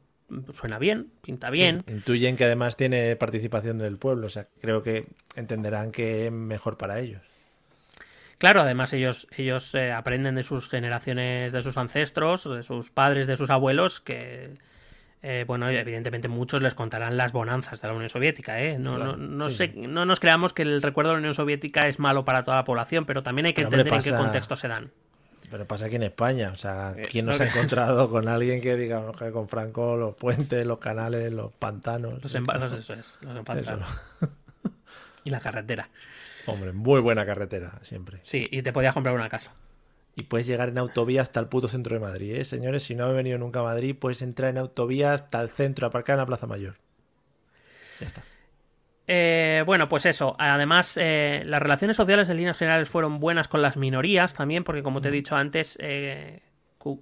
[SPEAKER 3] suena bien, pinta bien.
[SPEAKER 2] intuyen que además tiene participación del pueblo, o sea, creo que entenderán que es mejor para ellos.
[SPEAKER 3] Claro, además ellos, ellos eh, aprenden de sus generaciones, de sus ancestros, de sus padres, de sus abuelos, que, eh, bueno, evidentemente muchos les contarán las bonanzas de la Unión Soviética, ¿eh? No, no, no, no nos creamos que el recuerdo de la Unión Soviética es malo para toda la población, pero también hay que entender en qué contexto se dan.
[SPEAKER 2] Pero pasa aquí en España, o sea, eh, ¿quién nos ha encontrado con alguien que diga que con Franco los puentes, los canales, los pantanos?
[SPEAKER 3] Los embalses, eso es, los empantanos. y la carretera.
[SPEAKER 2] Hombre, muy buena carretera, siempre.
[SPEAKER 3] Sí, y te podías comprar una casa.
[SPEAKER 2] Y puedes llegar en autovía hasta el puto centro de Madrid, ¿eh? Señores, si no he venido nunca a Madrid, puedes entrar en autovía hasta el centro, aparcar en la Plaza Mayor. Ya está.
[SPEAKER 3] Eh, bueno, pues eso. Además, eh, las relaciones sociales en líneas generales fueron buenas con las minorías también, porque como te he dicho antes, eh,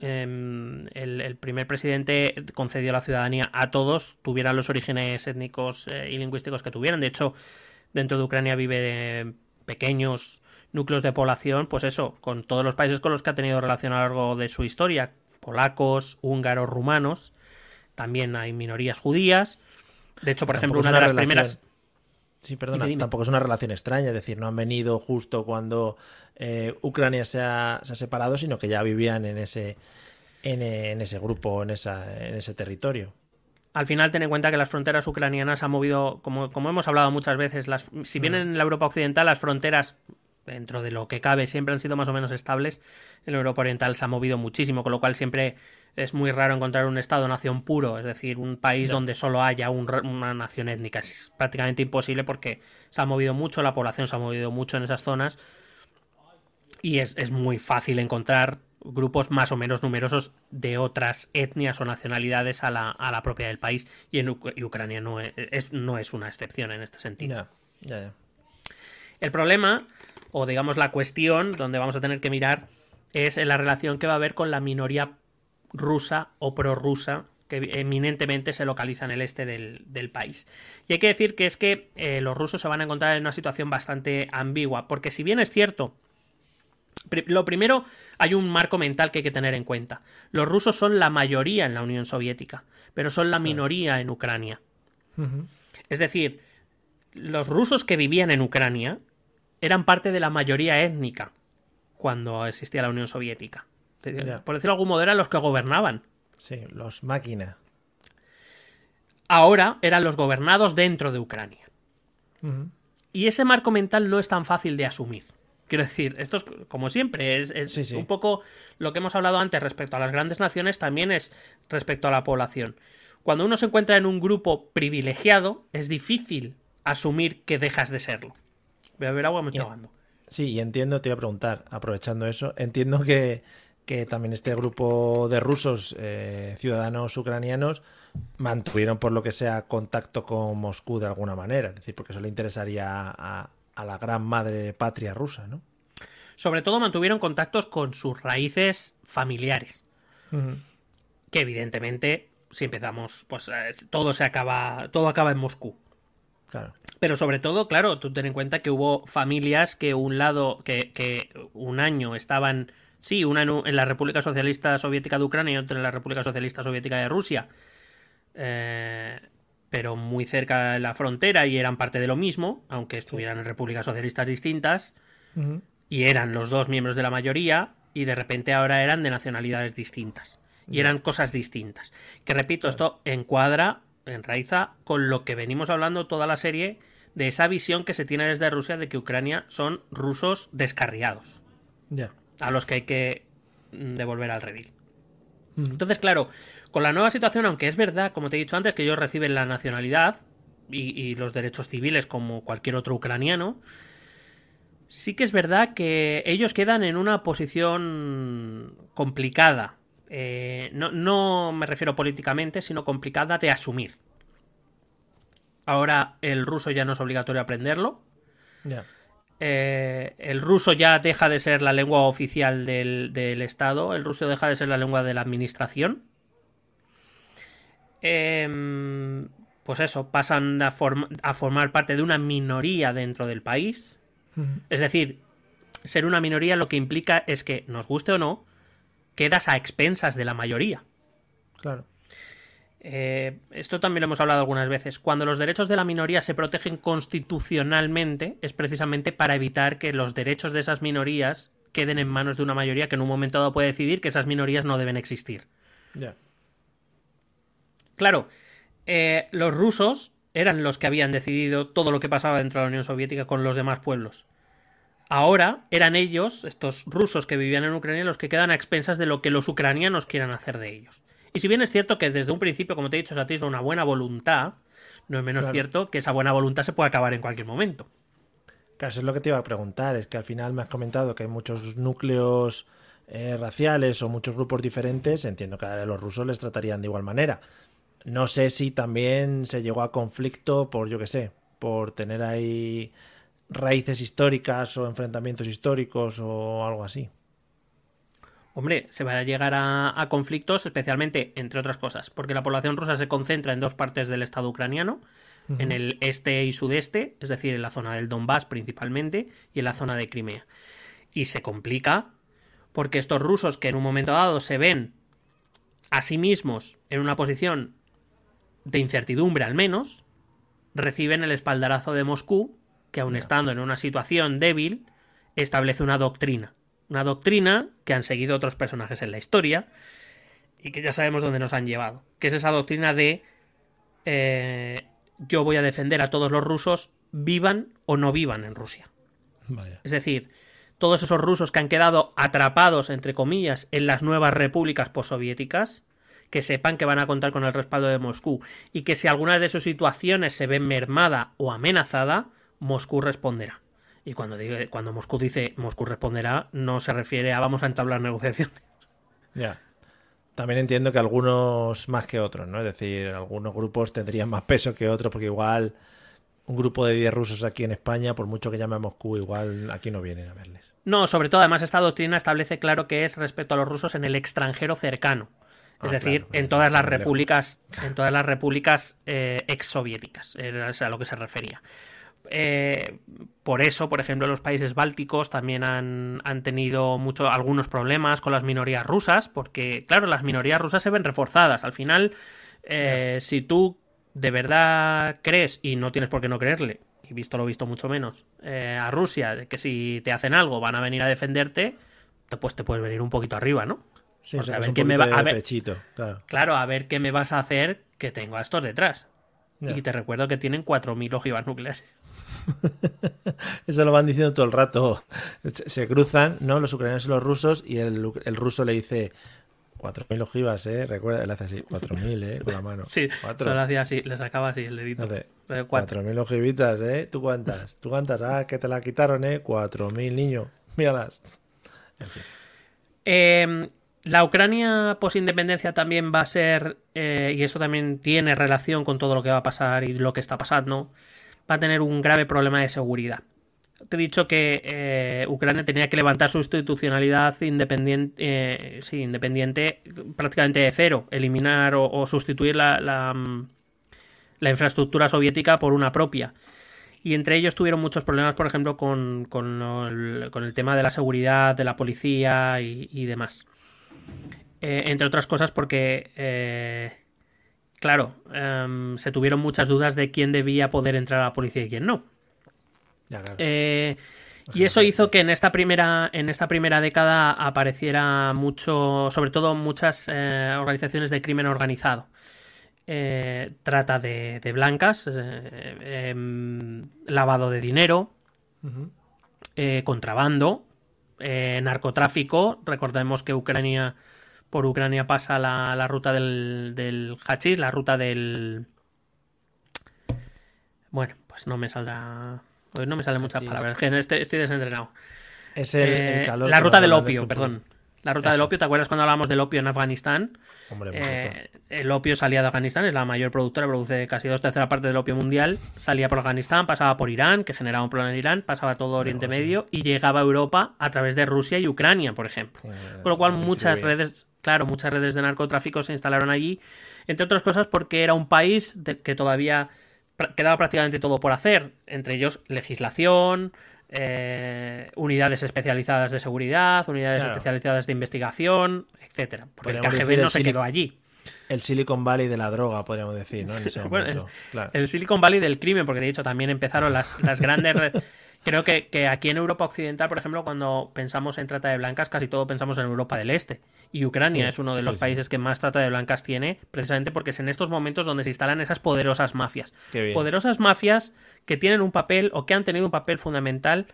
[SPEAKER 3] em, el, primer presidente concedió la ciudadanía a todos, tuvieran los orígenes étnicos y lingüísticos que tuvieran. De hecho, dentro de Ucrania vive pequeños núcleos de población, pues eso, con todos los países con los que ha tenido relación a lo largo de su historia, polacos, húngaros, rumanos, también hay minorías judías. De hecho, por ejemplo, una, de las primeras
[SPEAKER 2] Sí, perdona, tampoco es una relación extraña, es decir, no han venido justo cuando eh, Ucrania se ha, separado, sino que ya vivían en ese, en, ese grupo, en, esa, en ese territorio.
[SPEAKER 3] Al final, ten en cuenta que las fronteras ucranianas han movido, como, como hemos hablado muchas veces, las, si bien mm. en la Europa Occidental las fronteras, dentro de lo que cabe, siempre han sido más o menos estables, en la Europa Oriental se ha movido muchísimo, con lo cual siempre es muy raro encontrar un Estado-nación puro, es decir, un país donde solo haya una nación étnica. Es prácticamente imposible porque se ha movido mucho, la población se ha movido mucho en esas zonas y es, muy fácil encontrar grupos más o menos numerosos de otras etnias o nacionalidades a la, a la propia del país y en Ucrania no es, no es una excepción en este sentido. El problema, o digamos la cuestión donde vamos a tener que mirar, es la relación que va a haber con la minoría rusa o prorrusa que eminentemente se localiza en el este del, país. Y hay que decir que es que eh, los rusos se van a encontrar en una situación bastante ambigua, porque si bien es cierto, lo primero, hay un marco mental que hay que tener en cuenta. Los rusos son la mayoría en la Unión Soviética, pero son la minoría en Ucrania. Es decir, los rusos que vivían en Ucrania eran parte de la mayoría étnica cuando existía la Unión Soviética. Por decirlo de algún modo, eran los que gobernaban.
[SPEAKER 2] Sí, los máquinas.
[SPEAKER 3] Ahora eran los gobernados dentro de Ucrania. Y ese marco mental no es tan fácil de asumir. Quiero decir, esto es como siempre, es, un poco lo que hemos hablado antes respecto a las grandes naciones, también es respecto a la población. Cuando uno se encuentra en un grupo privilegiado, es difícil asumir que dejas de serlo. Voy a ver agua, me estoy
[SPEAKER 2] Sí, y entiendo, te iba a preguntar, aprovechando eso, entiendo que, que también este grupo de rusos, eh, ciudadanos ucranianos, mantuvieron por lo que sea contacto con Moscú de alguna manera, es decir, porque eso le interesaría a, la gran madre patria rusa, ¿no?
[SPEAKER 3] Sobre todo mantuvieron contactos con sus raíces familiares, que evidentemente, si empezamos, pues eh, todo se acaba, todo acaba en Moscú.
[SPEAKER 2] Claro.
[SPEAKER 3] Pero sobre todo, claro, tú ten en cuenta que hubo familias que un lado, que, que un año estaban, sí, una en, en la República Socialista Soviética de Ucrania y otra en la República Socialista Soviética de Rusia. Eh, pero muy cerca de la frontera y eran parte de lo mismo, aunque estuvieran en repúblicas socialistas distintas, y eran los dos miembros de la mayoría, y de repente ahora eran de nacionalidades distintas. Y eran cosas distintas. Que repito, esto encuadra, enraiza con lo que venimos hablando toda la serie de esa visión que se tiene desde Rusia de que Ucrania son rusos descarriados,
[SPEAKER 2] Ya.
[SPEAKER 3] a los que hay que mm, devolver al redil. Entonces, claro, con la nueva situación, aunque es verdad, como te he dicho antes, que ellos reciben la nacionalidad y, y los derechos civiles como cualquier otro ucraniano, sí que es verdad que ellos quedan en una posición complicada. Eh, no, no me refiero políticamente, sino complicada de asumir. Ahora el ruso ya no es obligatorio aprenderlo. Eh, el ruso ya deja de ser la lengua oficial del, del Estado, el ruso deja de ser la lengua de la administración. Em, pues eso, pasan a, form- a formar parte de una minoría dentro del país. Es decir, ser una minoría lo que implica es que, nos guste o no, quedas a expensas de la mayoría.
[SPEAKER 2] Claro.
[SPEAKER 3] Eh, esto también lo hemos hablado algunas veces. Cuando los derechos de la minoría se protegen constitucionalmente, es precisamente para evitar que los derechos de esas minorías queden en manos de una mayoría que en un momento dado puede decidir que esas minorías no deben existir.
[SPEAKER 2] Ya.
[SPEAKER 3] Claro, eh, los rusos eran los que habían decidido todo lo que pasaba dentro de la Unión Soviética con los demás pueblos. Ahora eran ellos, estos rusos que vivían en Ucrania, los que quedan a expensas de lo que los ucranianos quieran hacer de ellos. Y si bien es cierto que desde un principio, como te he dicho, se atisba una buena voluntad, no es menos
[SPEAKER 2] Claro.
[SPEAKER 3] cierto que esa buena voluntad se puede acabar en cualquier momento.
[SPEAKER 2] Eso es lo que te iba a preguntar. Es que al final me has comentado que hay muchos núcleos eh, raciales o muchos grupos diferentes. Entiendo que a los rusos les tratarían de igual manera. No sé si también se llegó a conflicto por, yo qué sé, por tener ahí raíces históricas o enfrentamientos históricos o algo así.
[SPEAKER 3] Hombre, se va a llegar a, a conflictos, especialmente, entre otras cosas, porque la población rusa se concentra en dos partes del Estado ucraniano, en el este y sudeste, es decir, en la zona del Donbass principalmente, y en la zona de Crimea. Y se complica porque estos rusos que en un momento dado se ven a sí mismos en una posición de incertidumbre al menos, reciben el espaldarazo de Moscú, que aun estando en una situación débil, establece una doctrina. Una doctrina que han seguido otros personajes en la historia y que ya sabemos dónde nos han llevado. Que es esa doctrina de eh, yo voy a defender a todos los rusos, vivan o no vivan en Rusia.
[SPEAKER 2] Vaya.
[SPEAKER 3] Es decir, todos esos rusos que han quedado atrapados, entre comillas, en las nuevas repúblicas postsoviéticas, que sepan que van a contar con el respaldo de Moscú y que si alguna de sus situaciones se ve mermada o amenazada, Moscú responderá. Y cuando, digo, cuando Moscú dice Moscú responderá, no se refiere a vamos a entablar negociaciones.
[SPEAKER 2] Ya. También entiendo que algunos más que otros, ¿no? Es decir, algunos grupos tendrían más peso que otros, porque igual un grupo de 10 rusos aquí en España, por mucho que llame a Moscú, igual aquí no vienen a verles.
[SPEAKER 3] No, sobre todo, además, esta doctrina establece claro que es respecto a los rusos en el extranjero cercano. Es
[SPEAKER 2] Ah,
[SPEAKER 3] decir,
[SPEAKER 2] claro,
[SPEAKER 3] en todas las repúblicas, en todas las repúblicas eh, exsoviéticas, era a lo que se refería. Eh, por eso, por ejemplo, los países bálticos también han, han tenido mucho, algunos problemas con las minorías rusas, porque, claro, las minorías rusas se ven reforzadas. Al final, eh, si tú de verdad crees, y no tienes por qué no creerle, y visto lo visto mucho menos, eh, a Rusia, de que si te hacen algo van a venir a defenderte, te- pues te puedes venir un poquito arriba, ¿no?
[SPEAKER 2] Sí,
[SPEAKER 3] Porque a ver qué me
[SPEAKER 2] poquito
[SPEAKER 3] va- a
[SPEAKER 2] de
[SPEAKER 3] ver-
[SPEAKER 2] pechito, claro.
[SPEAKER 3] Claro, a ver qué me vas a hacer que tengo a estos detrás. Y te recuerdo que tienen 4.000 ojivas nucleares. <laughs>
[SPEAKER 2] Eso lo van diciendo todo el rato. Se, cruzan, ¿no? Los ucranianos y los rusos, y el, el ruso le dice 4.000 ojivas, ¿eh? Recuerda, él hace así, 4.000, ¿eh? Con la mano. <laughs>
[SPEAKER 3] Sí,
[SPEAKER 2] Cuatro.
[SPEAKER 3] solo hacía así, le sacaba así el dedito.
[SPEAKER 2] Hace
[SPEAKER 3] Eh, cuatro.
[SPEAKER 2] 4.000 ojivitas, ¿eh? ¿Tú cuántas? ¿Tú cuántas? Ah, que te la quitaron, ¿eh? 4.000, niño. Míralas.
[SPEAKER 3] Eh, la Ucrania posindependencia también va a ser, eh, y esto también tiene relación con todo lo que va a pasar y lo que está pasando, va a tener un grave problema de seguridad. Te he dicho que eh, Ucrania tenía que levantar su institucionalidad independiente, eh, independiente prácticamente de cero, eliminar o, sustituir mm, la infraestructura soviética por una propia. Y entre ellos tuvieron muchos problemas, por ejemplo, con, el, tema de la seguridad, de la policía y, demás. Eh, entre otras cosas porque, eh, claro, em, se tuvieron muchas dudas de quién debía poder entrar a la policía y quién no. Eh, y eso hizo que en esta primera, en esta primera década apareciera mucho, sobre todo muchas organizaciones de crimen organizado. Trata de, blancas, em, lavado de dinero, contrabando, narcotráfico. Recordemos que Ucrania, por Ucrania pasa la, ruta del, del hachís, la ruta del... Bueno, pues no me saldrá... no me salen muchas palabras, estoy, estoy desentrenado.
[SPEAKER 2] Es el,
[SPEAKER 3] La ruta del opio, perdón. La ruta del opio, ¿te acuerdas cuando hablamos del opio en Afganistán? Eh, el opio salía de Afganistán, es la mayor productora, produce casi dos terceras partes del opio mundial. Salía por Afganistán, pasaba por Irán, que generaba un problema en Irán, pasaba todo Oriente Medio y llegaba a Europa a través de Rusia y Ucrania, por ejemplo. Eh, Con lo cual, muchas redes, claro, muchas redes de narcotráfico se instalaron allí, entre otras cosas porque era un país que todavía quedaba prácticamente todo por hacer, entre ellos legislación, eh, unidades especializadas de seguridad, unidades especializadas de investigación, etcétera. Porque el KGB no se quedó allí.
[SPEAKER 2] El Silicon Valley de la droga, podríamos decir, ¿no? <laughs>
[SPEAKER 3] el, Silicon Valley del crimen, porque de hecho también empezaron las, las grandes <laughs> Creo que, aquí en Europa Occidental, por ejemplo, cuando pensamos en trata de blancas, casi todo pensamos en Europa del Este. Y Ucrania es uno de los países que más trata de blancas tiene, precisamente porque es en estos momentos donde se instalan esas poderosas mafias. Poderosas mafias que tienen un papel o que han tenido un papel fundamental,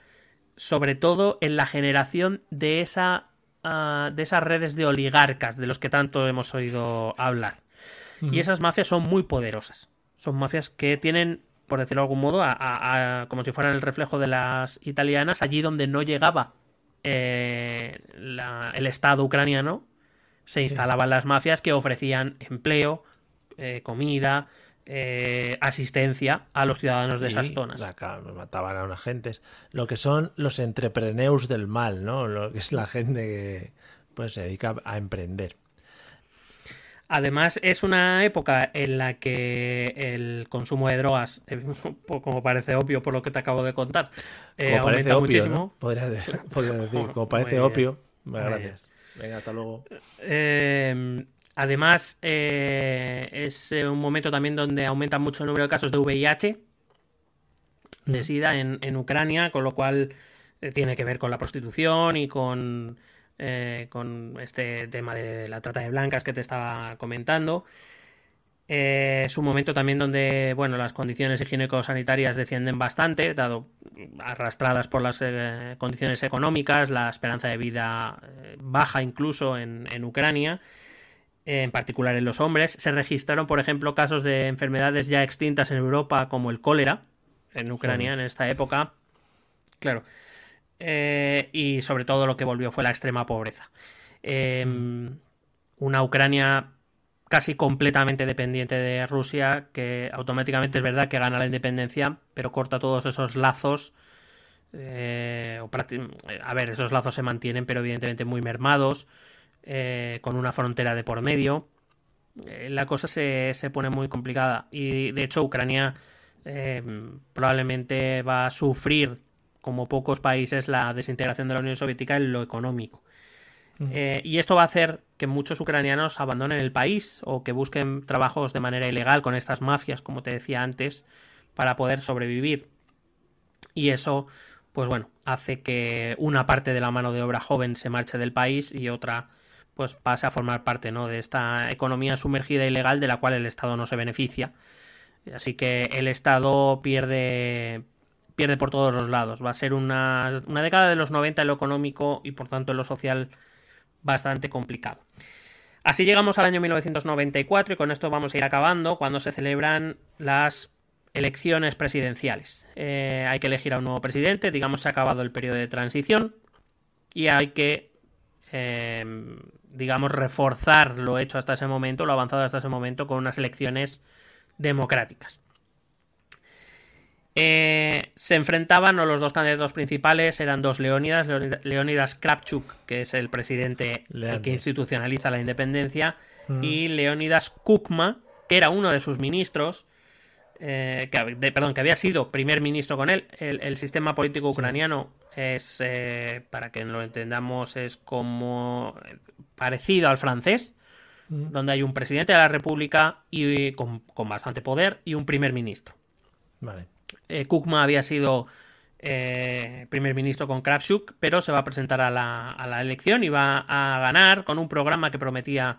[SPEAKER 3] sobre todo en la generación de, esa, ah, de esas redes de oligarcas de los que tanto hemos oído hablar. Y esas mafias son muy poderosas. Son mafias que tienen por decirlo de algún modo, a, como si fueran el reflejo de las italianas, allí donde no llegaba eh, el Estado ucraniano, se instalaban las mafias que ofrecían empleo, eh, comida, eh, asistencia a los ciudadanos de esas zonas.
[SPEAKER 2] mataban a unos agentes. Lo que son los entrepreneurs del mal, ¿no? Lo que es la gente que pues, se dedica a emprender.
[SPEAKER 3] Además, es una época en la que el consumo de drogas, <laughs> eh, como parece obvio por lo que te acabo de contar,
[SPEAKER 2] eh, aumenta muchísimo. Podrías, <laughs> <laughs> decir, como parece obvio. gracias. Venga, hasta luego.
[SPEAKER 3] Em, además, eh, es un momento también donde aumenta mucho el número de casos de VIH, de SIDA en, en Ucrania, con lo cual tiene que ver con la prostitución y con eh, con este tema de la trata de blancas que te estaba comentando. Eh, es un momento también donde, bueno, las condiciones higiénico-sanitarias descienden bastante, dado arrastradas por las eh, condiciones económicas, la esperanza de vida baja incluso en, Ucrania, en particular en los hombres. Se registraron, por ejemplo, casos de enfermedades ya extintas en Europa, como el cólera, en Ucrania en esta época. Claro, eh, y sobre todo lo que volvió fue la extrema pobreza. Em, una Ucrania casi completamente dependiente de Rusia, que automáticamente es verdad que gana la independencia, pero corta todos esos lazos. Eh, a ver, esos lazos se mantienen, pero evidentemente muy mermados, eh, con una frontera de por medio. la cosa se, se, pone muy complicada y de hecho Ucrania em, probablemente va a sufrir como pocos países, la desintegración de la Unión Soviética en lo económico. Eh, y esto va a hacer que muchos ucranianos abandonen el país o que busquen trabajos de manera ilegal con estas mafias, como te decía antes, para poder sobrevivir. Y eso, pues bueno, hace que una parte de la mano de obra joven se marche del país y otra pues pase a formar parte ¿no? de esta economía sumergida ilegal de la cual el Estado no se beneficia. Así que el Estado pierde, pierde por todos los lados. Va a ser una, década de los 90 en lo económico y por tanto en lo social bastante complicado. Así llegamos al año 1994 y con esto vamos a ir acabando cuando se celebran las elecciones presidenciales. Eh, hay que elegir a un nuevo presidente, digamos se ha acabado el periodo de transición y hay que, em, digamos, reforzar lo hecho hasta ese momento, lo avanzado hasta ese momento con unas elecciones democráticas. Eh, se enfrentaban, o los dos candidatos principales eran dos Leónidas, Leónidas Kravchuk, que es el presidente el que institucionaliza la independencia, mm. y Leónidas Kukma, que era uno de sus ministros, eh, que, perdón, que había sido primer ministro con él. El, sistema político ucraniano es, eh, para que lo entendamos, es como parecido al francés, mm. donde hay un presidente de la República y con, bastante poder y un primer ministro.
[SPEAKER 2] Vale.
[SPEAKER 3] Eh, Kukma había sido primer ministro con Kravchuk, pero se va a presentar a la, a la elección y va a ganar con un programa que prometía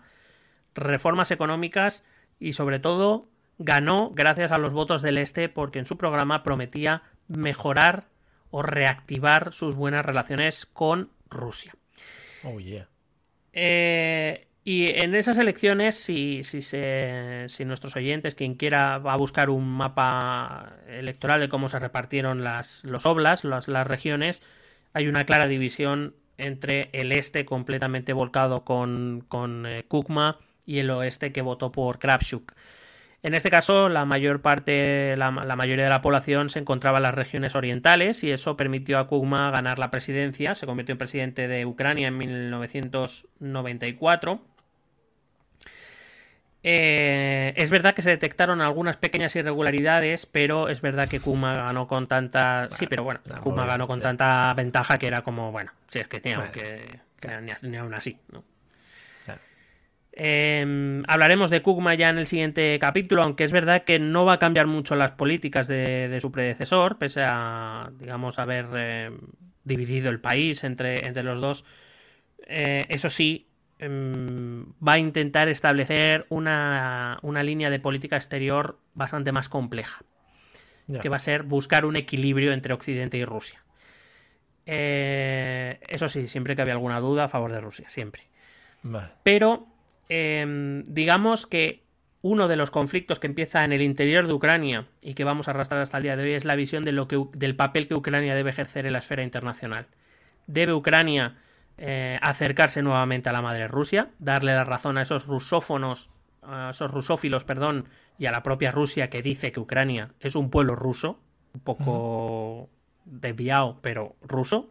[SPEAKER 3] reformas económicas y sobre todo ganó gracias a los votos del Este porque en su programa prometía mejorar o reactivar sus buenas relaciones con Rusia.
[SPEAKER 2] Oh, yeah.
[SPEAKER 3] Eh, y en esas elecciones, si, si, nuestros oyentes, quien quiera, va a buscar un mapa electoral de cómo se repartieron las, los oblas, las, regiones, hay una clara división entre el este completamente volcado con, con eh, Kukma y el oeste que votó por Kravchuk. En este caso, la mayor parte, la, mayoría de la población se encontraba en las regiones orientales y eso permitió a Kugma ganar la presidencia. Se convirtió en presidente de Ucrania en 1994. Eh, es verdad que se detectaron algunas pequeñas irregularidades, pero es verdad que Kuma ganó con tanta. sí, pero bueno, Kuma ganó con tanta ventaja que era como, bueno, si es que tenía que. Ni, aún así, ¿no? Em, hablaremos de Kugma ya en el siguiente capítulo, aunque es verdad que no va a cambiar mucho las políticas de, su predecesor, pese a, digamos, haber em, dividido el país entre, entre los dos. Eh, eso sí, va a intentar establecer una, línea de política exterior bastante más compleja, que va a ser buscar un equilibrio entre Occidente y Rusia. Eh, eso sí, siempre que había alguna duda a favor de Rusia, siempre. Pero Em, digamos que uno de los conflictos que empieza en el interior de Ucrania y que vamos a arrastrar hasta el día de hoy es la visión de lo que, del papel que Ucrania debe ejercer en la esfera internacional. ¿Debe Ucrania eh, acercarse nuevamente a la madre Rusia, darle la razón a esos rusófonos, a esos rusófilos, perdón, y a la propia Rusia que dice que Ucrania es un pueblo ruso, un poco desviado, pero ruso?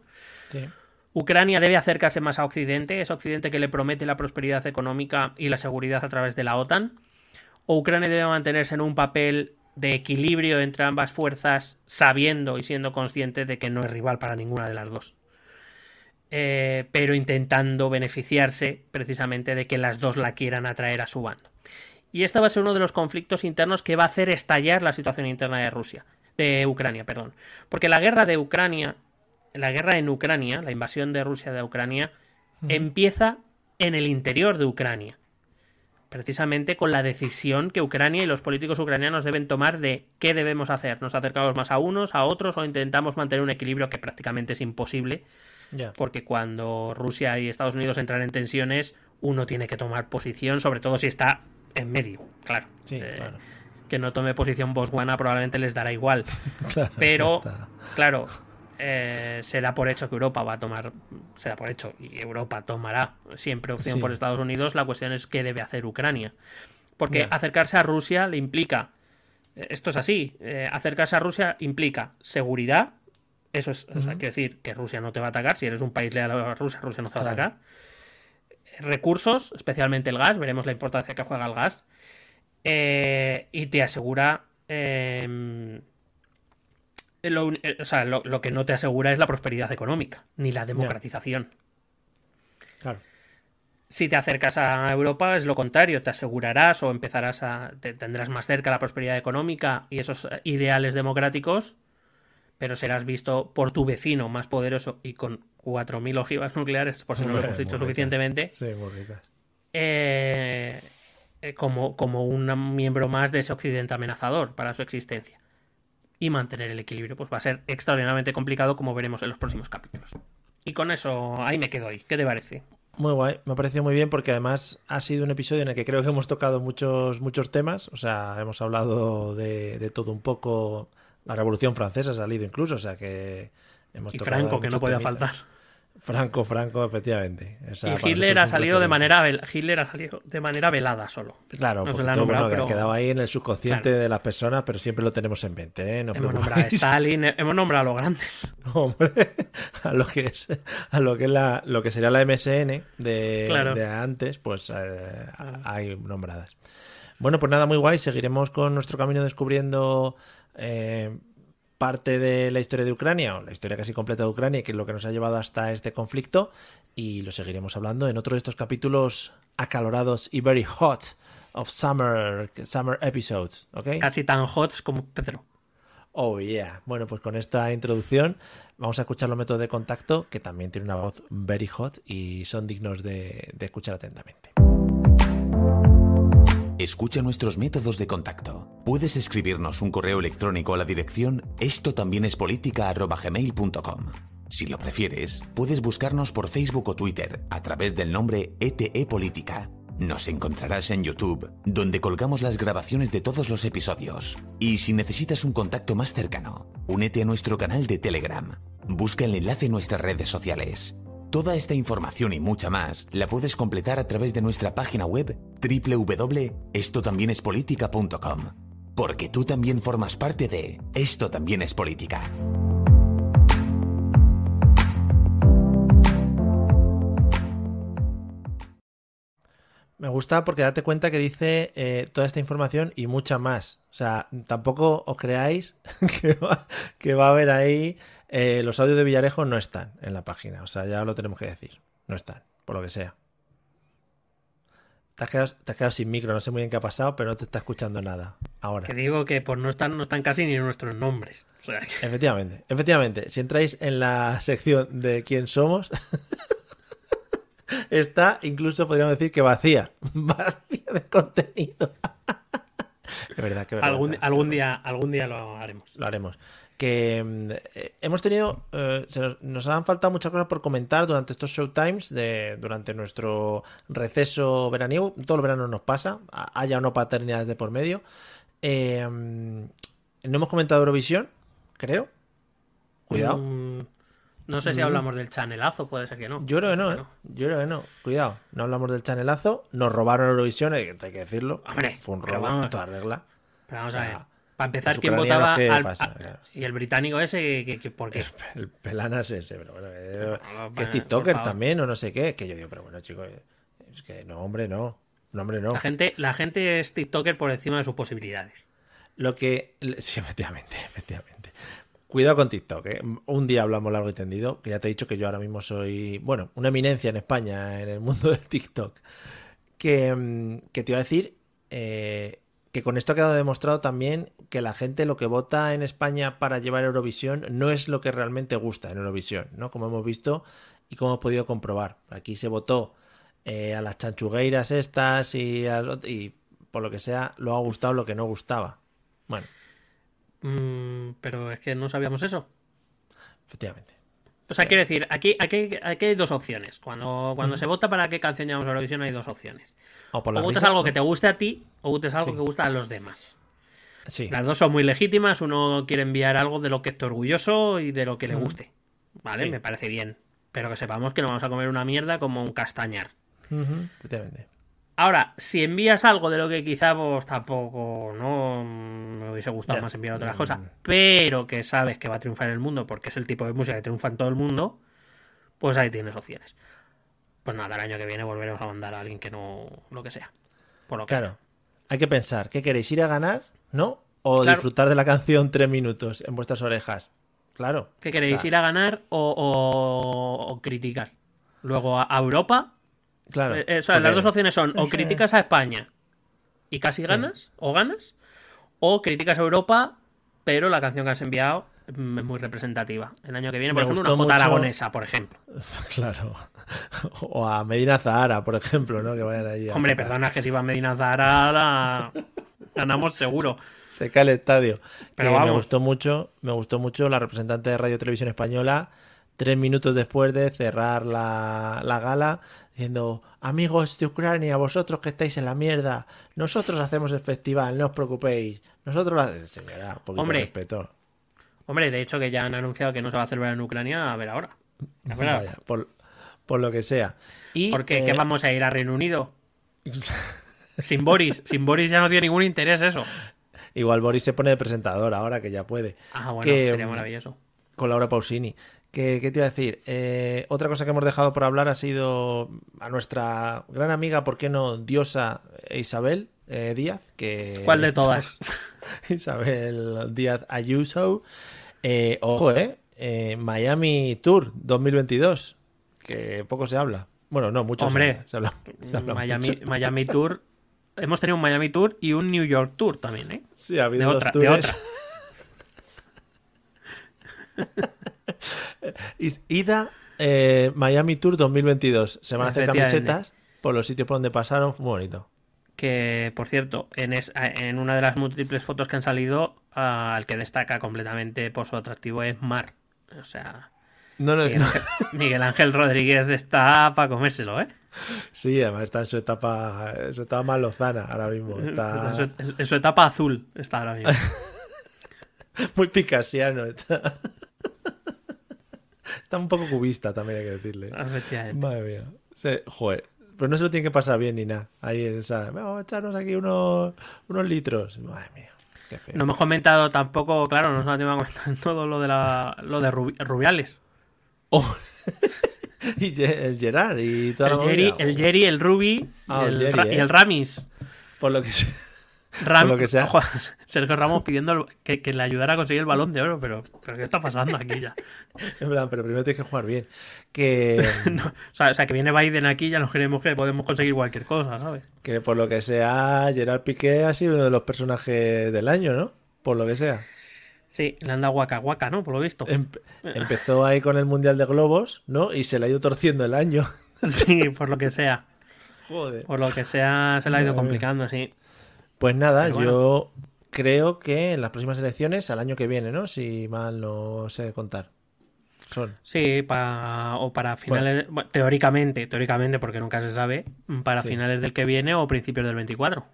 [SPEAKER 3] Sí. Ucrania debe acercarse más a Occidente, es Occidente que le promete la prosperidad económica y la seguridad a través de la OTAN, o Ucrania debe mantenerse en un papel de equilibrio entre ambas fuerzas, sabiendo y siendo consciente de que no es rival para ninguna de las dos. Eh, pero intentando beneficiarse precisamente de que las dos la quieran atraer a su bando. Y este va a ser uno de los conflictos internos que va a hacer estallar la situación interna de Rusia, de Ucrania, perdón. Porque la guerra de Ucrania la guerra en Ucrania, la invasión de Rusia de Ucrania, empieza en el interior de Ucrania. Precisamente con la decisión que Ucrania y los políticos ucranianos deben tomar de qué debemos hacer. ¿Nos acercamos más a unos, a otros o intentamos mantener un equilibrio que prácticamente es imposible? Porque cuando Rusia y Estados Unidos entran en tensiones, uno tiene que tomar posición, sobre todo si está en medio, claro. Eh, claro. Que no tome posición Botswana probablemente les dará igual. <laughs> Pero, claro, eh, se da por hecho que Europa va a tomar, se da por hecho, y Europa tomará siempre opción por Estados Unidos, la cuestión es qué debe hacer Ucrania. Porque acercarse a Rusia le implica, eh, esto es así, eh, acercarse a Rusia implica seguridad, eso es, o sea, quiere decir que Rusia no te va a atacar, si eres un país leal a Rusia, Rusia no te va a atacar. Recursos, especialmente el gas, veremos la importancia que juega el gas. y te asegura em, lo, eh, o sea, lo, que no te asegura es la prosperidad económica, ni la democratización.
[SPEAKER 2] Claro.
[SPEAKER 3] Si te acercas a Europa es lo contrario, te asegurarás o empezarás a. tendrás más cerca la prosperidad económica y esos ideales democráticos, pero serás visto por tu vecino más poderoso y con 4.000 ojivas nucleares, por si no lo hemos dicho suficientemente.
[SPEAKER 2] Sí,
[SPEAKER 3] eh, eh, como, como un miembro más de ese occidente amenazador para su existencia y mantener el equilibrio pues va a ser extraordinariamente complicado como veremos en los próximos capítulos. Y con eso ahí me quedo hoy. ¿Qué te parece?
[SPEAKER 2] Muy guay, me ha parecido muy bien porque además ha sido un episodio en el que creo que hemos tocado muchos, muchos temas, o sea, hemos hablado de, de todo un poco, la Revolución Francesa ha salido incluso, o sea que hemos
[SPEAKER 3] y Franco, que no podía faltar.
[SPEAKER 2] Franco, Franco, efectivamente.
[SPEAKER 3] y Hitler ha salido de manera Hitler ha salido de manera velada solo.
[SPEAKER 2] Claro, porque ha quedado ahí en el subconsciente de las personas, pero siempre lo tenemos en mente, ¿eh?
[SPEAKER 3] hemos nombrado a Stalin, hemos nombrado a los grandes. <laughs>
[SPEAKER 2] Hombre, a lo que es, a lo que es la, lo que sería la MSN de, de antes, pues eh, hay nombradas. Bueno, pues nada, muy guay. Seguiremos con nuestro camino descubriendo eh, parte de la historia de Ucrania, o la historia casi completa de Ucrania, que es lo que nos ha llevado hasta este conflicto. Y lo seguiremos hablando en otro de estos capítulos acalorados y very hot of summer, summer episodes. ¿ok?
[SPEAKER 3] Casi tan hot como Pedro.
[SPEAKER 2] Oh, yeah. Bueno, pues con esta introducción vamos a escuchar los métodos de contacto, que también tienen una voz very hot y son dignos de, de escuchar atentamente.
[SPEAKER 4] Escucha nuestros métodos de contacto. Puedes escribirnos un correo electrónico a la dirección esto también es política@gmail.com. Si lo prefieres, puedes buscarnos por Facebook o Twitter a través del nombre ETE Política. Nos encontrarás en YouTube, donde colgamos las grabaciones de todos los episodios. Y si necesitas un contacto más cercano, únete a nuestro canal de Telegram. Busca el enlace en nuestras redes sociales. Toda esta información y mucha más la puedes completar a través de nuestra página web www.estotambiénespolitica.com. Porque tú también formas parte de Esto también es política.
[SPEAKER 2] Me gusta porque date cuenta que dice eh, toda esta información y mucha más. O sea, tampoco os creáis <laughs> que va, a haber ahí. eh, los audios de Villarejo no están en la página. O sea, ya lo tenemos que decir. No están, por lo que sea. Te has, quedado, te has quedado sin micro, no sé muy bien qué ha pasado, pero no te está escuchando nada. Ahora.
[SPEAKER 3] Que digo que pues no están, no están casi ni nuestros nombres. O sea, que-
[SPEAKER 2] Efectivamente, efectivamente. Si entráis en la sección de quién somos, <laughs> está incluso podríamos decir que vacía. <laughs> Vacía de contenido. <laughs> Es verdad que
[SPEAKER 3] algún, algún día, algún día lo haremos.
[SPEAKER 2] lo haremos. Que mm, eh, hemos tenido, eh, se nos, nos han faltado muchas cosas por comentar durante estos showtimes, de, durante nuestro receso veraniego. Todo el verano nos pasa, haya o no paternidades de por medio. Eh, mm, no hemos comentado Eurovisión, creo. Cuidado.
[SPEAKER 3] Mm, no sé si
[SPEAKER 2] Mm.
[SPEAKER 3] hablamos del chanelazo, puede ser que no.
[SPEAKER 2] Yo creo que no, ¿eh? Yo creo que no. Cuidado. No hablamos del chanelazo. Nos robaron Eurovisión, hay que hay que decirlo.
[SPEAKER 3] Hombre,
[SPEAKER 2] Fue un robo,
[SPEAKER 3] vamos.
[SPEAKER 2] toda regla.
[SPEAKER 3] Pero vamos
[SPEAKER 2] O
[SPEAKER 3] a ver. Para empezar, ¿quién votaba
[SPEAKER 2] ¿qué
[SPEAKER 3] al-
[SPEAKER 2] pasa?
[SPEAKER 3] a-
[SPEAKER 2] Claro.
[SPEAKER 3] y el británico ese? que, que- ¿Por qué?
[SPEAKER 2] El pelanas ese, pero bueno. eh,
[SPEAKER 3] No,
[SPEAKER 2] que es TikToker también o no sé qué. Que yo digo, pero bueno, chicos, eh, es que no, hombre, no. No, hombre, no.
[SPEAKER 3] La gente, la gente es TikToker por encima de sus posibilidades.
[SPEAKER 2] Lo que. <laughs> Sí, efectivamente, efectivamente. Cuidado con TikTok, ¿eh? Un día hablamos largo y tendido, que ya te he dicho que yo ahora mismo soy, bueno, una eminencia en España en el mundo de <laughs> TikTok. Que, mm, que te iba a decir eh, que con esto ha quedado demostrado también que la gente lo que vota en España para llevar Eurovisión no es lo que realmente gusta en Eurovisión, ¿no? Como hemos visto y como hemos podido comprobar. Aquí se votó eh, a las chanchugueiras estas y, al- y por lo que sea, lo ha gustado lo que no gustaba. Bueno,
[SPEAKER 3] Mm, pero es que no sabíamos eso.
[SPEAKER 2] efectivamente.
[SPEAKER 3] O sea, quiero decir, aquí, aquí, aquí hay dos opciones. Cuando, cuando se vota para qué canción llevamos a Eurovisión hay dos opciones.
[SPEAKER 2] O por
[SPEAKER 3] O
[SPEAKER 2] la
[SPEAKER 3] votas
[SPEAKER 2] risa,
[SPEAKER 3] algo
[SPEAKER 2] ¿no?
[SPEAKER 3] que te guste a ti o votes algo
[SPEAKER 2] Sí.
[SPEAKER 3] que gusta a los demás.
[SPEAKER 2] Sí,
[SPEAKER 3] Las dos son muy legítimas. Uno quiere enviar algo de lo que esté orgulloso y de lo que le guste. ¿Vale?
[SPEAKER 2] Sí.
[SPEAKER 3] Me parece bien. Pero que sepamos que no vamos a comer una mierda como un castañar. Ahora, si envías algo de lo que quizá pues tampoco no mm, me hubiese gustado más enviar otras
[SPEAKER 2] Mm.
[SPEAKER 3] cosas, pero que sabes que va a triunfar en el mundo porque es el tipo de música que triunfa en todo el mundo, pues ahí tienes opciones. Pues nada, el año que viene volveremos a mandar a alguien que no lo que sea. Por lo que
[SPEAKER 2] Claro. Hay que pensar, ¿qué queréis? ¿Ir a ganar? ¿No? ¿O
[SPEAKER 3] Claro.
[SPEAKER 2] disfrutar de la canción tres minutos en vuestras orejas? Claro.
[SPEAKER 3] ¿Qué queréis? ¿Ir a ganar o, o- o criticar? Luego a Europa.
[SPEAKER 2] Claro.
[SPEAKER 3] Eh, eh, o sea, las dos opciones son o criticas a España y casi ganas, o ganas, o criticas a Europa, pero la canción que has enviado mm, es muy representativa. El año que viene, por
[SPEAKER 2] Me
[SPEAKER 3] ejemplo, una Jota
[SPEAKER 2] mucho-
[SPEAKER 3] aragonesa, por ejemplo. <laughs>
[SPEAKER 2] Claro. O a Medina Zahara, por ejemplo, ¿no? Que vayan a
[SPEAKER 3] Hombre, perdona, que si va Medina Zahara, la- ganamos seguro.
[SPEAKER 2] Se cae el estadio.
[SPEAKER 3] Pero
[SPEAKER 2] me gustó mucho, me gustó mucho la representante de Radio Televisión Española, tres minutos después de cerrar la, la gala, diciendo, amigos de Ucrania, vosotros que estáis en la mierda, nosotros hacemos el festival, no os preocupéis. Nosotros la... Señora, un poquito
[SPEAKER 3] Hombre,
[SPEAKER 2] de respeto.
[SPEAKER 3] Hombre, de hecho que ya han anunciado que no se va a celebrar en Ucrania, a ver ahora. A ver ahora.
[SPEAKER 2] Vaya, por, por lo que sea. Y,
[SPEAKER 3] ¿Por qué?
[SPEAKER 2] eh,
[SPEAKER 3] ¿Qué vamos a ir a Reino Unido? <laughs> Sin Boris. Sin Boris ya no tiene ningún interés eso.
[SPEAKER 2] Igual Boris se pone de presentador ahora que ya puede.
[SPEAKER 3] Ah, bueno,
[SPEAKER 2] Que,
[SPEAKER 3] sería maravilloso.
[SPEAKER 2] con Laura Pausini. ¿Qué, qué te iba a decir? Eh, otra cosa que hemos dejado por hablar ha sido a nuestra gran amiga, ¿por qué no? Diosa Isabel, eh, Díaz. Que
[SPEAKER 3] ¿Cuál de todas? <laughs>
[SPEAKER 2] Isabel Díaz Ayuso. Eh, ojo, eh, Miami Tour 2022. Que poco se habla. Bueno, no, mucho
[SPEAKER 3] Hombre,
[SPEAKER 2] se habla. se habla
[SPEAKER 3] Miami,
[SPEAKER 2] mucho. <laughs>
[SPEAKER 3] Miami Tour. Hemos tenido un Miami Tour y un New York Tour también, ¿eh?
[SPEAKER 2] Sí, ha habido
[SPEAKER 3] De
[SPEAKER 2] dos
[SPEAKER 3] otra, de
[SPEAKER 2] tours.
[SPEAKER 3] otra. <laughs> <laughs>
[SPEAKER 2] Ida eh, Miami Tour 2022. Se van a hacer camisetas por los sitios por donde pasaron. Muy bonito.
[SPEAKER 3] Que, por cierto, en, es- en una de las múltiples fotos que han salido, el que destaca completamente por su atractivo es Mar. O sea,
[SPEAKER 2] No, no,
[SPEAKER 3] Miguel
[SPEAKER 2] no.
[SPEAKER 3] Ángel, Miguel Ángel Rodríguez está para comérselo, ¿eh?
[SPEAKER 2] Sí, además está en su etapa, en su etapa más lozana ahora mismo. Está <laughs>
[SPEAKER 3] En, su, en su etapa azul está ahora mismo. <laughs>
[SPEAKER 2] muy picasiano. Está... está un poco cubista también hay que decirle. Madre mía. Se- joder. Pero no se lo tiene que pasar bien ni nada. Ahí en esa. Vamos a echarnos aquí unos, unos litros. Madre mía. Qué feo.
[SPEAKER 3] No hemos comentado tampoco, claro, no nos que <laughs> comentar todo lo de la, lo de Rubi- Rubiales.
[SPEAKER 2] Oh. <laughs> y el Gerard y toda
[SPEAKER 3] El
[SPEAKER 2] la
[SPEAKER 3] Jerry, el Jerry, el Ruby
[SPEAKER 2] Ah,
[SPEAKER 3] y,
[SPEAKER 2] el
[SPEAKER 3] el,
[SPEAKER 2] Jerry,
[SPEAKER 3] Ra- y
[SPEAKER 2] ¿eh?
[SPEAKER 3] el Ramis.
[SPEAKER 2] Por lo que se-
[SPEAKER 3] Ram-
[SPEAKER 2] Por lo que sea. <laughs>
[SPEAKER 3] Ojo, Sergio Ramos pidiendo el- que, que le ayudara a conseguir el balón de oro, pero, pero ¿qué está pasando aquí ya? <laughs>
[SPEAKER 2] En plan, pero primero tienes que jugar bien. Que, <laughs>
[SPEAKER 3] No, o, sea, o sea, que viene Biden aquí y ya nos creemos que podemos conseguir cualquier cosa, ¿sabes?
[SPEAKER 2] que por lo que sea, Gerard Piqué ha sido uno de los personajes del año, ¿no? Por lo que sea.
[SPEAKER 3] Sí, le anda guaca guaca, ¿no? Por lo visto.
[SPEAKER 2] Empe- empezó ahí con el Mundial de Globos, ¿no? Y se le ha ido torciendo el año.
[SPEAKER 3] Sí, por lo que sea.
[SPEAKER 2] Joder.
[SPEAKER 3] Por lo que sea, se le ha ido
[SPEAKER 2] Madre mía.
[SPEAKER 3] complicando, sí.
[SPEAKER 2] Pues nada,
[SPEAKER 3] bueno.
[SPEAKER 2] yo creo que en las próximas elecciones, al año que viene, ¿no? Si mal no sé contar. Son.
[SPEAKER 3] Sí, pa- o para finales, bueno, teóricamente, teóricamente, porque nunca se sabe, para
[SPEAKER 2] Sí.
[SPEAKER 3] finales del que viene o principios del 24.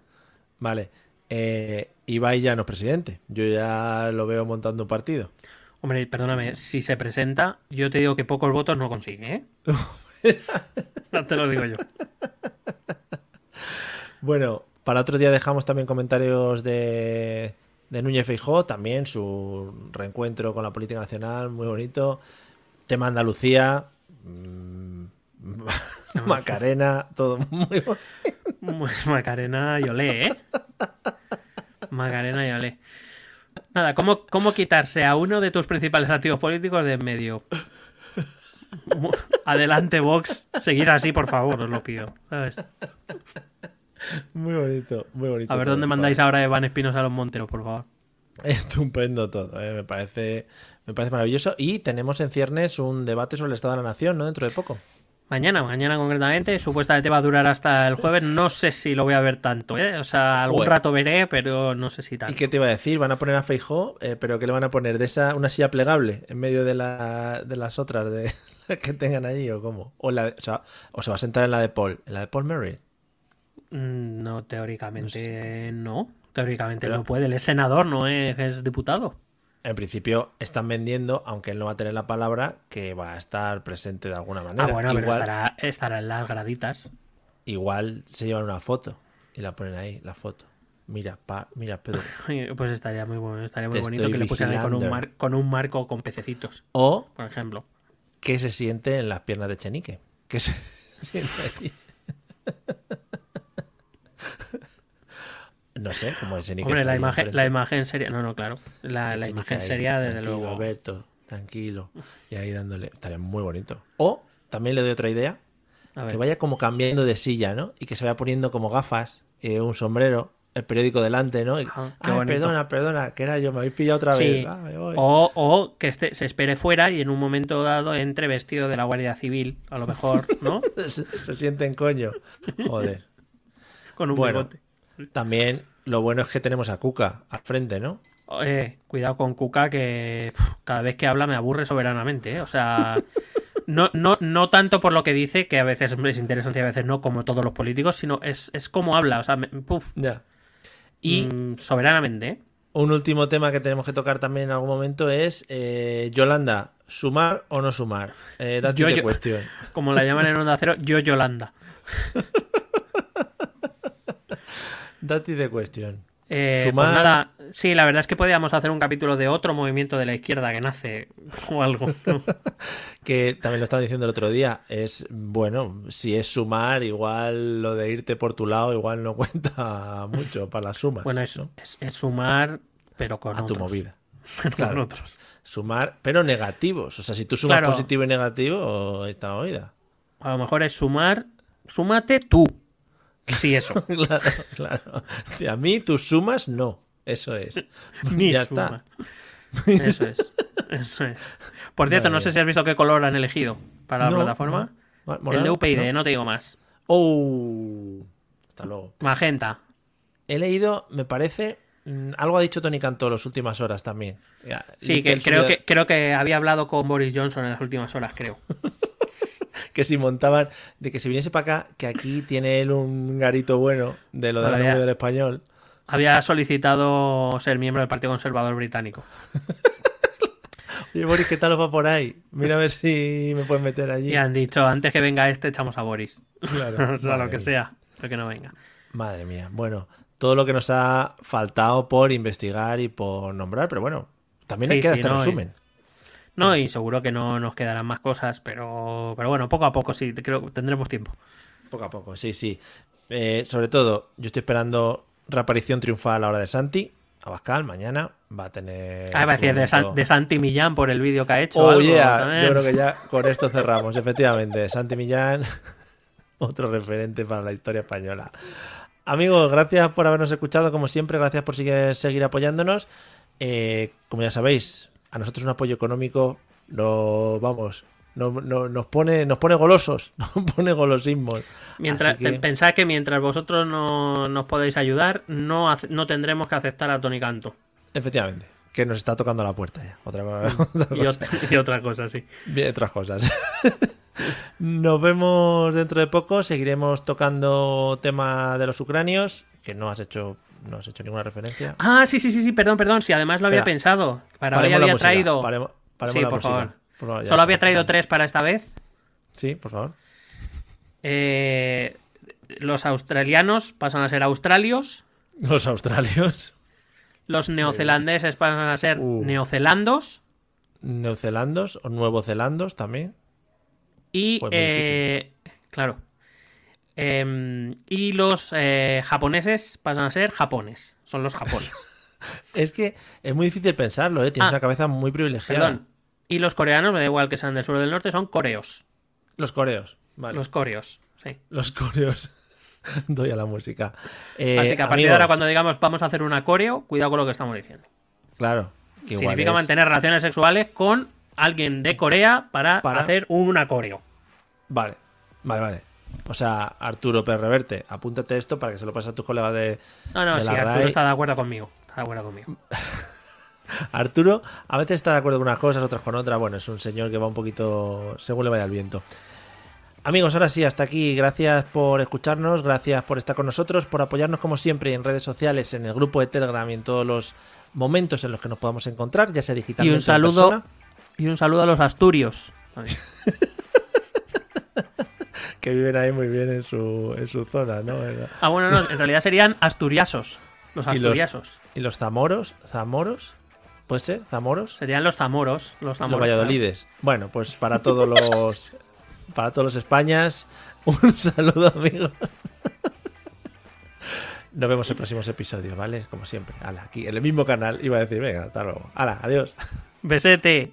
[SPEAKER 2] Vale. Eh, Ibai ya no es presidente. Yo ya lo veo montando un partido.
[SPEAKER 3] Hombre, perdóname, si se presenta, yo te digo que pocos votos no consigue, ¿eh? <laughs> <laughs> No te lo digo yo.
[SPEAKER 2] Bueno, para otro día dejamos también comentarios de, de Núñez Feijó, también su reencuentro con la política nacional, muy bonito. Tema Andalucía, mm, <laughs> Macarena, todo muy bonito. <laughs>
[SPEAKER 3] Macarena y Olé, ¿eh? Macarena y Olé. Nada, ¿cómo, ¿cómo quitarse a uno de tus principales activos políticos de en medio? Adelante, Vox. Seguir así, por favor, os lo pido. ¿sabes?
[SPEAKER 2] Muy bonito, muy bonito.
[SPEAKER 3] A ver dónde mandáis
[SPEAKER 2] favor.
[SPEAKER 3] ahora Evan Espinos a los Monteros, por favor. <laughs>
[SPEAKER 2] Estupendo todo, eh, me parece me parece maravilloso. Y tenemos en ciernes un debate sobre el Estado de la Nación, ¿no? Dentro de poco.
[SPEAKER 3] Mañana, mañana concretamente, supuestamente va a durar hasta el jueves. No sé si lo voy a ver tanto, ¿eh? O sea, algún
[SPEAKER 2] Joder.
[SPEAKER 3] rato veré, pero no sé si
[SPEAKER 2] ¿Y
[SPEAKER 3] tanto.
[SPEAKER 2] qué te iba a decir? Van a poner a Feijó, eh, pero ¿qué le van a poner? ¿De esa una silla plegable en medio de, la, de las otras de, <laughs> que tengan allí o cómo? O, la, o, sea, o se va a sentar en la de Paul, en la de Paul Murray.
[SPEAKER 3] Mm, No, teóricamente no. Teóricamente
[SPEAKER 2] Pero-
[SPEAKER 3] no puede. Él es senador, no es, es diputado.
[SPEAKER 2] En principio están vendiendo, aunque él no va a tener la palabra, que va a estar presente de alguna manera.
[SPEAKER 3] Ah, bueno, pero estará, estará en las graditas.
[SPEAKER 2] igual se llevan una foto y la ponen ahí, la foto. Mira, pa, mira, Pedro. <laughs>
[SPEAKER 3] Pues estaría muy bueno, estaría muy
[SPEAKER 2] Te
[SPEAKER 3] bonito que le pusieran ahí con un, mar- con un marco con pececitos,
[SPEAKER 2] O
[SPEAKER 3] por ejemplo.
[SPEAKER 2] qué se siente en las piernas de Chenique. ¿Qué se <laughs> siente allí? <laughs> No sé, el Chenique.
[SPEAKER 3] Hombre, la imagen, la imagen sería. No, no, claro. La, imagen sería, desde luego.
[SPEAKER 2] Alberto, tranquilo. Y ahí dándole. Estaría muy bonito. O también le doy otra idea.
[SPEAKER 3] A
[SPEAKER 2] Que vaya como cambiando de silla, ¿no? Y que se vaya poniendo como gafas, eh, un sombrero, el periódico delante, ¿no? Y,
[SPEAKER 3] Ajá,
[SPEAKER 2] Ay, perdona, perdona, que era yo, me habéis pillado otra
[SPEAKER 3] Sí.
[SPEAKER 2] vez. Ah, me voy.
[SPEAKER 3] O, o que este, se espere fuera y en un momento dado entre vestido de la Guardia Civil, a lo mejor, ¿no? <laughs>
[SPEAKER 2] se, se sienten coño. Joder.
[SPEAKER 3] Con un
[SPEAKER 2] Bueno.
[SPEAKER 3] bigote.
[SPEAKER 2] También lo bueno es que tenemos a Cuca al frente, ¿no?
[SPEAKER 3] Eh, cuidado con Cuca, que cada vez que habla me aburre soberanamente, ¿eh? O sea, <laughs> no, no, no tanto por lo que dice, que a veces es interesante y a veces no, como todos los políticos, sino es, es como habla, o sea, me- puf,
[SPEAKER 2] Ya. Y
[SPEAKER 3] mm, soberanamente, ¿eh?
[SPEAKER 2] un último tema que tenemos que tocar también en algún momento es eh, Yolanda, ¿sumar o no sumar? Eh,
[SPEAKER 3] yo-
[SPEAKER 2] cuestión.
[SPEAKER 3] Como la llaman en Onda Cero, yo Yolanda. <laughs>
[SPEAKER 2] Date de cuestión.
[SPEAKER 3] Eh, pues
[SPEAKER 2] Sumar-
[SPEAKER 3] nada, sí, la verdad es que podíamos hacer un capítulo de otro movimiento de la izquierda que nace <laughs> o algo. ¿no? <laughs>
[SPEAKER 2] Que también lo estaba diciendo el otro día. Es bueno, si es sumar, igual lo de irte por tu lado, igual no <laughs> cuenta mucho para las sumas.
[SPEAKER 3] Bueno, es,
[SPEAKER 2] ¿no?
[SPEAKER 3] es, es sumar, pero con
[SPEAKER 2] a tu
[SPEAKER 3] otros.
[SPEAKER 2] movida.
[SPEAKER 3] Pero
[SPEAKER 2] Claro.
[SPEAKER 3] con otros.
[SPEAKER 2] Sumar, pero negativos. O sea, si tú sumas
[SPEAKER 3] Claro.
[SPEAKER 2] positivo y negativo, está la movida.
[SPEAKER 3] A lo mejor es sumar, súmate tú. Sí, eso. <laughs>
[SPEAKER 2] claro, claro. A mí tus sumas, no. Eso es. <laughs>
[SPEAKER 3] Mi
[SPEAKER 2] ya
[SPEAKER 3] suma.
[SPEAKER 2] está. <laughs>
[SPEAKER 3] Eso es. Eso es. Por cierto, no sé si has visto qué color han elegido para la
[SPEAKER 2] No,
[SPEAKER 3] plataforma.
[SPEAKER 2] no.
[SPEAKER 3] El de. UPyD,
[SPEAKER 2] ¿No?
[SPEAKER 3] no te digo más.
[SPEAKER 2] Oh. Hasta luego.
[SPEAKER 3] Magenta.
[SPEAKER 2] He leído, me parece, mm, algo ha dicho Tony Cantó las últimas horas también. Ya,
[SPEAKER 3] Sí, que creo, que creo que había hablado con Boris Johnson en las últimas horas, creo.
[SPEAKER 2] Que si montaban, de que si viniese para acá, que aquí tiene él un garito bueno de lo de la del español.
[SPEAKER 3] Había solicitado ser miembro del Partido Conservador Británico. <laughs>
[SPEAKER 2] Oye, Boris, ¿qué tal os va por ahí? Mira a ver si me puedes meter allí.
[SPEAKER 3] Y han dicho, antes que venga este, echamos a Boris.
[SPEAKER 2] Claro, <laughs>
[SPEAKER 3] o sea, lo que
[SPEAKER 2] mía.
[SPEAKER 3] sea, lo que no venga.
[SPEAKER 2] Madre mía. Bueno, todo lo que nos ha faltado por investigar y por nombrar, pero bueno, también
[SPEAKER 3] Sí,
[SPEAKER 2] hay que
[SPEAKER 3] sí,
[SPEAKER 2] este
[SPEAKER 3] no,
[SPEAKER 2] resumen.
[SPEAKER 3] No, y seguro que no nos quedarán más cosas, pero, pero bueno, poco a poco sí, creo que tendremos tiempo.
[SPEAKER 2] Poco a poco, sí, sí. Eh, sobre todo, yo estoy esperando reaparición triunfal a la hora de Santi. Abascal, mañana va a tener.
[SPEAKER 3] Ah, iba a decir de, San-
[SPEAKER 2] momento.
[SPEAKER 3] de Santi Millán por el vídeo que ha hecho.
[SPEAKER 2] Oh,
[SPEAKER 3] algo
[SPEAKER 2] yeah. Yo creo que ya <laughs> con esto cerramos, efectivamente. Santi Millán, <laughs> otro referente para la historia española. Amigos, gracias por habernos escuchado, como siempre, gracias por seguir, seguir apoyándonos. Eh, como ya sabéis, a nosotros un apoyo económico no, vamos, no, no- nos, pone, nos pone golosos, <laughs> nos pone golosismos.
[SPEAKER 3] Mientras,
[SPEAKER 2] que-
[SPEAKER 3] Pensad que mientras vosotros no nos podéis ayudar, no, no tendremos que aceptar a Tony Canto.
[SPEAKER 2] Efectivamente, que nos está tocando la puerta ya. Otra, otra
[SPEAKER 3] Y,
[SPEAKER 2] cosa.
[SPEAKER 3] ot- <laughs> y otra cosa, sí.
[SPEAKER 2] Bien, otras cosas. <laughs> Nos vemos dentro de poco. Seguiremos tocando tema de los ucranios, que no has hecho, no has hecho ninguna referencia.
[SPEAKER 3] Ah, sí, sí, sí, sí, perdón, perdón. Si además lo había
[SPEAKER 2] Espera.
[SPEAKER 3] pensado. Para hoy había traído. sí, por favor.
[SPEAKER 2] Por favor, ya
[SPEAKER 3] Solo había traído tres para esta vez.
[SPEAKER 2] Sí, por favor.
[SPEAKER 3] Eh, los australianos pasan a ser australios.
[SPEAKER 2] Los australios,
[SPEAKER 3] Los neozelandeses pasan a ser
[SPEAKER 2] Uh.
[SPEAKER 3] neozelandos.
[SPEAKER 2] neozelandos o nuevozelandos también.
[SPEAKER 3] Y, eh, claro. Em, y los eh, japoneses pasan a ser japones. Son los japones. <laughs>
[SPEAKER 2] Es que es muy difícil pensarlo, ¿eh? Tienes
[SPEAKER 3] Ah.
[SPEAKER 2] una cabeza muy privilegiada.
[SPEAKER 3] Perdón. Y los coreanos, me da igual que sean del sur o del norte, son coreos.
[SPEAKER 2] Los coreos, vale.
[SPEAKER 3] Los coreos, sí.
[SPEAKER 2] Los coreos. <laughs> Doy a la música. Eh,
[SPEAKER 3] Así que a partir
[SPEAKER 2] amigos,
[SPEAKER 3] de ahora, cuando digamos vamos a hacer una coreo, cuidado con lo que estamos diciendo.
[SPEAKER 2] Claro. que igual
[SPEAKER 3] Significa
[SPEAKER 2] es-
[SPEAKER 3] mantener relaciones sexuales con alguien de Corea para,
[SPEAKER 2] Para-
[SPEAKER 3] hacer una coreo.
[SPEAKER 2] Vale, vale, vale. O sea, Arturo Pérez Reverte, apúntate esto para que se lo pases a tus colegas de.
[SPEAKER 3] No, no,
[SPEAKER 2] de
[SPEAKER 3] sí,
[SPEAKER 2] la
[SPEAKER 3] Arturo
[SPEAKER 2] RAE.
[SPEAKER 3] está de acuerdo conmigo. Está de acuerdo conmigo. <laughs>
[SPEAKER 2] Arturo a veces está de acuerdo con unas cosas, otras con otras. Bueno, es un señor que va un poquito según le vaya el viento. Amigos, ahora sí, hasta aquí. Gracias por escucharnos, gracias por estar con nosotros, por apoyarnos como siempre en redes sociales, en el grupo de Telegram y en todos los momentos en los que nos podamos encontrar, ya sea
[SPEAKER 3] Y
[SPEAKER 2] digitalmente
[SPEAKER 3] un
[SPEAKER 2] en
[SPEAKER 3] saludo,
[SPEAKER 2] persona,
[SPEAKER 3] y un saludo a los asturios. <laughs>
[SPEAKER 2] que viven ahí muy bien en su, en su zona, ¿no?
[SPEAKER 3] Ah, bueno, no, en realidad serían asturiasos. Los <laughs>
[SPEAKER 2] Y los-
[SPEAKER 3] asturiasos.
[SPEAKER 2] Y los zamoros, zamoros, ¿puede ser? ¿Zamoros?
[SPEAKER 3] Serían los zamoros. Los
[SPEAKER 2] Los
[SPEAKER 3] zamoros.
[SPEAKER 2] Valladolides. Bueno, pues para todos los <laughs> para todos los Españas, <laughs> un saludo, amigos. Nos vemos en próximos episodios, ¿vale? Como siempre. Ala, aquí en el mismo canal iba a decir, venga, hasta luego. Ala, adiós.
[SPEAKER 3] Besete.